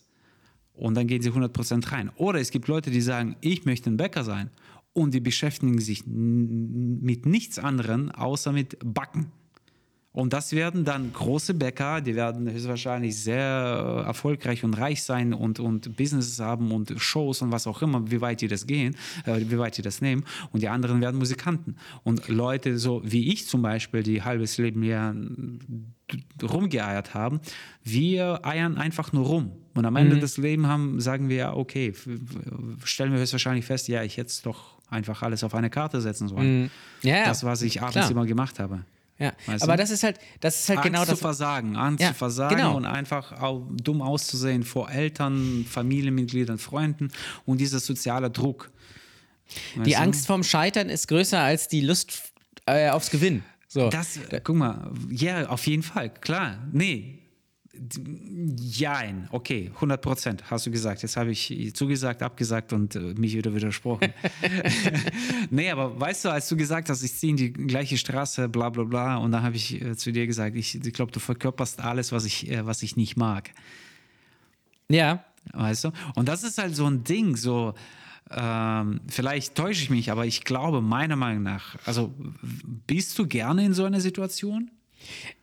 Und dann gehen sie 100% rein. Oder es gibt Leute, die sagen, ich möchte ein Bäcker sein. Und die beschäftigen sich mit nichts anderem, außer mit Backen. Und das werden dann große Bäcker, die werden höchstwahrscheinlich sehr äh, erfolgreich und reich sein und, und Businesses haben und Shows und was auch immer, wie weit die das gehen, äh, wie weit die das nehmen. Und die anderen werden Musikanten. Und Leute so wie ich zum Beispiel, die halbes Leben ja rumgeeiert haben, wir eiern einfach nur rum. Und am Ende des Lebens haben, sagen wir ja, okay, stellen wir höchstwahrscheinlich fest, ja, ich hätte es doch einfach alles auf eine Karte setzen sollen. Ja, ja. Das, was ich abends klar. immer gemacht habe. Ja, Weißt aber du? das ist halt, das ist halt Angst genau zu das. versagen, Angst Ja, zu versagen genau. und einfach auch dumm auszusehen vor Eltern, Familienmitgliedern, Freunden und dieser soziale Druck. Die Weißt du? Angst vorm Scheitern ist größer als die Lust äh, aufs Gewinn. So. Das, guck mal, ja, auf jeden Fall, klar. Nee. Jein, okay, 100 Prozent, hast du gesagt. Jetzt habe ich zugesagt, abgesagt und äh, mich wieder widersprochen. nee, aber weißt du, als du gesagt hast, ich ziehe in die gleiche Straße, bla bla bla, und dann habe ich äh, zu dir gesagt, ich, ich glaube, du verkörperst alles, was ich, äh, was ich nicht mag. ja, Weißt du? Und das ist halt so ein Ding, so, ähm, vielleicht täusche ich mich, aber ich glaube, meiner Meinung nach, also bist du gerne in so einer Situation?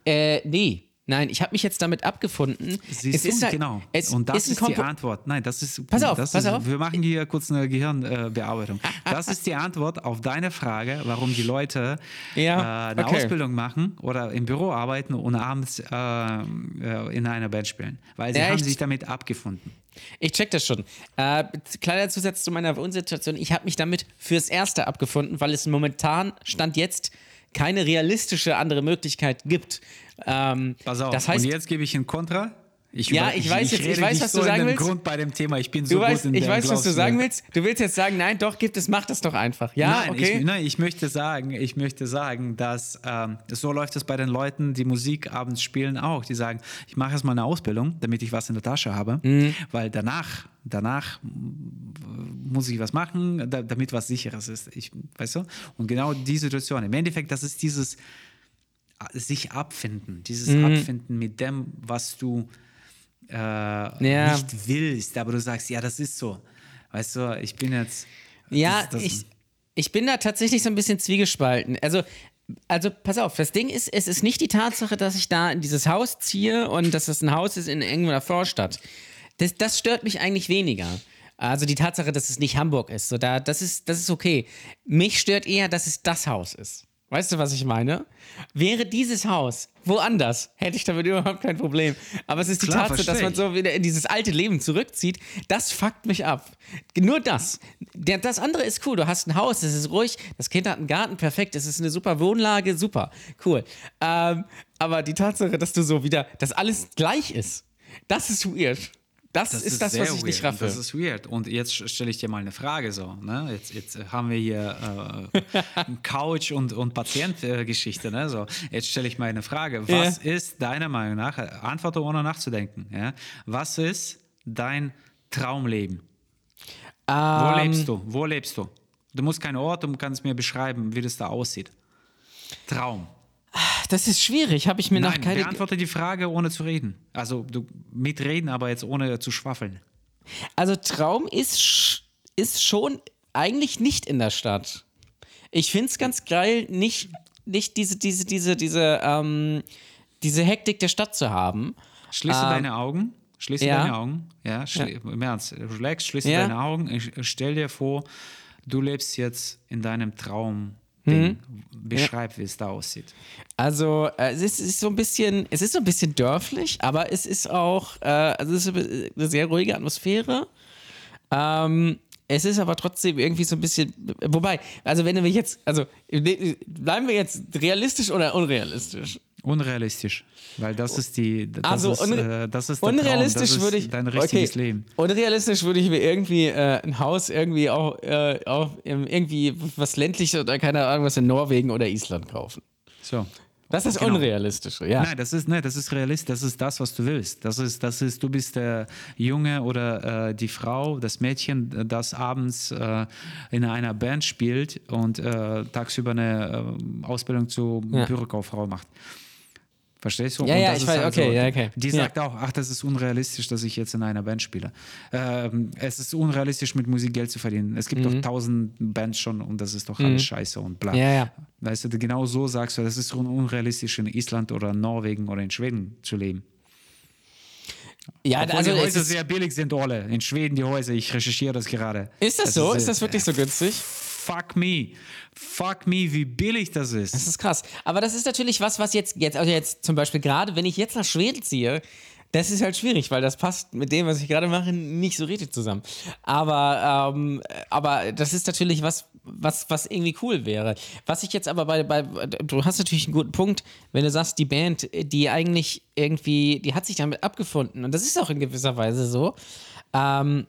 äh, nee. Nein, ich habe mich jetzt damit abgefunden. Siehst es du, ist halt, genau. Es und das ist, ein die Antwort. Nein, das ist. Pass auf, pass ist, auf. Wir machen hier kurz eine Gehirnbearbeitung. Das ist die Antwort auf deine Frage, warum die Leute Ja, äh, eine okay. Ausbildung machen oder im Büro arbeiten und abends äh, äh, in einer Band spielen. Weil sie Ja, haben ich- sich damit abgefunden. Ich check das schon. Äh, kleiner Zusatz zu meiner Wohnsituation. Ich habe mich damit fürs Erste abgefunden, weil es momentan, Stand jetzt, keine realistische andere Möglichkeit gibt. Ähm, Pass auf, das heißt, und jetzt gebe ich ein Kontra. Ich Ja, über- ich weiß jetzt- ich weiß, was so du sagen willst. Grund bei dem Thema. Ich bin so du weißt, gut in ich weiß, was du sagen willst. Du willst jetzt sagen, nein, doch, gibt es, mach das doch einfach. Ja, nein, okay. ich, nein, ich möchte sagen, ich möchte sagen, dass ähm, so läuft es bei den Leuten, die Musik abends spielen auch. Die sagen, ich mache erstmal eine Ausbildung, damit ich was in der Tasche habe, Mhm. weil danach, danach muss ich was machen, da, damit was sicheres ist. Ich, weißt du? Und genau die Situation. Im Endeffekt, das ist dieses sich abfinden, dieses Mhm. Abfinden mit dem, was du äh, nicht willst, aber du sagst, ja, das ist so. Weißt du, ich bin jetzt. Ja, das, das, ich, ich bin da tatsächlich so ein bisschen zwiegespalten. Also, also pass auf, das Ding ist, es ist nicht die Tatsache, dass ich da in dieses Haus ziehe und dass das ein Haus ist in irgendeiner Vorstadt. Das, das stört mich eigentlich weniger. Also die Tatsache, dass es nicht Hamburg ist, so da, das ist, das ist okay. Mich stört eher, dass es das Haus ist. Weißt du, was ich meine? Wäre dieses Haus woanders, hätte ich damit überhaupt kein Problem. Aber es ist die Klar, Tatsache, dass man so wieder in dieses alte Leben zurückzieht, das fuckt mich ab. Nur das. Das andere ist cool. Du hast ein Haus, es ist ruhig, das Kind hat einen Garten, perfekt, es ist eine super Wohnlage, super, cool. Ähm, aber die Tatsache, dass du so wieder, dass alles gleich ist, das ist weird. Das, Das ist, das, was ich nicht weird. raffe. Das ist weird. Und jetzt stelle ich dir mal eine Frage so. Ne? Jetzt, jetzt haben wir hier äh, Couch- und, und Patient-Geschichte. Ne? So, jetzt stelle ich mal eine Frage. Was ist deiner Meinung nach, antworte ohne nachzudenken, ja? was ist dein Traumleben? Wo Ähm, lebst du? Wo lebst du? Du musst keinen Ort, du kannst mir beschreiben, wie das da aussieht. Traum. Das ist schwierig, habe ich mir Nein, keine. beantworte die Frage ohne zu reden. Also du mitreden, aber jetzt ohne zu schwaffeln. Also Traum ist, ist schon eigentlich nicht in der Stadt. Ich finde es ganz geil, nicht, nicht diese, diese, diese, diese, ähm, diese Hektik der Stadt zu haben. Schließe Ähm, deine Augen. Schließe ja. deine Augen. Ja, schli im Ernst. Relax, schließe Ja. deine Augen. Ich stell dir vor, du lebst jetzt in deinem Traum. Mhm. Beschreib, wie es da aussieht. Also äh, es, ist, es ist so ein bisschen, es ist so ein bisschen dörflich, aber es ist auch, äh, also es ist eine sehr ruhige Atmosphäre. Ähm, es ist aber trotzdem irgendwie so ein bisschen, wobei, also wenn wir jetzt, also bleiben wir jetzt realistisch oder unrealistisch? Unrealistisch, weil das ist die, das Also ist, äh, das ist unrealistisch Traum, das würde ich dein richtiges okay. Leben. Unrealistisch würde ich mir irgendwie äh, ein Haus irgendwie auch, äh, auch irgendwie was ländliches oder keine Ahnung was in Norwegen oder Island kaufen. So. Das ist Genau. unrealistisch, ja. Nein, das ist, nein, das ist realistisch, das ist das, was du willst. Das ist, das ist, du bist der Junge oder äh, die Frau, das Mädchen, das abends äh, in einer Band spielt und äh, tagsüber eine äh, Ausbildung zur Ja. Bürokauffrau macht. Verstehst du? Ja, Und ja, das ich ist weiß, halt okay, ja, okay. Die Ja. sagt auch, ach, das ist unrealistisch, dass ich jetzt in einer Band spiele. Ähm, es ist unrealistisch, mit Musik Geld zu verdienen. Es gibt doch tausend Bands schon und das ist doch alles scheiße und bla. Mhm. Ja, ja. Weißt du, genau so sagst du, das ist un- unrealistisch in Island oder Norwegen oder in Schweden zu leben. Ja, Obwohl also die Häuser ist, sehr billig sind, alle. In Schweden die Häuser, ich recherchiere das gerade. ist das so? Ist äh, das wirklich so günstig? Fuck me. Fuck me, wie billig das ist. Das ist krass. Aber das ist natürlich was, was jetzt, jetzt, also jetzt zum Beispiel gerade, wenn ich jetzt nach Schweden ziehe, das ist halt schwierig, weil das passt mit dem, was ich gerade mache, nicht so richtig zusammen. Aber, ähm, aber das ist natürlich was, was, was irgendwie cool wäre. Was ich jetzt aber bei, bei, du hast natürlich einen guten Punkt, wenn du sagst, die Band, die eigentlich irgendwie, die hat sich damit abgefunden. Und das ist auch in gewisser Weise so. Ähm,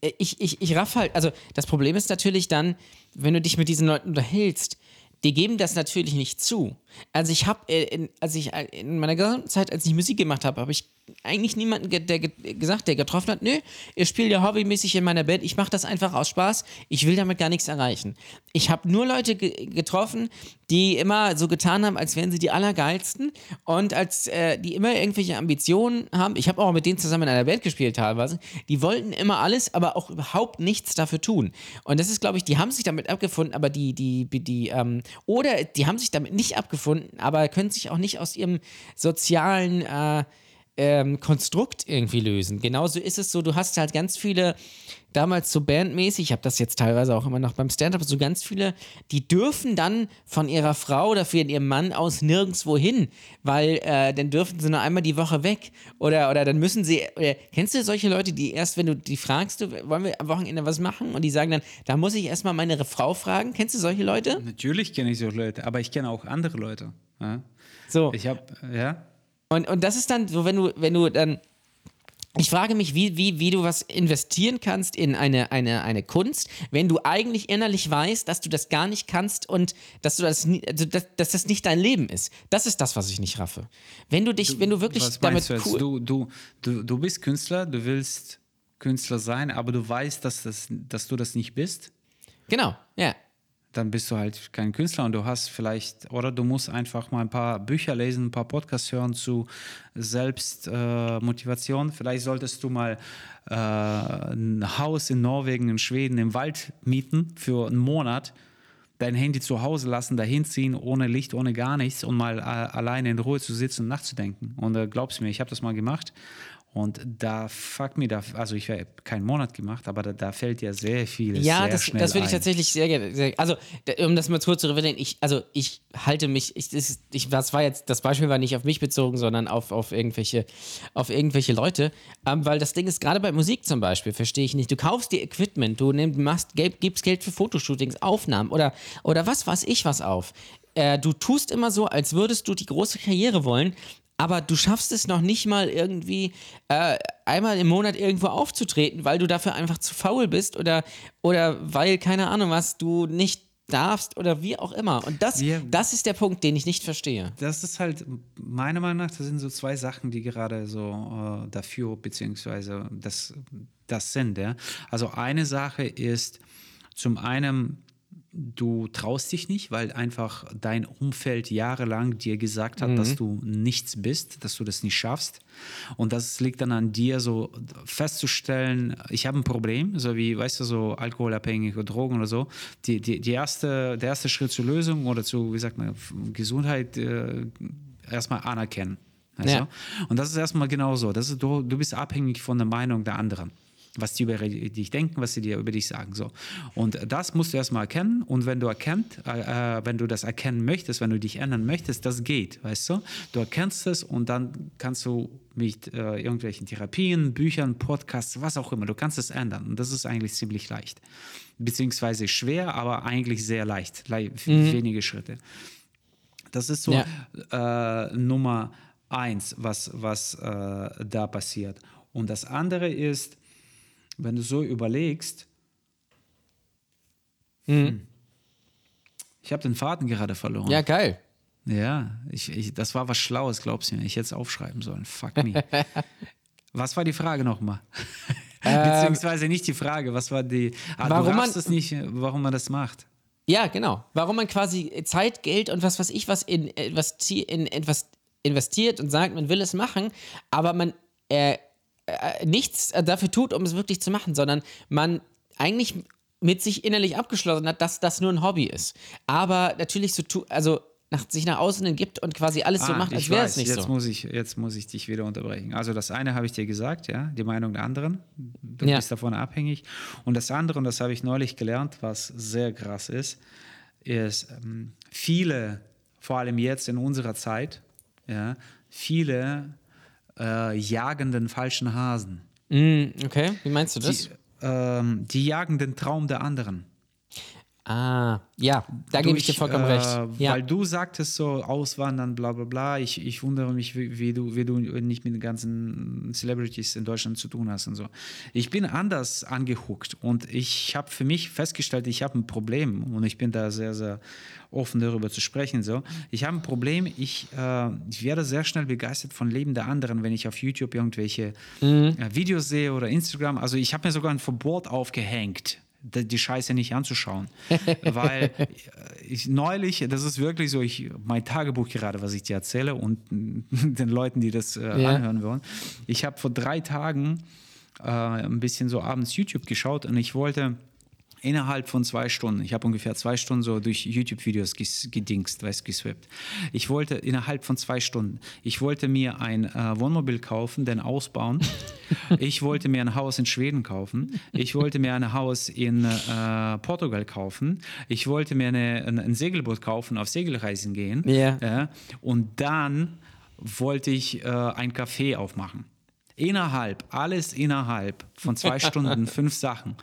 ich, ich, ich raff halt, also das Problem ist natürlich dann, wenn du dich mit diesen Leuten unterhältst, die geben das natürlich nicht zu. Also ich habe, äh, in- als ich äh, in meiner gesamten Zeit, als ich Musik gemacht habe, habe ich eigentlich niemanden ge der ge gesagt, der getroffen hat, nö, ihr spielt ja hobbymäßig in meiner Band, ich mache das einfach aus Spaß, ich will damit gar nichts erreichen. Ich habe nur Leute ge getroffen, die immer so getan haben, als wären sie die Allergeilsten und als äh, die immer irgendwelche Ambitionen haben. Ich habe auch mit denen zusammen in einer Band gespielt teilweise. Die wollten immer alles, aber auch überhaupt nichts dafür tun. Und das ist, glaube ich, die haben sich damit abgefunden, aber die, die, die, ähm, oder die haben sich damit nicht abgefunden, aber können sich auch nicht aus ihrem sozialen, äh, ähm, Konstrukt irgendwie lösen. Genauso ist es so, du hast halt ganz viele, damals so bandmäßig, ich habe das jetzt teilweise auch immer noch beim Stand-up, so ganz viele, die dürfen dann von ihrer Frau oder von ihrem Mann aus nirgendwo hin, weil äh, dann dürfen sie nur einmal die Woche weg oder, oder dann müssen sie, oder, kennst du solche Leute, die erst, wenn du die fragst, du, wollen wir am Wochenende was machen und die sagen dann, da muss ich erstmal meine Frau fragen, kennst du solche Leute? Natürlich kenne ich so Leute, aber ich kenne auch andere Leute. Ja? So. Ich habe, ja, Und, und das ist dann so, wenn du, wenn du dann. Ich frage mich, wie, wie, wie du was investieren kannst in eine, eine, eine Kunst, wenn du eigentlich innerlich weißt, dass du das gar nicht kannst und dass du das, nie- also dass, dass das nicht dein Leben ist. Das ist das, was ich nicht raffe. Wenn du dich, wenn du wirklich Was damit du jetzt? cool. Du, du, du, du bist Künstler, du willst Künstler sein, aber du weißt, dass, das, dass du das nicht bist. Genau, ja. Dann bist du halt kein Künstler und du hast vielleicht, oder du musst einfach mal ein paar Bücher lesen, ein paar Podcasts hören zu Selbstmotivation. Äh, vielleicht solltest du mal äh, ein Haus in Norwegen, in Schweden, im Wald mieten für einen Monat dein Handy zu Hause lassen, dahin ziehen, ohne Licht, ohne gar nichts und mal äh, alleine in Ruhe zu sitzen und nachzudenken. Und äh, glaubst mir, ich habe das mal gemacht. Und da fuck mir da, also ich habe keinen Monat gemacht, aber da, da fällt ja sehr viel. Ja, sehr das, schnell das würde ich ein. tatsächlich sehr gerne. Sehr, also, da- um das mal kurz zu revidieren, ich, also ich halte mich, ich, ich, das war jetzt, das Beispiel war nicht auf mich bezogen, sondern auf, auf, irgendwelche, auf irgendwelche Leute. Ähm, weil das Ding ist, gerade bei Musik zum Beispiel, verstehe ich nicht. Du kaufst dir Equipment, du nimm, machst, gib, gibst Geld für Fotoshootings, Aufnahmen oder, oder was weiß ich was auf. Äh, du tust immer so, als würdest du die große Karriere wollen, aber du schaffst es noch nicht mal irgendwie äh, einmal im Monat irgendwo aufzutreten, weil du dafür einfach zu faul bist oder, oder weil, keine Ahnung was, du nicht darfst oder wie auch immer. Und das, Ja. das ist der Punkt, den ich nicht verstehe. Das ist halt, meiner Meinung nach, das sind so zwei Sachen, die gerade so äh, dafür, beziehungsweise das, das sind. Ja? Also eine Sache ist zum einen, du traust dich nicht, weil einfach dein Umfeld jahrelang dir gesagt hat, dass du nichts bist, dass du das nicht schaffst. Und das liegt dann an dir, so festzustellen, ich habe ein Problem, so wie, weißt du, so alkoholabhängig oder Drogen oder so. Die, die, die erste, der erste Schritt zur Lösung oder zu, wie sagt man, Gesundheit äh, erstmal anerkennen. Weißt Ja. Und das ist erstmal genauso. Das ist, du, du bist abhängig von der Meinung der anderen. Was die über dich denken, was sie dir über dich sagen. So. Und das musst du erstmal erkennen. Und wenn du erkennt, äh, äh, wenn du das erkennen möchtest, wenn du dich ändern möchtest, das geht, weißt du? Du erkennst es und dann kannst du mit äh, irgendwelchen Therapien, Büchern, Podcasts, was auch immer, du kannst es ändern. Und das ist eigentlich ziemlich leicht. Beziehungsweise schwer, aber eigentlich sehr leicht. Le Wenige Schritte. Das ist so äh, Nummer eins, was, was äh, da passiert. Und das andere ist, wenn du so überlegst, hm, ich habe den Faden gerade verloren. Ja, geil. Ja, ich, ich, das war was Schlaues, glaubst du mir. Ich hätte es aufschreiben sollen. Fuck me. was war die Frage nochmal? Beziehungsweise nicht die Frage, was war die. Ah, warum man- es nicht, warum man das macht. Ja, genau. Warum man quasi Zeit, Geld und was weiß ich was in, etwas, zie- in etwas investiert und sagt, man will es machen, aber man äh, äh, nichts dafür tut, um es wirklich zu machen, sondern man eigentlich mit sich innerlich abgeschlossen hat, dass das nur ein Hobby ist. Aber natürlich so also nach, sich nach außen hin gibt und quasi alles so Ah, macht, als ich wäre es nicht jetzt so. Muss ich, jetzt muss ich dich wieder unterbrechen. Also das eine habe ich dir gesagt, ja, die Meinung der anderen. Du Ja. bist davon abhängig. Und das andere, und das habe ich neulich gelernt, was sehr krass ist, ist ähm, viele, vor allem jetzt in unserer Zeit, ja, viele äh, jagen den falschen Hasen. Mm, okay, wie meinst du das? Die, ähm, die jagen den Traum der anderen. Ah, ja, da gebe ich dir vollkommen äh, recht. Ja. Weil du sagtest so, auswandern, bla bla bla. Ich, ich wundere mich, wie, wie, du, wie du nicht mit den ganzen Celebrities in Deutschland zu tun hast und so. Ich bin anders angehuckt und ich habe für mich festgestellt, ich habe ein Problem und ich bin da sehr, sehr offen darüber zu sprechen. So. Ich habe ein Problem, ich, äh, ich werde sehr schnell begeistert von Leben der anderen, wenn ich auf YouTube irgendwelche Mhm. äh, Videos sehe oder Instagram. Also ich habe mir sogar ein Verbot aufgehängt die Scheiße nicht anzuschauen. Weil äh, ich neulich, das ist wirklich so, ich, mein Tagebuch gerade, was ich dir erzähle und den Leuten, die das äh, Ja. anhören wollen. Ich habe vor drei Tagen äh, ein bisschen so abends YouTube geschaut und ich wollte Innerhalb von zwei Stunden. Ich habe ungefähr zwei Stunden so durch YouTube-Videos gedingst, weißt geswippt. Ich wollte innerhalb von zwei Stunden, ich wollte mir ein äh, Wohnmobil kaufen, den ausbauen. ich wollte mir ein Haus in Schweden kaufen. Ich wollte mir ein Haus in äh, Portugal kaufen. Ich wollte mir eine, ein, ein Segelboot kaufen, auf Segelreisen gehen. Ja. Ja, und dann wollte ich äh, ein Café aufmachen. Innerhalb, alles innerhalb von zwei Stunden, fünf Sachen.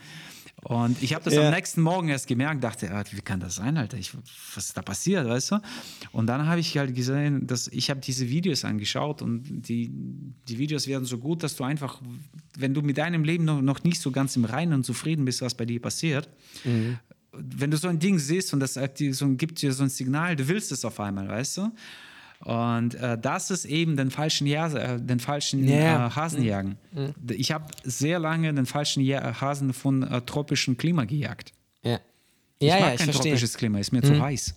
Und ich habe das Ja. am nächsten Morgen erst gemerkt, dachte, ah, wie kann das sein, Alter? Ich, was ist da passiert, weißt du? Und dann habe ich halt gesehen, dass ich habe diese Videos angeschaut und die, die Videos werden so gut, dass du einfach, wenn du mit deinem Leben noch, noch nicht so ganz im Reinen und zufrieden bist, was bei dir passiert, wenn du so ein Ding siehst und das so, gibt dir so ein Signal, du willst es auf einmal, weißt du? Und äh, das ist eben den falschen, ja äh, den falschen Ja. äh, Hasen jagen. Ich habe sehr lange den falschen ja Hasen von äh, tropischem Klima gejagt. Ja, Ich ja, mag ja ich kein verstehe. tropisches Klima, ist mir zu heiß.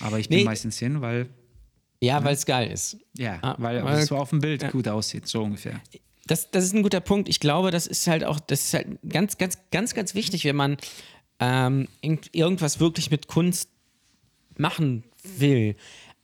Aber ich bin Nee. meistens hin, weil, Ja, weil es geil ist. ja, Ah, weil weil- es so auf dem Bild gut aussieht, so ungefähr. Das, das ist ein guter Punkt. Ich glaube, das ist halt auch, das ist halt ganz, ganz, ganz, ganz wichtig, wenn man ähm, irgend- irgendwas wirklich mit Kunst machen will,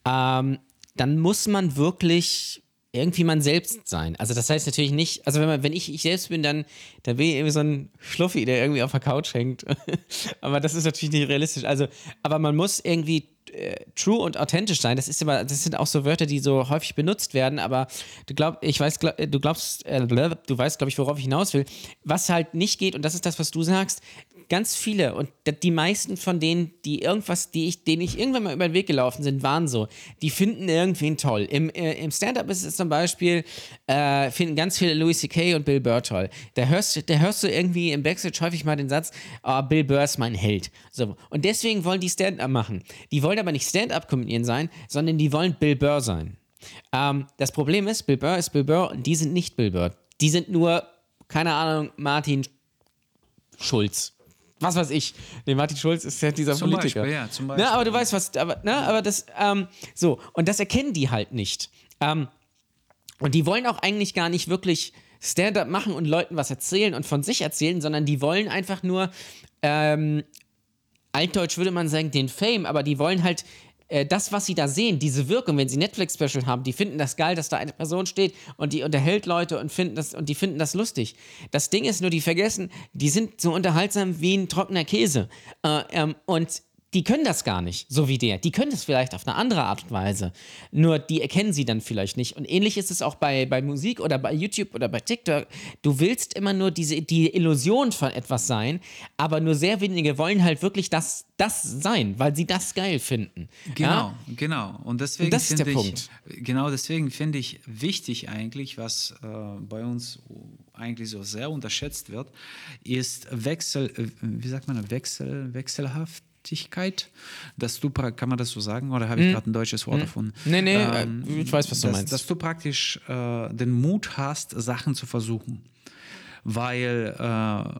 ähm, dann muss man wirklich irgendwie man selbst sein. Also das heißt natürlich nicht, also wenn man, wenn ich ich selbst bin, dann, dann bin ich irgendwie so ein Schluffi, der irgendwie auf der Couch hängt. aber das ist natürlich nicht realistisch. Also, aber man muss irgendwie äh, true und authentisch sein. Das ist aber, das sind auch so Wörter, die so häufig benutzt werden, aber du glaubst, ich weiß, glaub, du glaubst, äh, du weißt, glaube ich, worauf ich hinaus will. Was halt nicht geht, und das ist das, was du sagst, ganz viele und die meisten von denen, die irgendwas, die ich, denen ich irgendwann mal über den Weg gelaufen sind, waren so, die finden irgendwen toll. Im, äh, im Stand-up ist es zum Beispiel, äh, finden ganz viele Louis C.K. und Bill Burr toll. Da hörst, du- da hörst du irgendwie im Backstage häufig mal den Satz, oh, Bill Burr ist mein Held. So. Und deswegen wollen die Stand-up machen. Die wollen aber nicht Stand-up-Comedian sein, sondern die wollen Bill Burr sein. Ähm, das Problem ist, Bill Burr ist Bill Burr und die sind nicht Bill Burr. Die sind nur, keine Ahnung, Martin Schulz. Was weiß ich. Nee, Martin Schulz ist ja dieser Zum Politiker. Beispiel, ja, zum Na, Beispiel. aber du weißt was, aber, na, aber das, ähm, so, und das erkennen die halt nicht. Ähm, und die wollen auch eigentlich gar nicht wirklich Stand-up machen und Leuten was erzählen und von sich erzählen, sondern die wollen einfach nur, ähm, altdeutsch würde man sagen, den Fame, aber die wollen halt äh, das, was sie da sehen, diese Wirkung, wenn sie Netflix-Special haben, die finden das geil, dass da eine Person steht und die unterhält Leute und finden das und die finden das lustig. Das Ding ist nur, die vergessen, die sind so unterhaltsam wie ein trockener Käse. Äh, ähm, und die können das gar nicht, so wie der. Die können das vielleicht auf eine andere Art und Weise. Nur die erkennen sie dann vielleicht nicht. Und ähnlich ist es auch bei, bei Musik oder bei YouTube oder bei TikTok. Du willst immer nur diese, die Illusion von etwas sein, aber nur sehr wenige wollen halt wirklich das, das sein, weil sie das geil finden. Genau, Ja? genau. Und deswegen das ist finde der ich, Punkt. genau deswegen finde ich wichtig eigentlich, was äh, bei uns eigentlich so sehr unterschätzt wird, ist Wechsel, äh, wie sagt man, Wechsel, Wechselhaftigkeit. Dass du, kann man das so sagen, oder habe ich gerade ein deutsches Wort davon? Hm. Nee, nee, äh, ich weiß, was du dass, meinst. Dass du praktisch äh, den Mut hast, Sachen zu versuchen. Weil äh,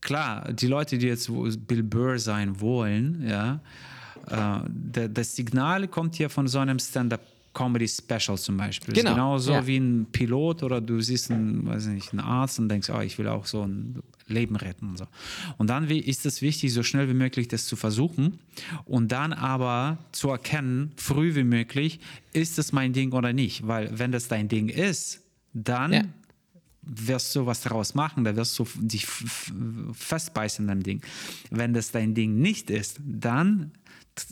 klar, die Leute, die jetzt Bill Burr sein wollen, ja, äh, das Signal kommt ja von so einem Stand-up. Comedy Special zum Beispiel. Genau, Genauso ja. wie ein Pilot oder du siehst einen, weiß nicht, einen Arzt und denkst, oh, ich will auch so ein Leben retten und so. Und dann ist es wichtig, so schnell wie möglich das zu versuchen und dann aber zu erkennen, früh wie möglich, ist es mein Ding oder nicht. Weil wenn das dein Ding ist, dann Ja. wirst du was daraus machen, da wirst du dich festbeißen an dem Ding. Wenn das dein Ding nicht ist, dann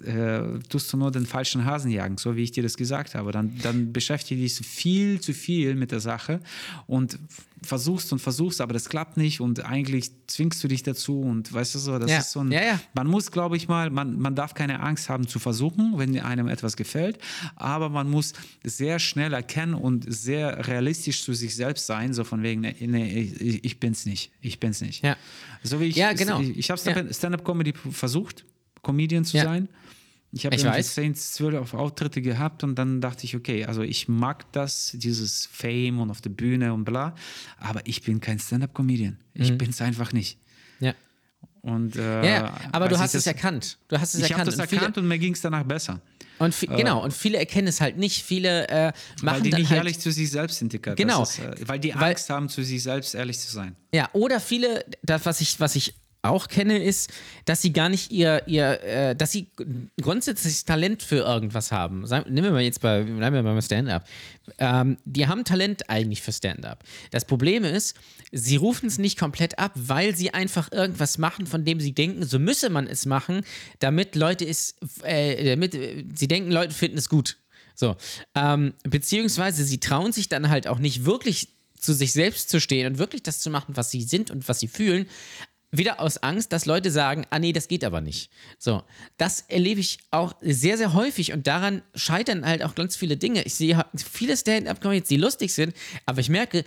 äh, tust du nur den falschen Hasen jagen, so wie ich dir das gesagt habe. Dann, dann beschäftige dich viel zu viel mit der Sache und versuchst und versuchst, aber das klappt nicht und eigentlich zwingst du dich dazu und weißt du so, das Ja. ist so ein, Ja, ja. man muss, glaube ich mal, man, man darf keine Angst haben zu versuchen, wenn einem etwas gefällt, aber man muss sehr schnell erkennen und sehr realistisch zu sich selbst sein, so von wegen, nee, nee ich, ich bin's nicht, ich bin's nicht. Ja. So wie ich, Ja, genau. ich, ich habe. Stand-up-Comedy versucht, Comedian zu Ja. sein. Ich habe Ich weiß. 10, 12 Auftritte gehabt und dann dachte ich, okay, also ich mag das, dieses Fame und auf der Bühne und bla, aber ich bin kein Stand-up-Comedian. Ich Mhm. bin's einfach nicht. Ja. Und, äh, Ja, aber du hast ich es erkannt. Du hast es Ich habe erkannt. das Und viele- erkannt und mir ging es danach besser. Und vi- genau, und viele erkennen es halt nicht. Viele äh, machen Weil die nicht halt, ehrlich zu sich selbst sind, Dicker. Genau. Ist, äh, weil die Weil- Angst haben, zu sich selbst ehrlich zu sein. Ja, oder viele, das, was ich, was ich auch kenne, ist, dass sie gar nicht ihr, ihr äh, dass sie grundsätzlich Talent für irgendwas haben. Nehmen wir mal jetzt bei, bleiben wir mal Stand-up. Ähm, die haben Talent eigentlich für Stand-up. Das Problem ist, sie rufen es nicht komplett ab, weil sie einfach irgendwas machen, von dem sie denken, so müsse man es machen, damit Leute es, äh, damit äh, sie denken, Leute finden es gut. So, ähm, beziehungsweise sie trauen sich dann halt auch nicht wirklich zu sich selbst zu stehen und wirklich das zu machen, was sie sind und was sie fühlen, wieder aus Angst, dass Leute sagen, ah nee, das geht aber nicht. So, das erlebe ich auch sehr, sehr häufig und daran scheitern halt auch ganz viele Dinge. Ich sehe viele Stand-up-Comedians, die lustig sind, aber ich merke,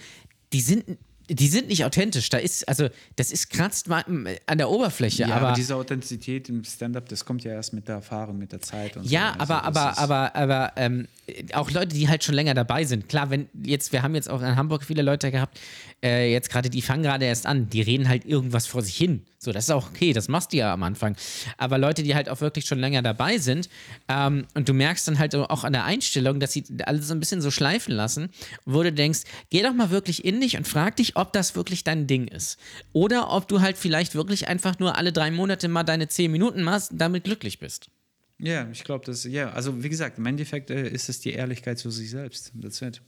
die sind die sind nicht authentisch. Da ist, also, das ist kratzt mal an der Oberfläche. Ja, aber, aber diese Authentizität im Stand-up, das kommt ja erst mit der Erfahrung, mit der Zeit. Und ja, so. Also aber, das aber, aber, aber, ähm, auch Leute, die halt schon länger dabei sind. Klar, wenn jetzt, wir haben jetzt auch in Hamburg viele Leute gehabt, äh, jetzt gerade, die fangen gerade erst an, die reden halt irgendwas vor sich hin. So, das ist auch okay, das machst du ja am Anfang. Aber Leute, die halt auch wirklich schon länger dabei sind, ähm, und du merkst dann halt auch an der Einstellung, dass sie alles so ein bisschen so schleifen lassen, wo du denkst, geh doch mal wirklich in dich und frag dich, ob das wirklich dein Ding ist. Oder ob du halt vielleicht wirklich einfach nur alle drei Monate mal deine zehn Minuten machst und damit glücklich bist. Ja, ich glaube, das, ja, also wie gesagt, im Endeffekt äh, ist es die Ehrlichkeit zu sich selbst. That's it.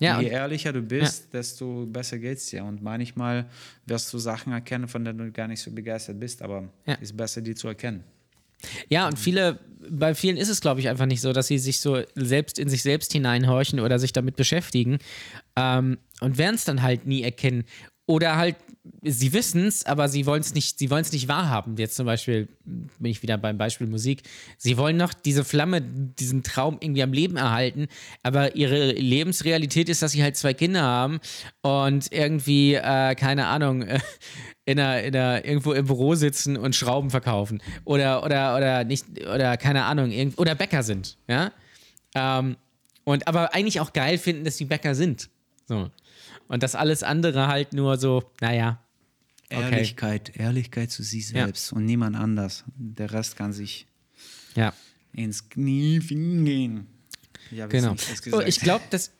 Ja, je ehrlicher du bist, desto besser geht's dir. Und manchmal wirst du Sachen erkennen, von denen du gar nicht so begeistert bist, aber Ja. ist besser, die zu erkennen. Ja, und viele, bei vielen ist es, glaube ich, einfach nicht so, dass sie sich so selbst in sich selbst hineinhorchen oder sich damit beschäftigen ähm, und werden es dann halt nie erkennen. Oder halt, sie wissen es, aber sie wollen es nicht, sie wollen es nicht wahrhaben. Jetzt zum Beispiel, bin ich wieder beim Beispiel Musik. Sie wollen noch diese Flamme, diesen Traum irgendwie am Leben erhalten, aber ihre Lebensrealität ist, dass sie halt zwei Kinder haben und irgendwie, äh, keine Ahnung, in einer, in einer, irgendwo im Büro sitzen und Schrauben verkaufen. Oder, oder, oder nicht, oder keine Ahnung, irgend, oder Bäcker sind, ja. Ähm, und aber eigentlich auch geil finden, dass die Bäcker sind. So. Und das alles andere halt nur so, naja. Okay. Ehrlichkeit, Ehrlichkeit zu sich Ja. selbst und niemand anders. Der Rest kann sich Ja, ins Knie gehen. Ja, genau. Oh, ich glaube, das.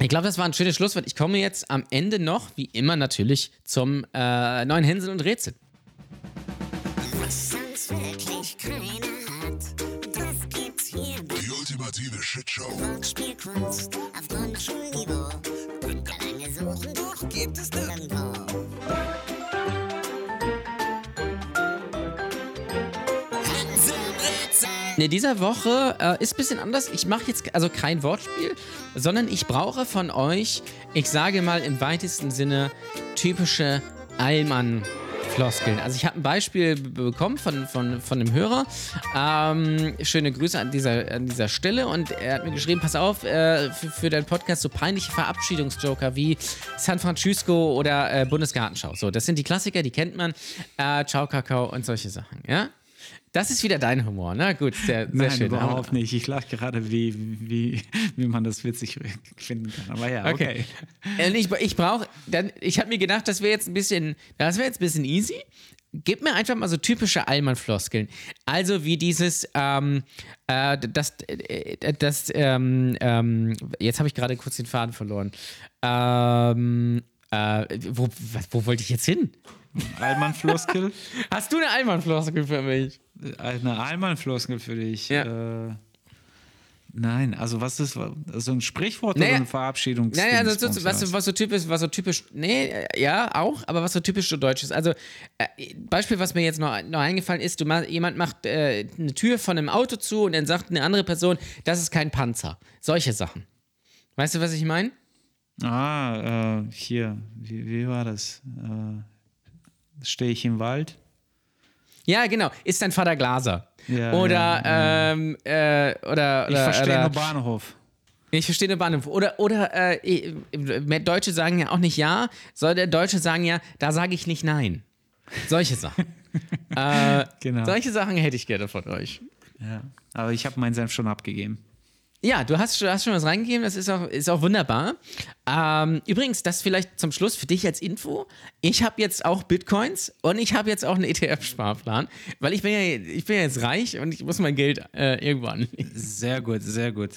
Ich glaube, das war ein schönes Schlusswort. Ich komme jetzt am Ende noch, wie immer natürlich, zum äh, neuen Hänsel und Rätsel. Was sonst wirklich keiner hat, das gibt's hier. Die ultimative Shitshow. Wortspielkunst auf Grundschulniveau. Könnte lange suchen, doch gibt es nirgendwo. Und. In dieser Woche äh, ist ein bisschen anders. Ich mache jetzt also kein Wortspiel, sondern ich brauche von euch, ich sage mal im weitesten Sinne, typische Allmann-Floskeln. Also ich habe ein Beispiel bekommen von, von, von einem Hörer. Ähm, schöne Grüße an dieser, an dieser Stelle. Und er hat mir geschrieben, pass auf, äh, für, für deinen Podcast so peinliche Verabschiedungsjoker wie San Francisco oder äh, Bundesgartenschau. So, das sind die Klassiker, die kennt man. Äh, Ciao, Kakao und solche Sachen, ja? Das ist wieder dein Humor, ne? Gut, sehr, sehr Nein, schön. überhaupt nicht. Ich lache gerade, wie, wie, wie man das witzig finden kann. Aber ja, okay. Okay. Und ich, ich brauche, dann, ich habe mir gedacht, das wäre jetzt ein bisschen, das wäre jetzt ein bisschen easy. Gib mir einfach mal so typische Allmann-Floskeln. Also wie dieses, ähm, äh, das, äh, das, ähm, ähm, jetzt habe ich gerade kurz den Faden verloren. Ähm, äh, wo, wo wollte ich jetzt hin? Allmann-Floskel? Hast du eine Allmann-Floskel für mich? Eine Allmann-Floskel für dich. Ja. Äh, nein, also was ist so ein Sprichwort Naja. oder eine Verabschiedung? Naja, also so, was, so- was so typisch, was so typisch, nee, ja, auch, aber was so typisch so deutsch ist. Also, äh, Beispiel, was mir jetzt noch, noch eingefallen ist, du ma jemand macht äh, eine Tür von einem Auto zu und dann sagt eine andere Person, das ist kein Panzer. Solche Sachen. Weißt du, was ich meine? Ah, äh, hier, wie, wie war das? Äh, Stehe ich im Wald? Ja, genau. Ist dein Vater Glaser? Ja, oder, ja, ähm, äh, oder, oder, Ich verstehe oder, nur Bahnhof. Ich verstehe eine Bahnhof. Oder, oder äh, äh, Deutsche sagen ja auch nicht ja, soll der Deutsche sagen ja, da sage ich nicht nein. Solche Sachen. äh, Genau. Solche Sachen hätte ich gerne von euch. Ja. Aber ich habe meinen Senf schon abgegeben. Ja, du hast, du hast schon was reingegeben, das ist auch, ist auch wunderbar. Ähm, übrigens, das vielleicht zum Schluss für dich als Info. Ich habe jetzt auch Bitcoins und ich habe jetzt auch einen ETF-Sparplan, weil ich bin ja, ich bin ja jetzt reich und ich muss mein Geld äh, irgendwo anlegen. Sehr gut, sehr gut.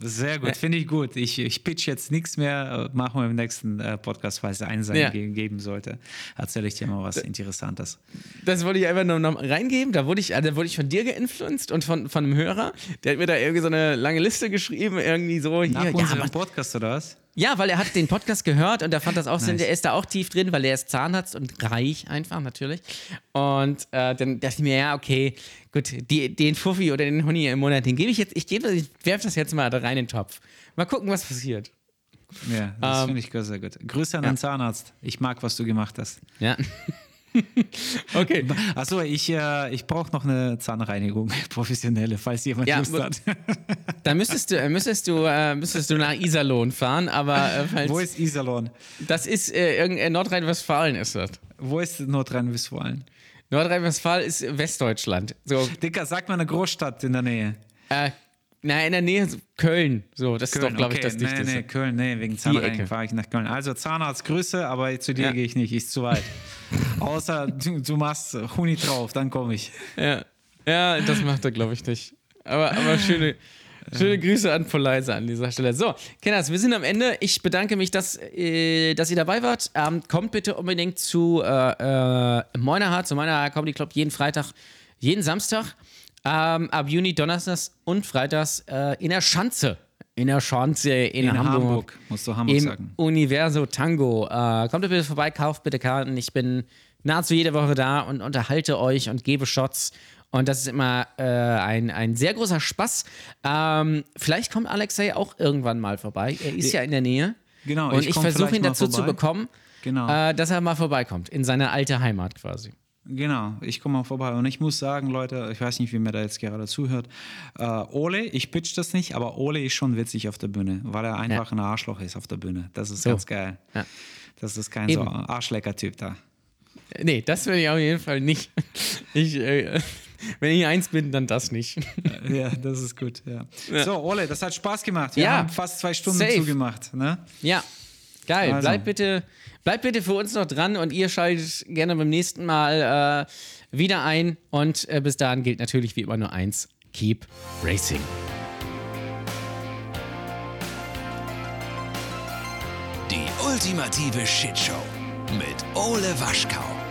Sehr gut, finde ich gut. Ich, ich pitch jetzt nichts mehr. äh, Machen wir im nächsten äh, Podcast, falls es einen sein Ja. ge- geben sollte. Erzähle ich dir mal was Interessantes. Das wollte ich einfach nur noch reingeben. Da wurde ich, äh, da wurde ich von dir geinfluenced und von, von einem Hörer. Der hat mir da irgendwie so eine lange Liste geschrieben, irgendwie so. Hier, Nach ja, unserem Mann, Podcast oder was? Ja, weil er hat den Podcast gehört und er fand das auch Sinn. Nice. Der ist da auch tief drin, weil er ist Zahnarzt und reich einfach natürlich. Und äh, dann dachte ich mir, ja, okay, gut, die, den Fuffi oder den Huni im Monat, den gebe ich jetzt, ich gebe, ich werfe das jetzt mal da rein in den Topf. Mal gucken, was passiert. Ja, das Ähm, finde ich sehr gut. Grüße an ja. den Zahnarzt. Ich mag, was du gemacht hast. Ja. okay. Achso, ich, äh, ich brauche noch eine Zahnreinigung, professionelle, falls jemand Ja, Lust hat. Da müsstest du, äh, müsstest du, äh, müsstest du nach Iserlohn fahren, aber äh, falls, Wo ist Iserlohn? das ist äh, äh, Nordrhein-Westfalen ist das. Wo ist Nordrhein-Westfalen? Nordrhein-Westfalen ist Westdeutschland. So, Dicker, sag mal eine Großstadt in der Nähe. äh, na, in der Nähe Köln. So, das ist doch, glaube ich, okay. das Dichteste. Nee, nee, Köln, nee, wegen. Zahnreinigung fahre ich nach Köln. Also Zahnarzt, Grüße, aber zu dir Ja. gehe ich nicht, ist zu weit. Außer du, du machst Huni drauf, dann komme ich. Ja, ja das macht er, glaube ich, nicht. Aber, aber schöne, schöne Grüße an Poleise an dieser Stelle. So, Kenners, wir sind am Ende. Ich bedanke mich, dass, äh, dass ihr dabei wart. Ähm, kommt bitte unbedingt zu äh, äh, Moinerhard, zu meiner Comedy Club, jeden Freitag, jeden Samstag. Ähm, ab Juni, Donnerstags und Freitags äh, in der Schanze. In der Schanze in, In Hamburg. Hamburg, musst du Hamburg Im sagen. Universo Tango. Äh, kommt bitte vorbei, kauft bitte Karten. Ich bin nahezu jede Woche da und unterhalte euch und gebe Shots. Und das ist immer äh, ein, ein sehr großer Spaß. Ähm, vielleicht kommt Alexei auch irgendwann mal vorbei. Er ist ja in der Nähe. Genau, Und ich ich versuche ihn dazu zu bekommen, Genau. äh, dass er mal vorbeikommt. In seine alte Heimat quasi. Genau, ich komme mal vorbei. Und ich muss sagen, Leute, ich weiß nicht, wie mir da jetzt gerade zuhört. Äh, Ole, ich pitch das nicht, aber Ole ist schon witzig auf der Bühne, weil er einfach ein Arschloch ist auf der Bühne. Das ist So. ganz geil. Ja. Das ist kein Eben. so Arschlecker-Typ da. Äh, Nee, das will ich auf jeden Fall nicht. Ich, äh, wenn ich eins bin, dann das nicht. Ja, das ist gut. Ja. So, Ole, das hat Spaß gemacht. Wir Ja. haben fast zwei Stunden Safe. zugemacht. Ne? Ja, geil. Also. Bleibt, bitte, bleibt bitte für uns noch dran und ihr schaltet gerne beim nächsten Mal äh, wieder ein. Und äh, bis dahin gilt natürlich wie immer nur eins: Keep Racing. Die ultimative Shitshow mit Ole Waschkau.